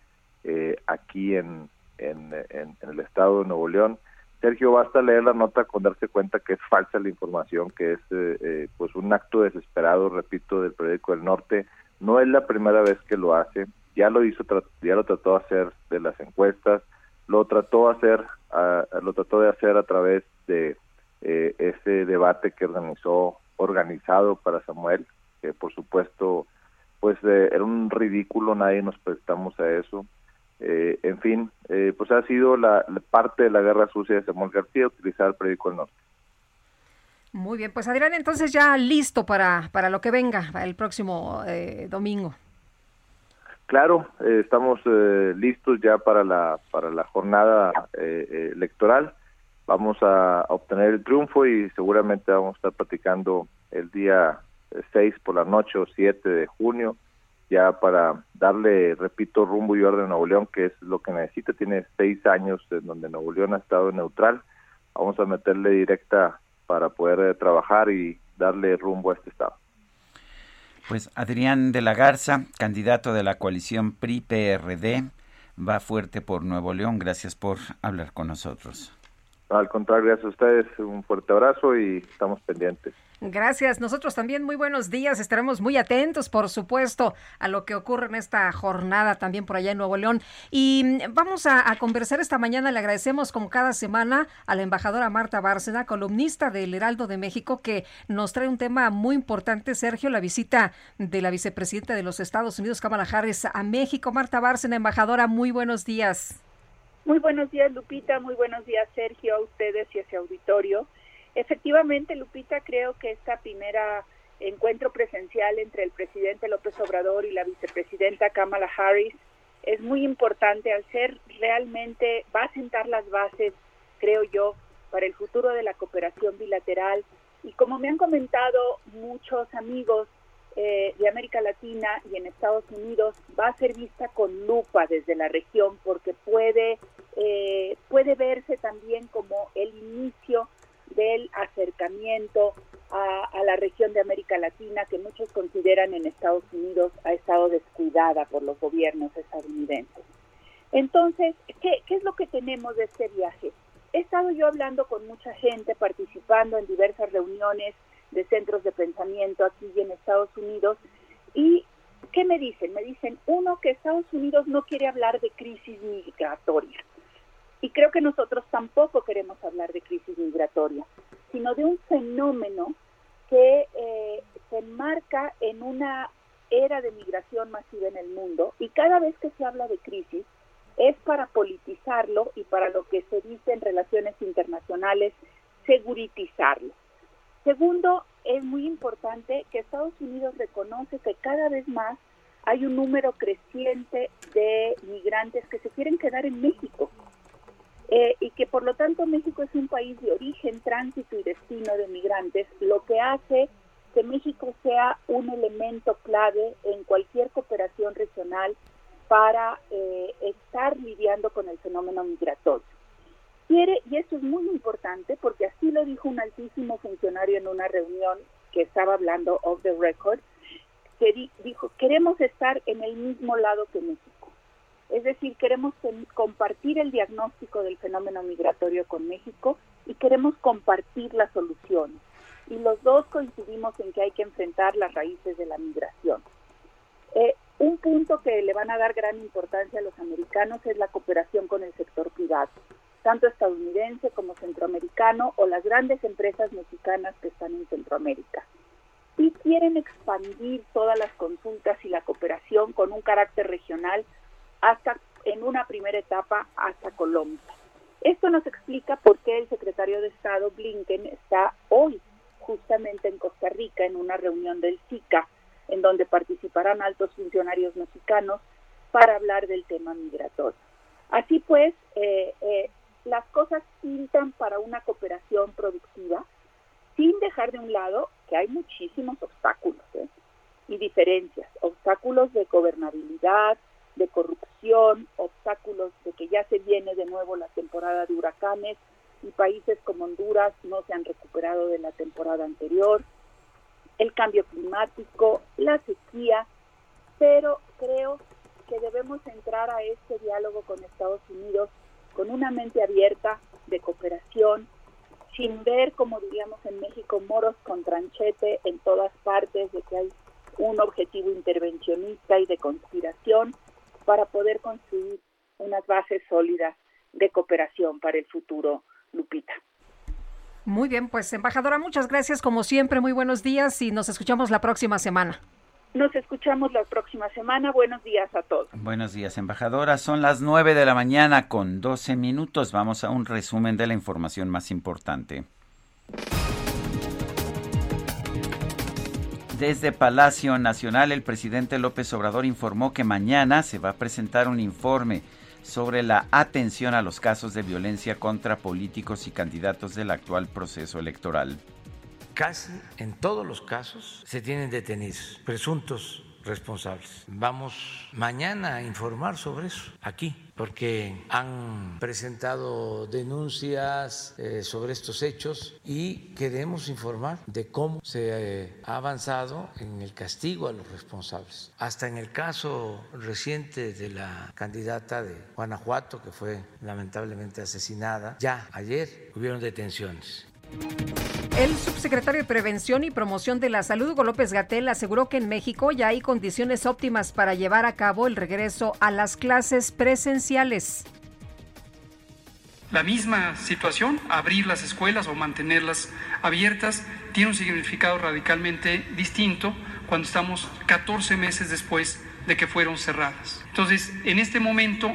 eh, aquí en, en, en, en el estado de Nuevo León. Sergio, basta leer la nota con darse cuenta que es falsa la información, que es eh, eh, pues un acto desesperado, repito, del periódico del Norte. No es la primera vez que lo hace, ya lo hizo, ya lo trató de hacer de las encuestas, lo trató de hacer, a- lo trató de hacer a través de eh, ese debate que organizó organizado para Samuel, que por supuesto pues eh, era un ridículo, nadie nos prestamos a eso. Eh, en fin, eh, pues ha sido la, la parte de la guerra sucia de Samuel García utilizar el periódico El Norte. Muy bien, pues Adrián, entonces ya listo para, para lo que venga el próximo eh, domingo. Claro, eh, estamos eh, listos ya para la para la jornada electoral. Vamos a, obtener el triunfo y seguramente vamos a estar platicando el día 6 por la noche o 7 de junio ya para darle, repito, rumbo y orden a Nuevo León, que es lo que necesita. Tiene seis años en donde Nuevo León ha estado neutral. Vamos a meterle directa para poder eh, trabajar y darle rumbo a este estado. Pues Adrián de la Garza, candidato de la coalición PRI-PRD, va fuerte por Nuevo León. Gracias por hablar con nosotros. Al contrario, gracias a ustedes, un fuerte abrazo y estamos pendientes. Gracias. Nosotros también muy buenos días. Estaremos muy atentos, por supuesto, a lo que ocurre en esta jornada también por allá en Nuevo León. Y vamos a, a conversar esta mañana. Le agradecemos como cada semana a la embajadora Marta Bárcena, columnista del Heraldo de México, que nos trae un tema muy importante, Sergio, la visita de la vicepresidenta de los Estados Unidos, Kamala Harris, a México. Marta Bárcena, embajadora, muy buenos días. Muy buenos días, Lupita. Muy buenos días, Sergio, a ustedes y a ese auditorio. Efectivamente, Lupita, creo que esta primera encuentro presencial entre el presidente López Obrador y la vicepresidenta Kamala Harris es muy importante al ser realmente, va a sentar las bases, creo yo, para el futuro de la cooperación bilateral. Y como me han comentado muchos amigos eh, de América Latina y en Estados Unidos, va a ser vista con lupa desde la región porque puede, eh, puede verse también como el inicio del acercamiento a, la región de América Latina que muchos consideran en Estados Unidos ha estado descuidada por los gobiernos estadounidenses. Entonces, ¿qué, ¿qué es lo que tenemos de este viaje? He estado yo hablando con mucha gente, participando en diversas reuniones de centros de pensamiento aquí y en Estados Unidos, y ¿qué me dicen? Me dicen, uno, que Estados Unidos no quiere hablar de crisis migratoria y creo que nosotros tampoco queremos hablar de crisis migratoria, sino de un fenómeno que eh, se enmarca en una era de migración masiva en el mundo y cada vez que se habla de crisis es para politizarlo y para lo que se dice en relaciones internacionales, seguritizarlo. Segundo, es muy importante que Estados Unidos reconoce que cada vez más hay un número creciente de migrantes que se quieren quedar en México eh, y que por lo tanto México es un país de origen, tránsito y destino de migrantes, lo que hace que México sea un elemento clave en cualquier cooperación regional para eh, estar lidiando con el fenómeno migratorio. Quiere, y esto es muy importante porque así lo dijo un altísimo funcionario en una reunión que estaba hablando of the record, que di, dijo, queremos estar en el mismo lado que México. Es decir, queremos compartir el diagnóstico del fenómeno migratorio con México y queremos compartir las soluciones. Y los dos coincidimos en que hay que enfrentar las raíces de la migración. Eh, un punto que le van a dar gran importancia a los americanos es la cooperación con el sector privado, tanto estadounidense como centroamericano o las grandes empresas mexicanas que están en Centroamérica. Y quieren expandir todas las consultas y la cooperación con un carácter regional hasta en una primera etapa hasta Colombia. Esto nos explica por qué el secretario de Estado Blinken está hoy justamente en Costa Rica en una reunión del SICA, en donde participarán altos funcionarios mexicanos para hablar del tema migratorio. Así pues, eh, eh, las cosas pintan para una cooperación productiva, sin dejar de un lado que hay muchísimos obstáculos ¿eh? y diferencias, obstáculos de gobernabilidad, de corrupción, obstáculos de que ya se viene de nuevo la temporada de huracanes y países como Honduras no se han recuperado de la temporada anterior, el cambio climático, la sequía, pero creo que debemos entrar a este diálogo con Estados Unidos con una mente abierta de cooperación, sin ver, como diríamos en México, moros con tranchete en todas partes, de que hay un objetivo intervencionista y de conspiración, para poder construir unas bases sólidas de cooperación para el futuro, Lupita. Muy bien, pues embajadora, muchas gracias como siempre, muy buenos días y nos escuchamos la próxima semana. Nos escuchamos la próxima semana. Buenos días a todos. Buenos días, embajadora. Son las 9 de la mañana con 12 minutos. Vamos a un resumen de la información más importante. Desde Palacio Nacional, el presidente López Obrador informó que mañana se va a presentar un informe sobre la atención a los casos de violencia contra políticos y candidatos del actual proceso electoral. Casi en todos los casos se tienen detenidos presuntos responsables. Vamos mañana a informar sobre eso aquí, porque han presentado denuncias eh, sobre estos hechos y queremos informar de cómo se eh, ha avanzado en el castigo a los responsables. Hasta en el caso reciente de la candidata de Guanajuato, que fue lamentablemente asesinada, ya ayer hubieron detenciones. El subsecretario de Prevención y Promoción de la Salud, Hugo López Gatel, aseguró que en México ya hay condiciones óptimas para llevar a cabo el regreso a las clases presenciales. La misma situación, abrir las escuelas o mantenerlas abiertas, tiene un significado radicalmente distinto cuando estamos 14 meses después de que fueron cerradas. Entonces, en este momento,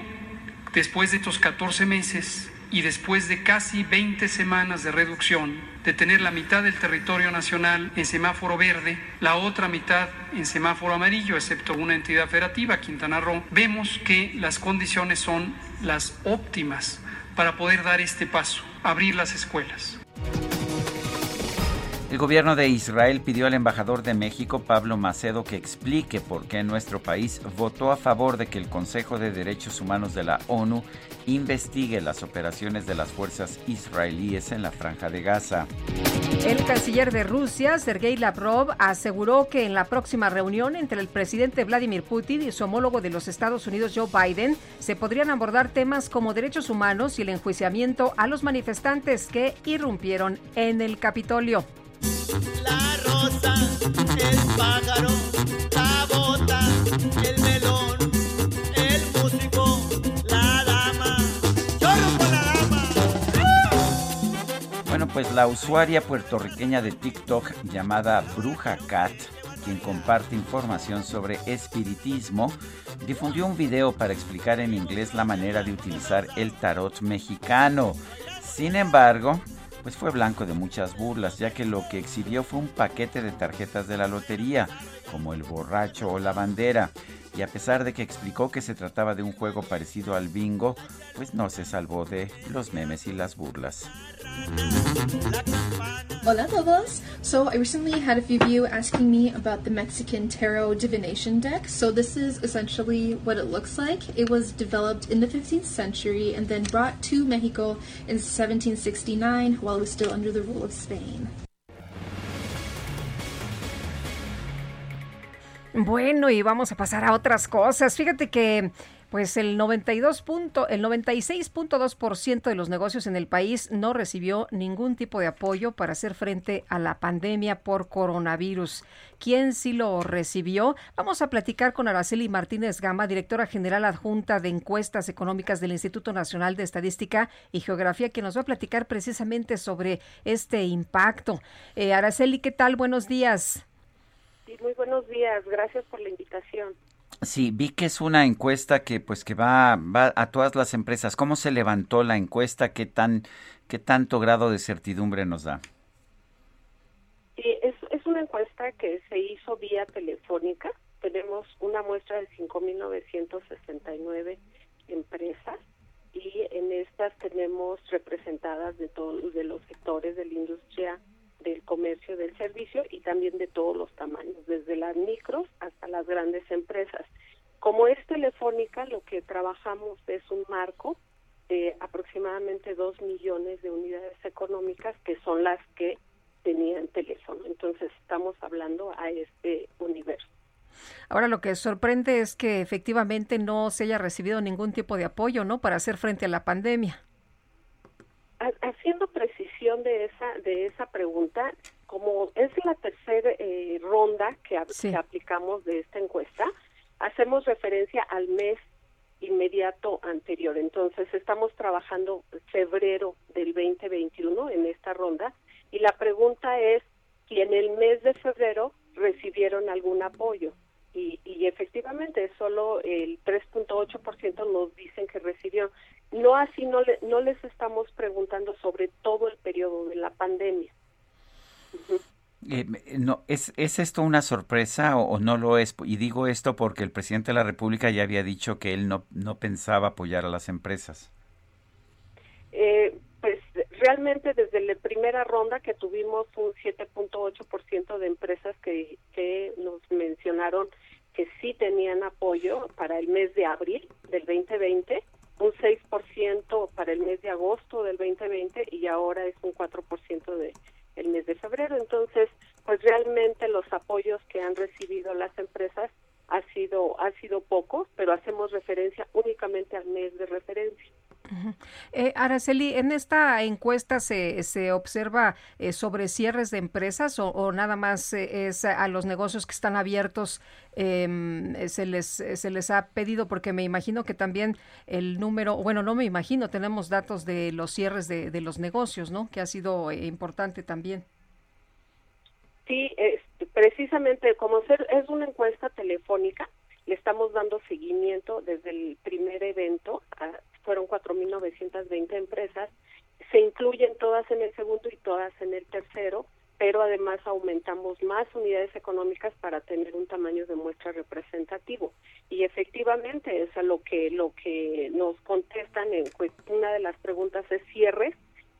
después de estos 14 meses y después de casi 20 semanas de reducción, de tener la mitad del territorio nacional en semáforo verde, la otra mitad en semáforo amarillo, excepto una entidad federativa, Quintana Roo, vemos que las condiciones son las óptimas para poder dar este paso, abrir las escuelas. El gobierno de Israel pidió al embajador de México, Pablo Macedo, que explique por qué nuestro país votó a favor de que el Consejo de Derechos Humanos de la ONU investigue las operaciones de las fuerzas israelíes en la franja de Gaza. El canciller de Rusia, Sergei Lavrov, aseguró que en la próxima reunión entre el presidente Vladimir Putin y su homólogo de los Estados Unidos, Joe Biden, se podrían abordar temas como derechos humanos y el enjuiciamiento a los manifestantes que irrumpieron en el Capitolio. La rosa, el pájaro, la bota, el melón, el músico, la dama. Yo rompo la dama. Bueno, pues la usuaria puertorriqueña de TikTok llamada Bruja Cat, quien comparte información sobre espiritismo, difundió un video para explicar en inglés la manera de utilizar el tarot mexicano. Sin embargo, pues fue blanco de muchas burlas, ya que lo que exhibió fue un paquete de tarjetas de la lotería, como el borracho o la bandera. Y a pesar de que explicó que se trataba de un juego parecido al bingo, pues no se salvó de los memes y las burlas. Hola todos. So I recently had a few of you asking me about the Mexican Tarot Divination deck. So this is essentially what it looks like. It was developed in the 15th century and then brought to Mexico in 1769 while it was still under the rule of Spain. Bueno, y vamos a pasar a otras cosas. Fíjate que pues el 92 punto, el 96.2% de los negocios en el país no recibió ningún tipo de apoyo para hacer frente a la pandemia por coronavirus. ¿Quién sí lo recibió? Vamos a platicar con Araceli Martínez Gama, directora general adjunta de encuestas económicas del Instituto Nacional de Estadística y Geografía, que nos va a platicar precisamente sobre este impacto. Eh, Araceli, ¿qué tal? Buenos días. Sí, muy buenos días. Gracias por la invitación. Sí, vi que es una encuesta que pues que va, va a todas las empresas. ¿Cómo se levantó la encuesta? ¿Qué tan qué tanto grado de certidumbre nos da? Sí, es, es una encuesta que se hizo vía telefónica. Tenemos una muestra de 5.969 empresas y en estas tenemos representadas de todos de los sectores de la industria del comercio del servicio y también de todos los tamaños, desde las micros hasta las grandes empresas. Como es telefónica, lo que trabajamos es un marco de aproximadamente dos millones de unidades económicas que son las que tenían teléfono. Entonces estamos hablando a este universo. Ahora lo que sorprende es que efectivamente no se haya recibido ningún tipo de apoyo, ¿no? Para hacer frente a la pandemia. Haciendo precisión de esa de esa pregunta, como es la tercera eh, ronda que, sí. que aplicamos de esta encuesta, hacemos referencia al mes inmediato anterior. Entonces, estamos trabajando febrero del 2021 en esta ronda y la pregunta es si en el mes de febrero recibieron algún apoyo. Y, y efectivamente, solo el 3.8% nos dicen que recibieron. No así, no, le- no les estamos preguntando sobre todo el periodo de la pandemia. Eh, no, ¿es, ¿Es esto una sorpresa o, o no lo es? Y digo esto porque el presidente de la República ya había dicho que él no, no pensaba apoyar a las empresas. Eh, realmente desde la primera ronda que tuvimos un 7.8% de empresas que, que nos mencionaron que sí tenían apoyo para el mes de abril del 2020, un 6% para el mes de agosto del 2020 y ahora es un 4% de el mes de febrero. Entonces, pues realmente los apoyos que han recibido las empresas ha sido ha sido pocos, pero hacemos referencia únicamente al mes de referencia. Eh, Araceli, ¿en esta encuesta se, se observa eh, sobre cierres de empresas o, nada más eh, es a los negocios que están abiertos em, eh, se les eh, se les ha pedido porque me imagino que también el número, bueno, no me imagino, tenemos datos de los cierres de, de los negocios, ¿no? Que ha sido importante también. Sí, precisamente como ser, es una encuesta telefónica, le estamos dando seguimiento desde el primer evento, a- fueron 4.920 empresas, se incluyen todas en el segundo y todas en el tercero, pero además aumentamos más unidades económicas para tener un tamaño de muestra representativo. Y efectivamente es a lo que lo que nos contestan en una de las preguntas es cierres,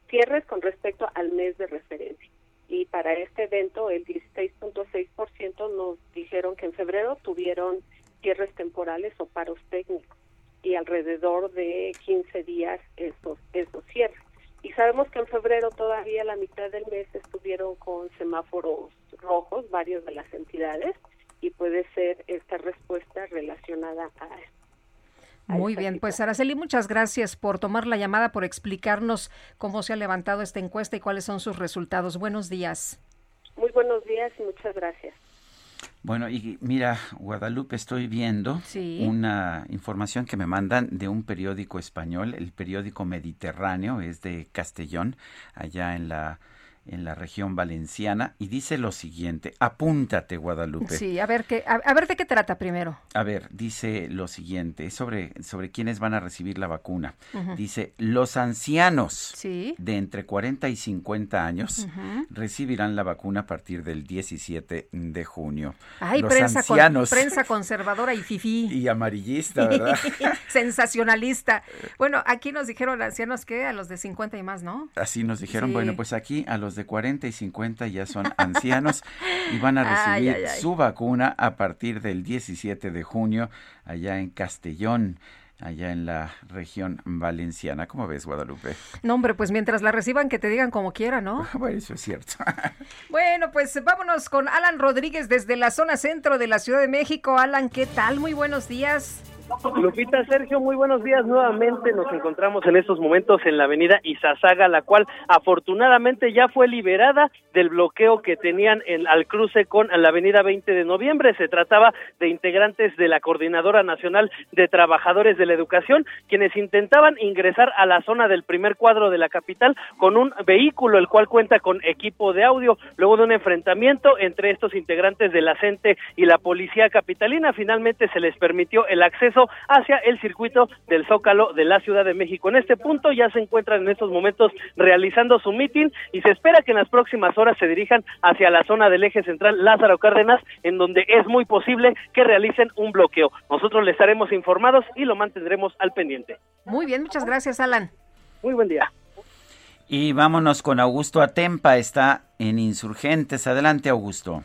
cierres con respecto al mes de referencia y para este evento el 16.6% nos dijeron que en febrero tuvieron cierres temporales o paros técnicos y alrededor de 15 días esos esos cierres. Y sabemos que en febrero todavía la mitad del mes estuvieron con semáforos rojos varios de las entidades y puede ser esta respuesta relacionada a Muy bien, pues Araceli, muchas gracias por tomar la llamada, por explicarnos cómo se ha levantado esta encuesta y cuáles son sus resultados. Buenos días. Muy buenos días y muchas gracias. Bueno, y mira, Guadalupe, estoy viendo Sí. una información que me mandan de un periódico español, el periódico Mediterráneo, es de Castellón, allá en la en la región valenciana y dice lo siguiente, apúntate Guadalupe. Sí, a ver qué, a, a ver de qué trata primero. A ver, dice lo siguiente, es sobre, sobre quiénes van a recibir la vacuna. Dice, los ancianos Sí. de entre 40 y 50 años recibirán la vacuna a partir del 17 de junio. Ay, los prensa, con- prensa conservadora y fifí. *laughs* y amarillista, ¿verdad? *laughs* Sensacionalista. Bueno, aquí nos dijeron ancianos que a los de 50 y más, ¿no? Así nos dijeron, Sí. bueno, pues aquí a los de 40 y 50 ya son ancianos y van a recibir ay, ay. su vacuna a partir del 17 de junio allá en Castellón, allá en la región valenciana. ¿Cómo ves, Guadalupe? No, hombre, pues mientras la reciban, que te digan como quiera, ¿no? *laughs* Bueno, eso es cierto. *laughs* Bueno, pues vámonos con Alan Rodríguez desde la zona centro de la Ciudad de México. Alan, ¿qué tal? Muy buenos días. Lupita, Sergio, muy buenos días. Nuevamente nos encontramos en estos momentos en la avenida Izazaga, la cual afortunadamente ya fue liberada del bloqueo que tenían en, al cruce con la avenida 20 de noviembre. Se trataba de integrantes de la Coordinadora Nacional de Trabajadores de la Educación, quienes intentaban ingresar a la zona del primer cuadro de la capital con un vehículo, el cual cuenta con equipo de audio. Luego de un enfrentamiento entre estos integrantes de la CENTE y la Policía Capitalina, finalmente se les permitió el acceso hacia el circuito del Zócalo de la Ciudad de México. En este punto ya se encuentran en estos momentos realizando su mitin y se espera que en las próximas horas se dirijan hacia la zona del eje central Lázaro Cárdenas, en donde es muy posible que realicen un bloqueo. Nosotros les estaremos informados y lo mantendremos al pendiente. Muy bien, muchas gracias, Alan. Muy buen día. Y vámonos con Augusto Atempa, está en Insurgentes. Adelante, Augusto.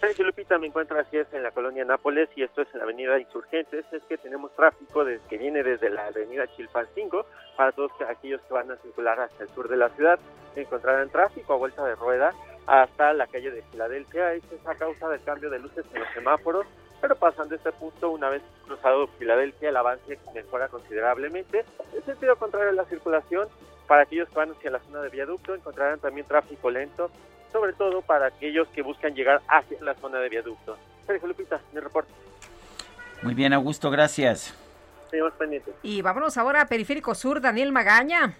Sergio Lupita, me encuentro así es en la colonia Nápoles y esto es en la avenida Insurgentes. Es que tenemos tráfico desde, que viene desde la avenida Chilpancingo para todos aquellos que van a circular hacia el sur de la ciudad. Encontrarán tráfico a vuelta de rueda hasta la calle de Filadelfia. Esto es a causa del cambio de luces en los semáforos, pero pasando este punto, una vez cruzado Filadelfia, el avance mejora considerablemente. En sentido contrario a la circulación, para aquellos que van hacia la zona de viaducto, encontrarán también tráfico lento sobre todo para aquellos que buscan llegar hacia la zona de viaducto. Sergio Lupita, mi reporte. Muy bien, Augusto, gracias. seguimos pendientes. Y vámonos ahora a Periférico Sur, Daniel Magaña.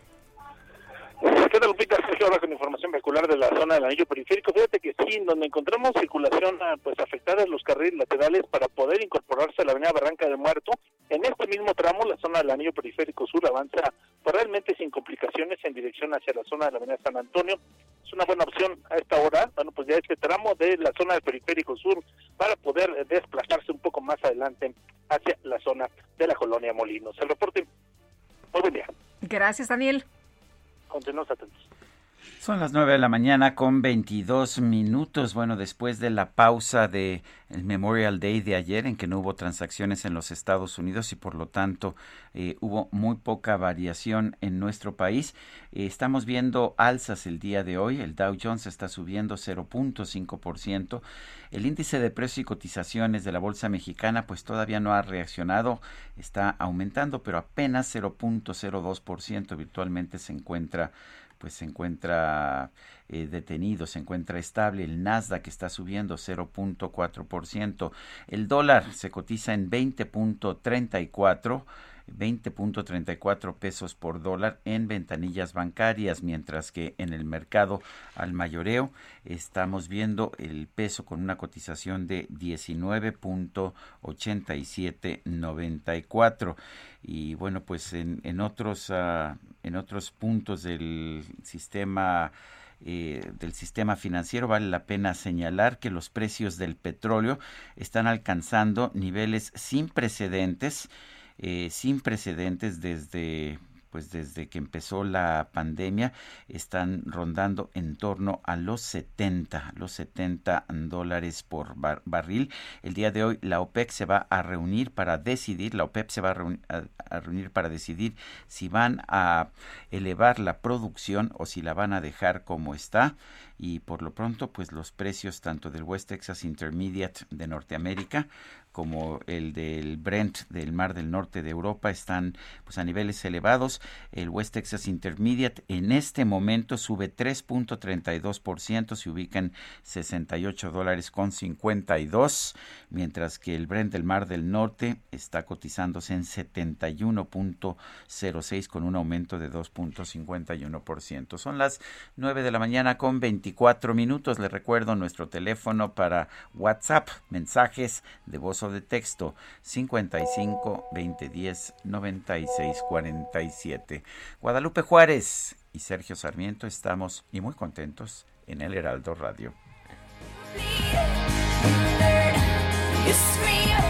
¿Qué tal, Lupita? Sergio, ahora con información vehicular de la zona del anillo periférico. Fíjate que sí, donde encontramos circulación ah, pues afectada en los carriles laterales para poder incorporarse a la avenida Barranca del Muerto. En este mismo tramo, la zona del anillo periférico sur avanza pues, realmente sin complicaciones en dirección hacia la zona de la avenida San Antonio. Es una buena opción a esta hora, bueno, pues ya este tramo de la zona del periférico sur para poder eh, desplazarse un poco más adelante hacia la zona de la colonia Molinos. El reporte, muy buen día. Gracias, Daniel. Continuamos atentos. Son las 9 de la mañana con 22 minutos. Bueno, después de la pausa de Memorial Day de ayer, en que no hubo transacciones en los Estados Unidos y por lo tanto eh, hubo muy poca variación en nuestro país, eh, estamos viendo alzas el día de hoy. El Dow Jones está subiendo 0.5%. El índice de precios y cotizaciones de la Bolsa Mexicana pues todavía no ha reaccionado, está aumentando, pero apenas 0.02% virtualmente se encuentra pues se encuentra eh, detenido, se encuentra estable. El Nasdaq está subiendo 0.4%. El dólar se cotiza en 20.34. 20.34 pesos por dólar en ventanillas bancarias, mientras que en el mercado al mayoreo estamos viendo el peso con una cotización de 19.8794 y bueno pues en, otros ah, en otros puntos del sistema eh, del sistema financiero vale la pena señalar que los precios del petróleo están alcanzando niveles sin precedentes eh, sin precedentes desde pues desde que empezó la pandemia están rondando en torno a los 70, los 70 dólares por barril. El día de hoy la OPEC se va a reunir para decidir, la OPEP se va a a reunir para decidir si van a elevar la producción o si la van a dejar como está y por lo pronto pues los precios tanto del West Texas Intermediate de Norteamérica como el del Brent del Mar del Norte de Europa están pues a niveles elevados. El West Texas Intermediate en este momento sube 3.32%, se ubica en 68 dólares con 52, mientras que el Brent del Mar del Norte está cotizándose en 71.06 con un aumento de 2.51%. Son las 9 de la mañana con 24 minutos. Les recuerdo nuestro teléfono para WhatsApp, mensajes de voz o de texto 55 2010 96 47. Guadalupe Juárez y Sergio Sarmiento estamos y muy contentos en el Heraldo Radio. recommend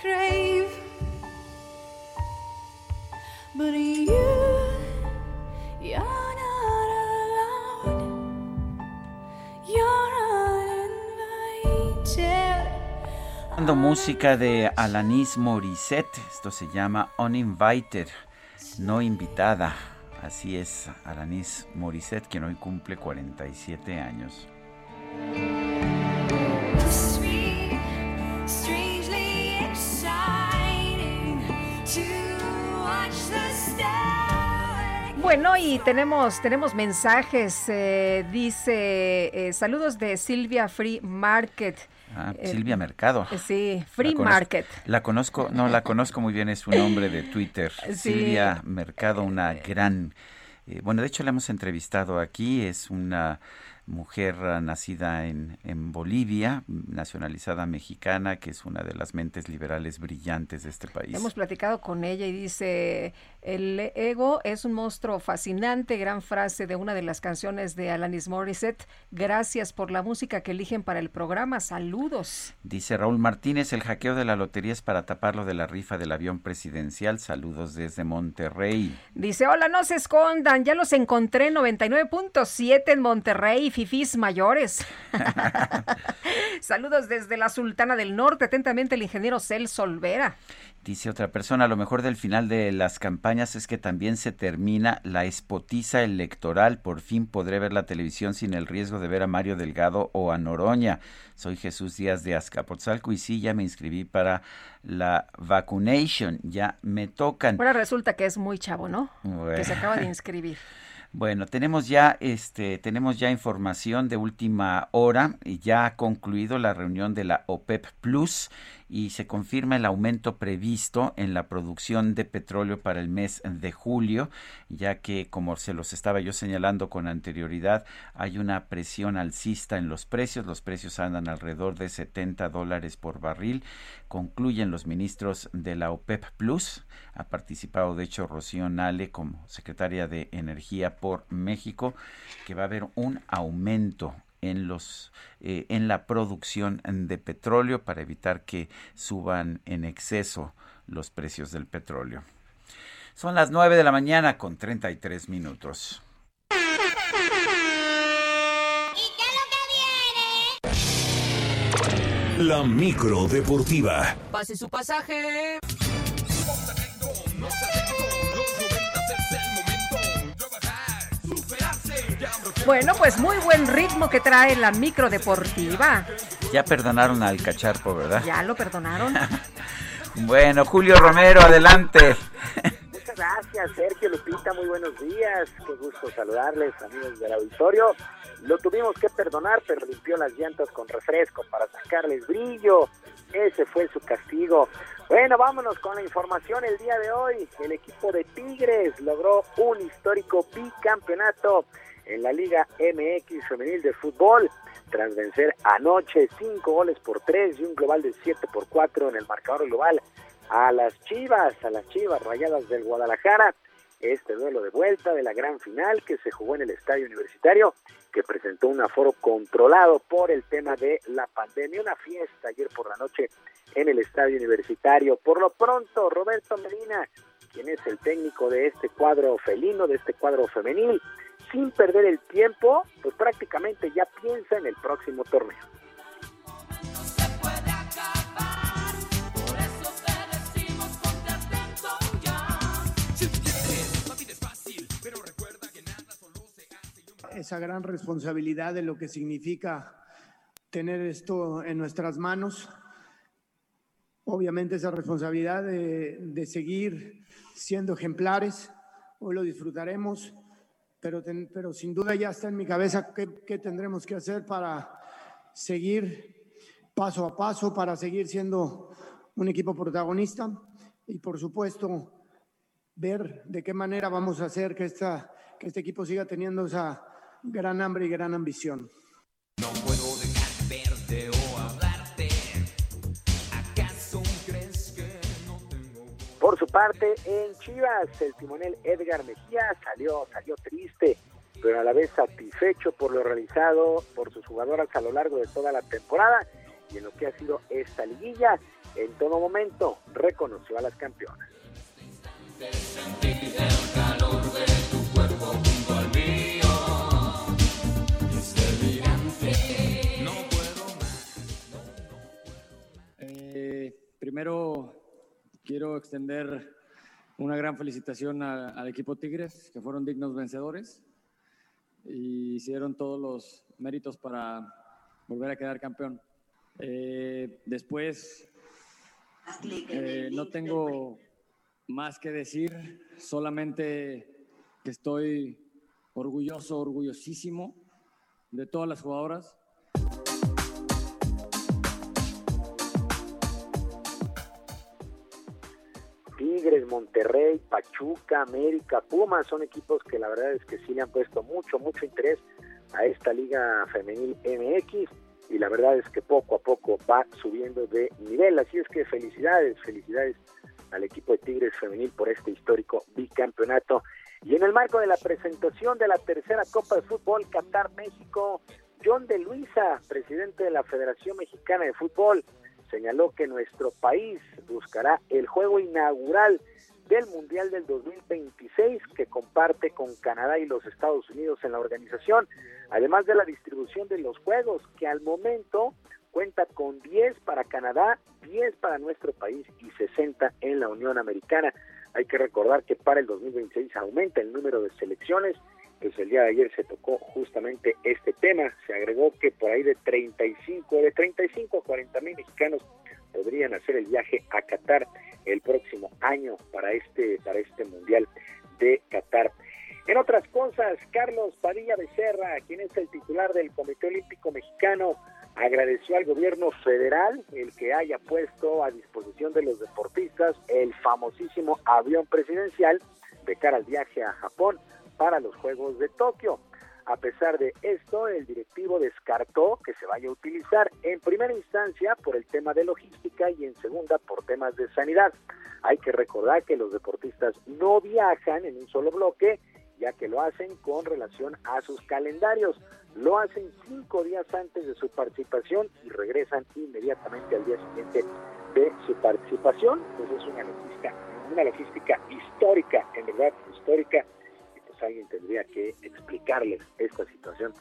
crave. Música de Alanis Morissette, esto se llama Uninvited, no invitada. Así es, Alanis Morissette, quien hoy cumple 47 años. Bueno, y tenemos, tenemos mensajes. eh, dice, eh, saludos de Silvia Free Market. Ah, Eh, Silvia Mercado. Sí, Free La Market. La conozco, no, la conozco muy bien, es su nombre de Twitter. Sí. Silvia Mercado, una gran... bueno, de hecho la hemos entrevistado aquí, es una mujer nacida en, en Bolivia, nacionalizada mexicana, que es una de las mentes liberales brillantes de este país. Hemos platicado con ella y dice, el ego es un monstruo fascinante, gran frase de una de las canciones de Alanis Morissette. Gracias por la música que eligen para el programa. Saludos. Dice Raúl Martínez, el hackeo de la lotería es para taparlo de la rifa del avión presidencial. Saludos desde Monterrey. Dice, hola, no se escondan, ya los encontré en 99.7 en Monterrey, fifís mayores. *laughs* Saludos desde la Sultana del Norte, atentamente el ingeniero Celso Olvera. Dice otra persona, lo mejor del final de las campañas es que también se termina la espotiza electoral. Por fin podré ver la televisión sin el riesgo de ver a Mario Delgado o a Noroña. Soy Jesús Díaz de Azcapotzalco y sí, ya me inscribí para la vacunation. Ya me tocan. Ahora resulta que es muy chavo, ¿no? Bueno. Que se acaba de *laughs* inscribir. Bueno, tenemos ya este tenemos ya información de última hora y ya ha concluido la reunión de la OPEP Plus y se confirma el aumento previsto en la producción de petróleo para el mes de julio, ya que como se los estaba yo señalando con anterioridad, hay una presión alcista en los precios, los precios andan alrededor de 70 dólares por barril. Concluyen los ministros de la OPEP Plus, ha participado de hecho Rocío Nale como secretaria de Energía por México, que va a haber un aumento en los eh, en la producción de petróleo para evitar que suban en exceso los precios del petróleo. Son las 9 de la mañana con 33 minutos. La micro deportiva. Pase su pasaje. Bueno, pues muy buen ritmo que trae la micro deportiva. Ya perdonaron al cacharpo, ¿verdad? Ya lo perdonaron. *laughs* Bueno, Julio Romero, adelante. Muchas gracias, Sergio Lupita, muy buenos días. Qué gusto saludarles, amigos del auditorio. Lo tuvimos que perdonar, pero limpió las llantas con refresco para sacarles brillo. Ese fue su castigo. Bueno, vámonos con la información el día de hoy. El equipo de Tigres logró un histórico bicampeonato en la Liga MX Femenil de Fútbol tras vencer anoche cinco goles por tres y un global de siete por cuatro en el marcador global a las Chivas, a las Chivas Rayadas del Guadalajara. Este duelo de vuelta de la gran final que se jugó en el estadio universitario, que presentó un aforo controlado por el tema de la pandemia. Una fiesta ayer por la noche en el estadio universitario. Por lo pronto, Roberto Medina, quien es el técnico de este cuadro felino, de este cuadro femenil, sin perder el tiempo, pues prácticamente ya piensa en el próximo torneo. esa gran responsabilidad de lo que significa tener esto en nuestras manos. Obviamente esa responsabilidad de, de seguir siendo ejemplares, hoy lo disfrutaremos, pero, ten- pero sin duda ya está en mi cabeza qué, qué tendremos que hacer para seguir paso a paso, para seguir siendo un equipo protagonista y por supuesto ver de qué manera vamos a hacer que, esta, que este equipo siga teniendo esa gran hambre y gran ambición. No puedo dejar de verte Por su parte, en Chivas, el timonel Edgar Mejía salió, salió triste, pero a la vez satisfecho por lo realizado por sus jugadoras a lo largo de toda la temporada y en lo que ha sido esta liguilla. En todo momento reconoció a las campeonas. Eh, primero quiero extender una gran felicitación al equipo Tigres, que fueron dignos vencedores y hicieron todos los méritos para volver a quedar campeón. Eh, después, eh, no tengo más que decir, solamente que estoy orgulloso, orgullosísimo de todas las jugadoras. Tigres, Monterrey, Pachuca, América, Pumas son equipos que la verdad es que sí le han puesto mucho, mucho interés a esta liga femenil MX y la verdad es que poco a poco va subiendo de nivel. Así es que felicidades, felicidades al equipo de Tigres femenil por este histórico bicampeonato. Y en el marco de la presentación de la tercera Copa de Fútbol Qatar México, John de Luisa, presidente de la Federación Mexicana de Fútbol, señaló que nuestro país buscará el juego inaugural del Mundial del 2026 que comparte con Canadá y los Estados Unidos en la organización, además de la distribución de los juegos que al momento cuenta con 10 para Canadá, 10 para nuestro país y 60 en la Unión Americana. Hay que recordar que para el 2026 aumenta el número de selecciones, pues el día de ayer se tocó justamente este tema, se agregó que por ahí de 35, de 35 a 40 mil mexicanos podrían hacer el viaje a Qatar el próximo año para este, para este Mundial de Qatar. En otras cosas, Carlos Padilla Becerra, quien es el titular del Comité Olímpico Mexicano, agradeció al gobierno federal el que haya puesto a disposición de los deportistas el famosísimo avión presidencial de cara al viaje a Japón para los Juegos de Tokio. A pesar de esto, el directivo descartó que se vaya a utilizar en primera instancia por el tema de logística y en segunda por temas de sanidad. Hay que recordar que los deportistas no viajan en un solo bloque, ya que lo hacen con relación a sus calendarios. Lo hacen cinco días antes de su participación y regresan inmediatamente al día siguiente de su participación. Pues es una logística, una logística histórica, en verdad histórica, alguien tendría que explicarles esta situación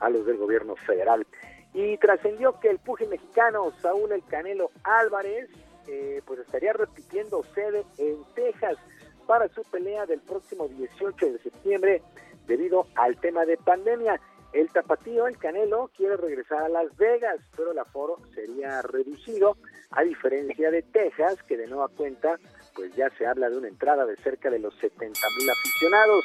a los del gobierno federal. Y trascendió que el pugil mexicano Saúl El Canelo Álvarez eh, pues estaría repitiendo sede en Texas para su pelea del próximo 18 de septiembre debido al tema de pandemia. El tapatío, el Canelo, quiere regresar a Las Vegas, pero el aforo sería reducido, a diferencia de Texas, que de nueva cuenta, pues ya se habla de una entrada de cerca de los 70 mil aficionados.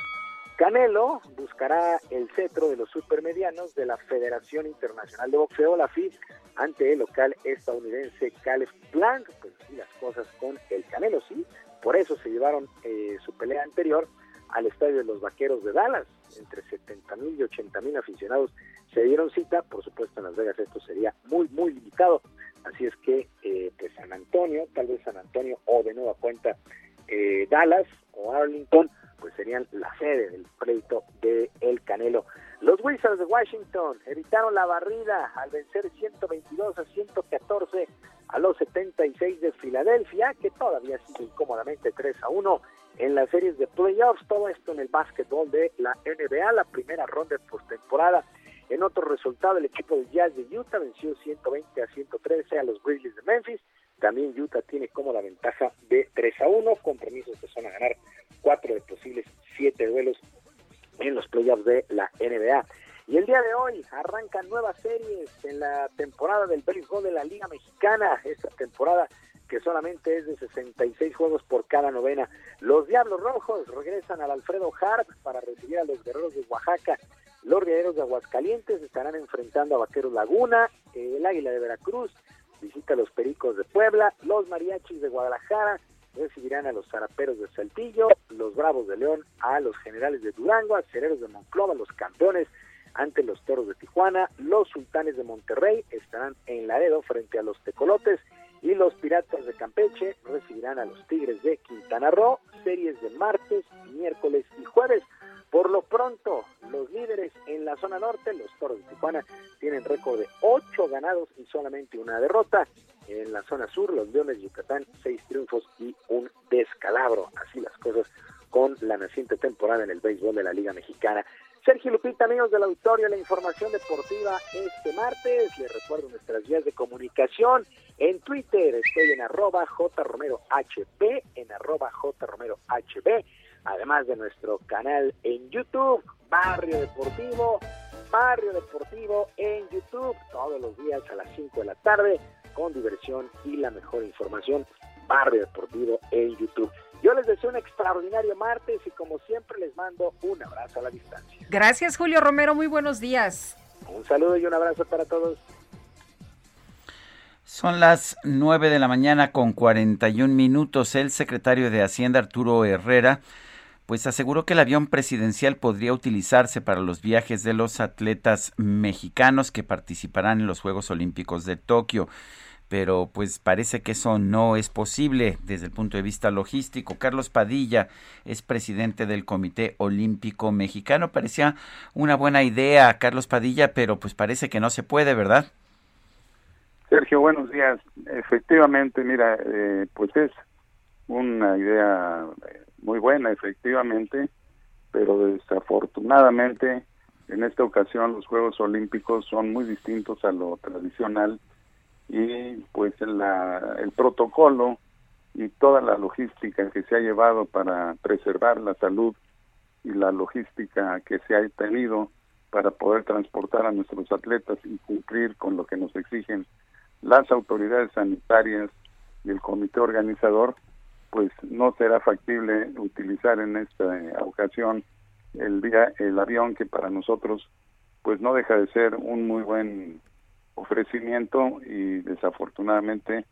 Canelo buscará el cetro de los supermedianos de la Federación Internacional de Boxeo, la FIB, ante el local estadounidense Caleb Blanc. Pues sí, las cosas con el Canelo, sí. Por eso se llevaron eh, su pelea anterior al estadio de los Vaqueros de Dallas. Entre 70 mil y 80 mil aficionados se dieron cita. Por supuesto, en Las Vegas esto sería muy, muy limitado. Así es que, eh, pues San Antonio, tal vez San Antonio o de nueva cuenta eh, Dallas o Arlington, pues serían la sede del pleito de El Canelo. Los Wizards de Washington evitaron la barrida al vencer 122 a 114 a los 76 de Filadelfia, que todavía sigue cómodamente 3 a 1 en las series de playoffs. Todo esto en el básquetbol de la NBA, la primera ronda de postemporada. En otro resultado, el equipo de Jazz de Utah venció 120 a 113 a los Grizzlies de Memphis. También Utah tiene como la ventaja de 3 a 1, compromisos que son a ganar cuatro de posibles siete duelos en los playoffs de la NBA. Y el día de hoy arrancan nuevas series en la temporada del béisbol de la Liga Mexicana, esta temporada que solamente es de 66 juegos por cada novena. Los Diablos Rojos regresan al Alfredo Harp para recibir a los Guerreros de Oaxaca. Los Guerreros de Aguascalientes estarán enfrentando a Vaqueros Laguna, el Águila de Veracruz visita a los Pericos de Puebla, los Mariachis de Guadalajara recibirán a los Zaraperos de Saltillo, los Bravos de León a los Generales de Durango, Acereros de Monclova, los campeones ante los Toros de Tijuana, los Sultanes de Monterrey estarán en Laredo frente a los Tecolotes y los Piratas de Campeche recibirán a los Tigres de Quintana Roo, series de martes, miércoles y jueves. Por lo pronto, los líderes en la zona norte, los Toros de Tijuana, tienen récord de 8 ganados y solamente una derrota. En la zona sur, los Leones de Yucatán, 6 triunfos y un descalabro. Así las cosas con la naciente temporada en el béisbol de la Liga Mexicana. Sergio Lupita, amigos del auditorio, la información deportiva este martes. Les recuerdo nuestras vías de comunicación. En Twitter estoy en arroba jromerohb, en arroba jromerohb, además de nuestro canal en YouTube, Barrio Deportivo, Barrio Deportivo en YouTube, todos los días a las 5 de la tarde, con diversión y la mejor información, Barrio Deportivo en YouTube. Yo les deseo un extraordinario martes y como siempre les mando un abrazo a la distancia. Gracias, Julio Romero. Muy buenos días. Un saludo y un abrazo para todos. Son las 9 de la mañana con 41 minutos. El secretario de Hacienda, Arturo Herrera, pues aseguró que el avión presidencial podría utilizarse para los viajes de los atletas mexicanos que participarán en los Juegos Olímpicos de Tokio. Pero pues parece que eso no es posible desde el punto de vista logístico. Carlos Padilla es presidente del Comité Olímpico Mexicano. Parecía una buena idea, Carlos Padilla, pero pues parece que no se puede, ¿verdad? Sergio, buenos días. Efectivamente, mira, eh, pues es una idea eh, muy buena, efectivamente, pero desafortunadamente en esta ocasión los Juegos Olímpicos son muy distintos a lo tradicional y pues la, el protocolo y toda la logística que se ha llevado para preservar la salud y la logística que se ha tenido para poder transportar a nuestros atletas y cumplir con lo que nos exigen las autoridades sanitarias y el comité organizador, pues no será factible utilizar en esta ocasión el via- el avión que para nosotros pues no deja de ser un muy buen ofrecimiento y desafortunadamente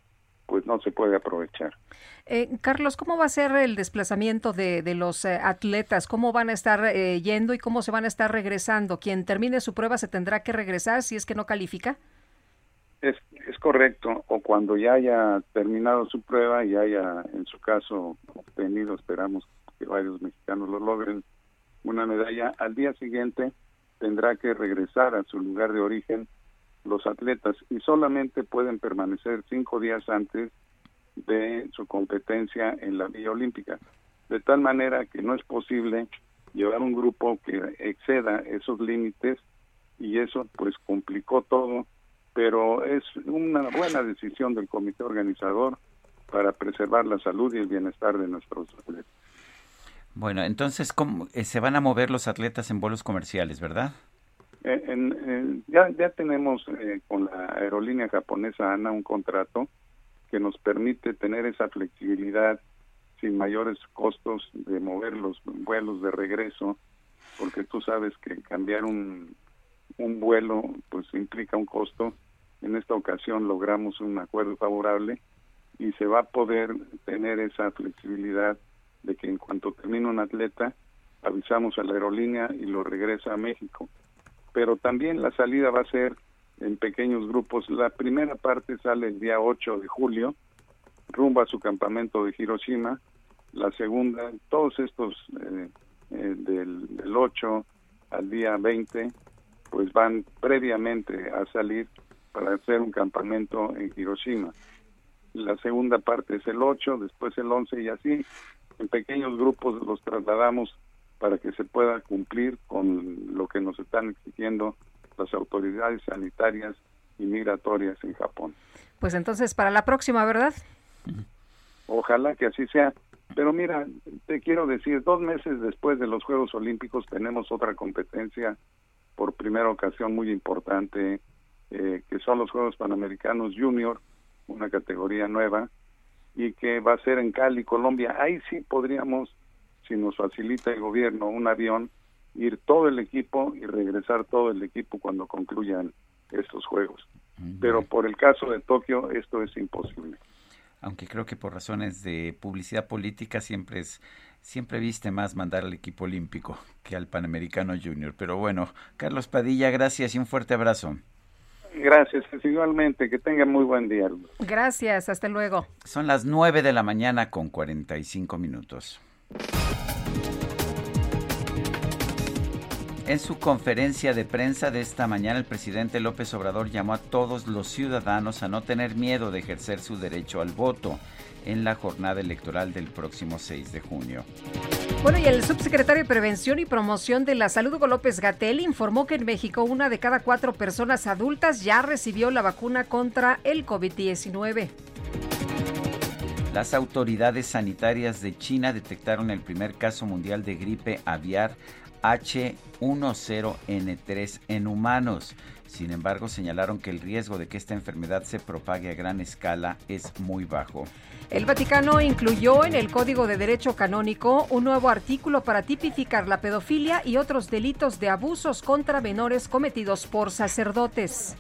pues no se puede aprovechar. Eh, Carlos, ¿cómo va a ser el desplazamiento de, de los eh, atletas? ¿Cómo van a estar eh, yendo y cómo se van a estar regresando? Quien termine su prueba se tendrá que regresar si es que no califica. Es, es correcto, o cuando ya haya terminado su prueba y haya, en su caso, obtenido, esperamos que varios mexicanos lo logren, una medalla, al día siguiente tendrá que regresar a su lugar de origen los atletas y solamente pueden permanecer cinco días antes de su competencia en la Villa Olímpica. De tal manera que no es posible llevar un grupo que exceda esos límites y eso pues complicó todo, pero es una buena decisión del comité organizador para preservar la salud y el bienestar de nuestros atletas. Bueno, entonces ¿cómo, eh, se van a mover los atletas en vuelos comerciales, ¿verdad? En- ya tenemos eh, con la aerolínea japonesa ANA un contrato que nos permite tener esa flexibilidad sin mayores costos de mover los vuelos de regreso, porque tú sabes que cambiar un, un vuelo pues implica un costo. En esta ocasión logramos un acuerdo favorable y se va a poder tener esa flexibilidad de que en cuanto termine un atleta avisamos a la aerolínea y lo regresa a México pero también la salida va a ser en pequeños grupos. La primera parte sale el día 8 de julio, rumbo a su campamento de Hiroshima. La segunda, todos estos eh, eh, del, del 8 al día 20, pues van previamente a salir para hacer un campamento en Hiroshima. La segunda parte es el 8, después el 11 y así. En pequeños grupos los trasladamos para que se pueda cumplir con lo que nos están exigiendo las autoridades sanitarias y migratorias en Japón. Pues entonces para la próxima, ¿verdad? Ojalá que así sea. Pero mira, te quiero decir, dos meses después de los Juegos Olímpicos tenemos otra competencia por primera ocasión muy importante, eh, que son los Juegos Panamericanos Junior, una categoría nueva, y que va a ser en Cali, Colombia. Ahí sí podríamos si nos facilita el gobierno un avión, ir todo el equipo y regresar todo el equipo cuando concluyan estos juegos. Pero por el caso de Tokio esto es imposible. Aunque creo que por razones de publicidad política siempre es siempre viste más mandar al equipo olímpico que al Panamericano Junior. Pero bueno, Carlos Padilla, gracias y un fuerte abrazo. Gracias, igualmente, que tengan muy buen día. Gracias, hasta luego. Son las 9 de la mañana con 45 minutos. En su conferencia de prensa de esta mañana, el presidente López Obrador llamó a todos los ciudadanos a no tener miedo de ejercer su derecho al voto en la jornada electoral del próximo 6 de junio. Bueno, y el subsecretario de Prevención y Promoción de la Salud, Hugo López Gatel, informó que en México una de cada cuatro personas adultas ya recibió la vacuna contra el COVID-19. Las autoridades sanitarias de China detectaron el primer caso mundial de gripe aviar H10N3 en humanos. Sin embargo, señalaron que el riesgo de que esta enfermedad se propague a gran escala es muy bajo. El Vaticano incluyó en el Código de Derecho Canónico un nuevo artículo para tipificar la pedofilia y otros delitos de abusos contra menores cometidos por sacerdotes.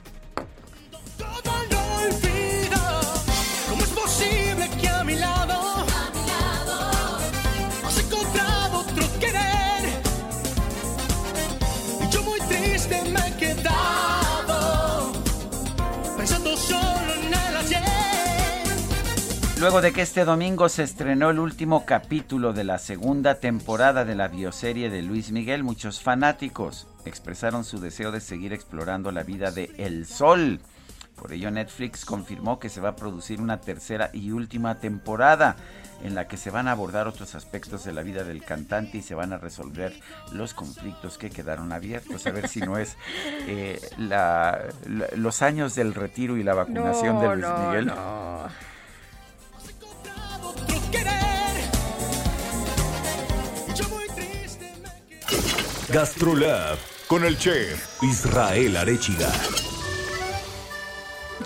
Luego de que este domingo se estrenó el último capítulo de la segunda temporada de la bioserie de Luis Miguel, muchos fanáticos expresaron su deseo de seguir explorando la vida de El Sol. Por ello Netflix confirmó que se va a producir una tercera y última temporada en la que se van a abordar otros aspectos de la vida del cantante y se van a resolver los conflictos que quedaron abiertos. A ver si no es *laughs* eh, la- la- los años del retiro y la vacunación de Luis no, Miguel. no. Gastrolab con el chef Israel Arechiga.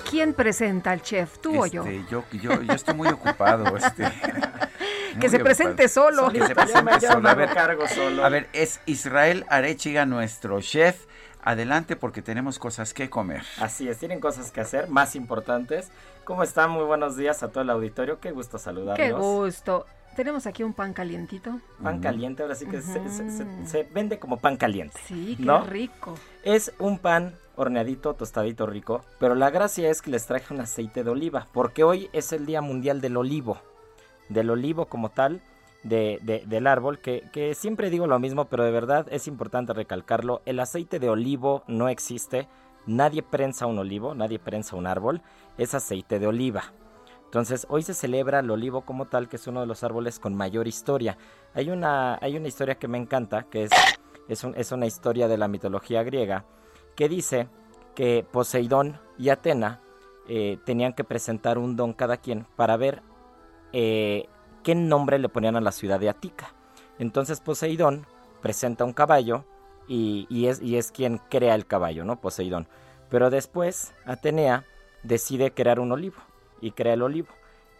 ¿Quién presenta al chef, tú o yo? Este, yo, yo, yo estoy muy ocupado. *laughs* Este, Que muy se presente ocupado. solo. Que se presente me- solo. A ver, cargo solo. a ver, es Israel Arechiga nuestro chef. Adelante porque tenemos cosas que comer. Así es, tienen cosas que hacer más importantes. ¿Cómo están? Muy buenos días a todo el auditorio. Qué gusto saludarlos. Qué gusto. Tenemos aquí un pan calientito. Pan caliente, ahora sí que se, Ujú. se- se- se vende como pan caliente. Sí, qué ¿no? rico. Es un pan horneadito, tostadito rico, pero la gracia es que les traje un aceite de oliva, porque hoy es el Día Mundial del Olivo, del olivo como tal, de, de- del árbol, que, que siempre digo lo mismo, pero de verdad es importante recalcarlo, el aceite de olivo no existe, nadie prensa un olivo, nadie prensa un árbol, es aceite de oliva. Entonces, hoy se celebra el olivo como tal, que es uno de los árboles con mayor historia. Hay una, hay una historia que me encanta, que es, es, un- es una historia de la mitología griega, que dice que Poseidón y Atena eh, tenían que presentar un don cada quien para ver eh, qué nombre le ponían a la ciudad de Atica. Entonces Poseidón presenta un caballo y, y es, y es quien crea el caballo, ¿no? Poseidón. Pero después Atenea decide crear un olivo y crea el olivo.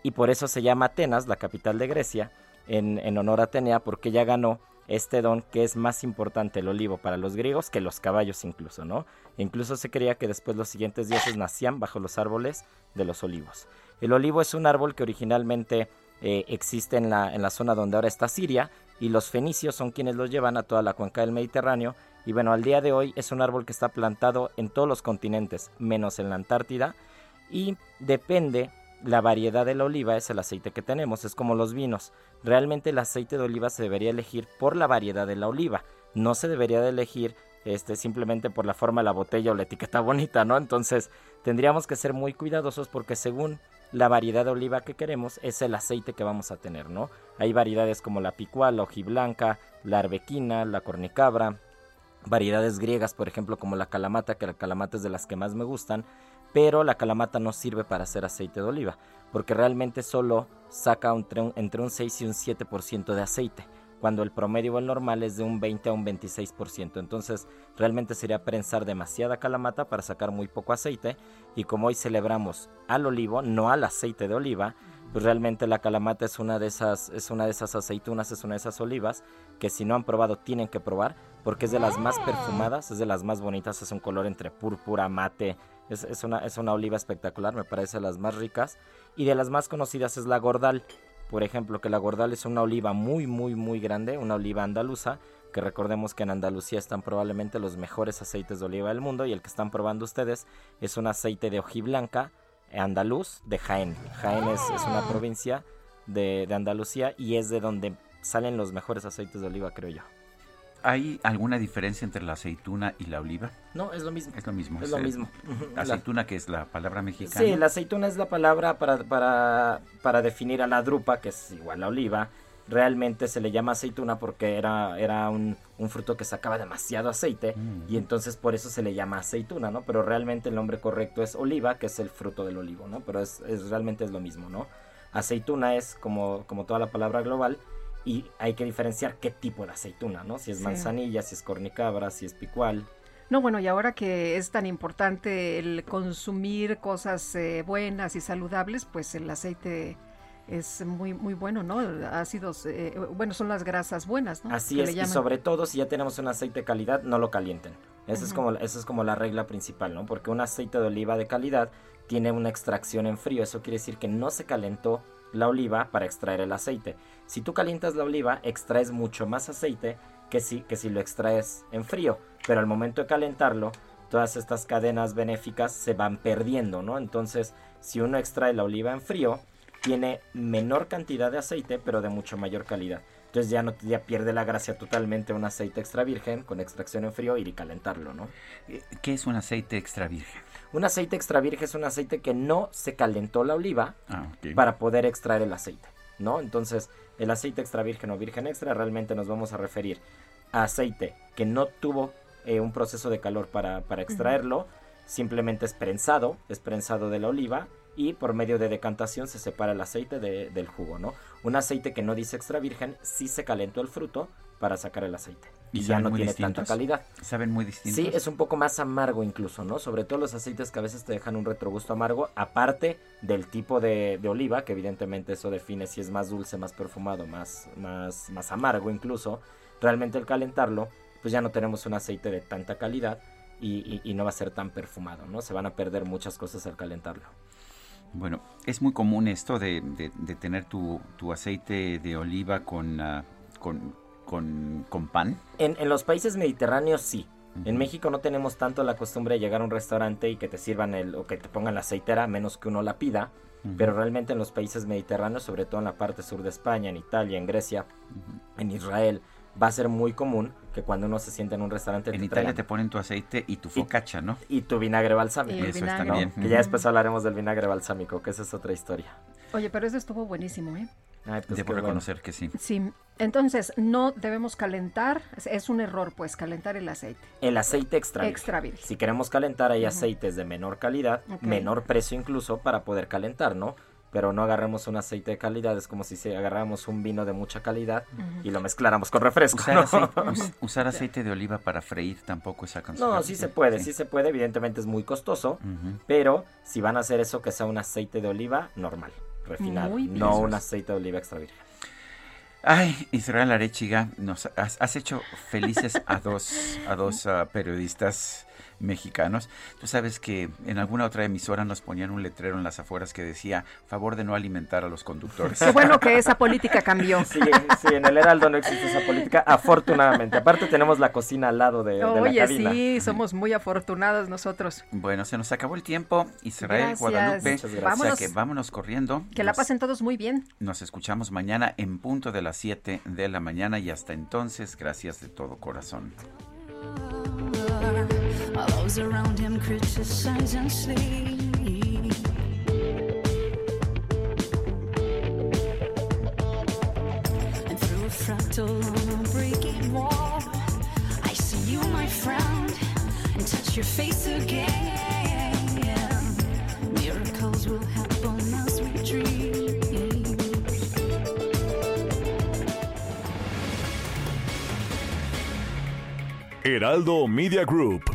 Y por eso se llama Atenas, la capital de Grecia, en, en honor a Atenea, porque ella ganó este don que es más importante el olivo para los griegos que los caballos incluso, ¿no? Incluso se creía que después los siguientes dioses nacían bajo los árboles de los olivos. El olivo es un árbol que originalmente eh, existe en la, en la zona donde ahora está Siria y los fenicios son quienes los llevan a toda la cuenca del Mediterráneo y bueno, al día de hoy es un árbol que está plantado en todos los continentes, menos en la Antártida y depende la variedad de la oliva es el aceite que tenemos, es como los vinos. Realmente el aceite de oliva se debería elegir por la variedad de la oliva, no se debería de elegir este simplemente por la forma de la botella o la etiqueta *laughs* bonita, ¿no? Entonces, tendríamos que ser muy cuidadosos porque según la variedad de oliva que queremos es el aceite que vamos a tener, ¿no? Hay variedades como la picual, la hojiblanca, la arbequina, la cornicabra, variedades griegas, por ejemplo, como la calamata, que la calamata es de las que más me gustan, pero la calamata no sirve para hacer aceite de oliva, porque realmente solo saca entre un, entre un 6 y un 7% de aceite, cuando el promedio o el normal es de un 20 a un 26%. Entonces, realmente sería prensar demasiada calamata para sacar muy poco aceite, y como hoy celebramos al olivo, no al aceite de oliva, pues realmente la calamata es una de esas es una de esas aceitunas, es una de esas olivas que si no han probado tienen que probar porque es de las más perfumadas, es de las más bonitas, es un color entre púrpura, mate, es, es una, es una oliva espectacular, me parece las más ricas y de las más conocidas es la gordal, por ejemplo, que la gordal es una oliva muy muy muy grande, una oliva andaluza que recordemos que en Andalucía están probablemente los mejores aceites de oliva del mundo y el que están probando ustedes es un aceite de hojiblanca andaluz de Jaén. Jaén es, es una provincia de, de Andalucía y es de donde salen los mejores aceites de oliva, creo yo. ¿Hay alguna diferencia entre la aceituna y la oliva? No, es lo mismo. Es lo mismo. Es lo mismo. La- *laughs* Aceituna, que es la palabra mexicana. Sí, la aceituna es la palabra para, para, para definir a la drupa, que es igual a oliva. Realmente se le llama aceituna porque era, era un, un fruto que sacaba demasiado aceite Mm. y entonces por eso se le llama aceituna, ¿no? Pero realmente el nombre correcto es oliva, que es el fruto del olivo, ¿no? Pero es, es- realmente es lo mismo, ¿no? Aceituna es como, como toda la palabra global y hay que diferenciar qué tipo de aceituna, ¿no? Si es Sí. manzanilla, si es cornicabra, si es picual. No, bueno, y ahora que es tan importante el consumir cosas eh, buenas y saludables, pues el aceite es muy muy bueno, ¿no? Ácidos, eh, bueno, son las grasas buenas, ¿no? Así Que es, y sobre todo si ya tenemos un aceite de calidad, no lo calienten. Esa, es como, esa es como la regla principal, ¿no? Porque un aceite de oliva de calidad tiene una extracción en frío. Eso quiere decir que no se calentó la oliva para extraer el aceite. Si tú calientas la oliva, extraes mucho más aceite que si, que si lo extraes en frío. Pero al momento de calentarlo, todas estas cadenas benéficas se van perdiendo, ¿no? Entonces, si uno extrae la oliva en frío, tiene menor cantidad de aceite, pero de mucho mayor calidad. Entonces ya no ya pierde la gracia totalmente un aceite extra virgen con extracción en frío y calentarlo, ¿no? ¿Qué es un aceite extra virgen? Un aceite extra virgen es un aceite que no se calentó la oliva Ah, para poder extraer el aceite, ¿no? Entonces, el aceite extra virgen o virgen extra realmente nos vamos a referir a aceite que no tuvo eh, un proceso de calor para, para extraerlo, simplemente es prensado, es prensado de la oliva y por medio de decantación se separa el aceite de- del jugo, ¿no? Un aceite que no dice extra virgen sí se calentó el fruto para sacar el aceite y, ya no tiene distintos? tanta calidad. Saben muy distintos. Sí, es un poco más amargo incluso, ¿no? Sobre todo los aceites que a veces te dejan un retrogusto amargo, aparte del tipo de, de oliva, que evidentemente eso define si es más dulce, más perfumado, más, más, más amargo incluso. Realmente el calentarlo, pues ya no tenemos un aceite de tanta calidad y, y- y no va a ser tan perfumado, ¿no? Se van a perder muchas cosas al calentarlo. Bueno, es muy común esto de, de- de tener tu, tu aceite de oliva con, ah, con, con, con pan. En, en los países mediterráneos sí. En México no tenemos tanto la costumbre de llegar a un restaurante y que te sirvan el o que te pongan la aceitera, menos que uno la pida. Ujú. Pero realmente en los países mediterráneos, sobre todo en la parte sur de España, en Italia, en Grecia, en Israel, va a ser muy común que cuando uno se sienta en un restaurante En te Italia traigan- te ponen tu aceite y tu focaccia, ¿no? y tu vinagre balsámico. Y el Eso vinagre. está bien. Que ya después hablaremos del vinagre balsámico, que esa es otra historia. Oye, pero eso estuvo buenísimo, ¿eh? Ay, pues Debo bueno. reconocer que sí. Sí. Entonces, no debemos calentar, es- un error, pues, calentar el aceite. El aceite extra. Extra virgen. Si queremos calentar, hay aceites de menor calidad, menor precio incluso, para poder calentar, ¿no? Pero no agarremos un aceite de calidad, es como si agarráramos un vino de mucha calidad y lo mezcláramos con refresco. Usar, ¿no? aceite, us- *laughs* usar aceite de oliva para freír tampoco es aconsejable. No, sí se puede, sí se puede, evidentemente es muy costoso, pero si van a hacer eso, que sea un aceite de oliva normal, refinado, no un aceite de oliva extra virgen. Ay, Israel Arechiga, nos has, has hecho felices a dos, a dos ah, periodistas mexicanos. Tú sabes que en alguna otra emisora nos ponían un letrero en las afueras que decía favor de no alimentar a los conductores. Qué bueno que esa política cambió. Sí, sí, en el Heraldo no existe esa política, afortunadamente. Aparte tenemos la cocina al lado de, de la Oye, cabina. sí, somos muy afortunados nosotros. Bueno, se nos acabó el tiempo. Israel, Gracias. Guadalupe, Muchas gracias. o sea que vámonos corriendo. Que la pasen todos muy bien. Nos escuchamos mañana en punto de las 7 de la mañana y hasta entonces, gracias de todo corazón. While those around him criticize and sleep. And through a fractal on a breaking wall, I see you, my friend, and touch your face again. Miracles will happen as we dream. Heraldo Media Group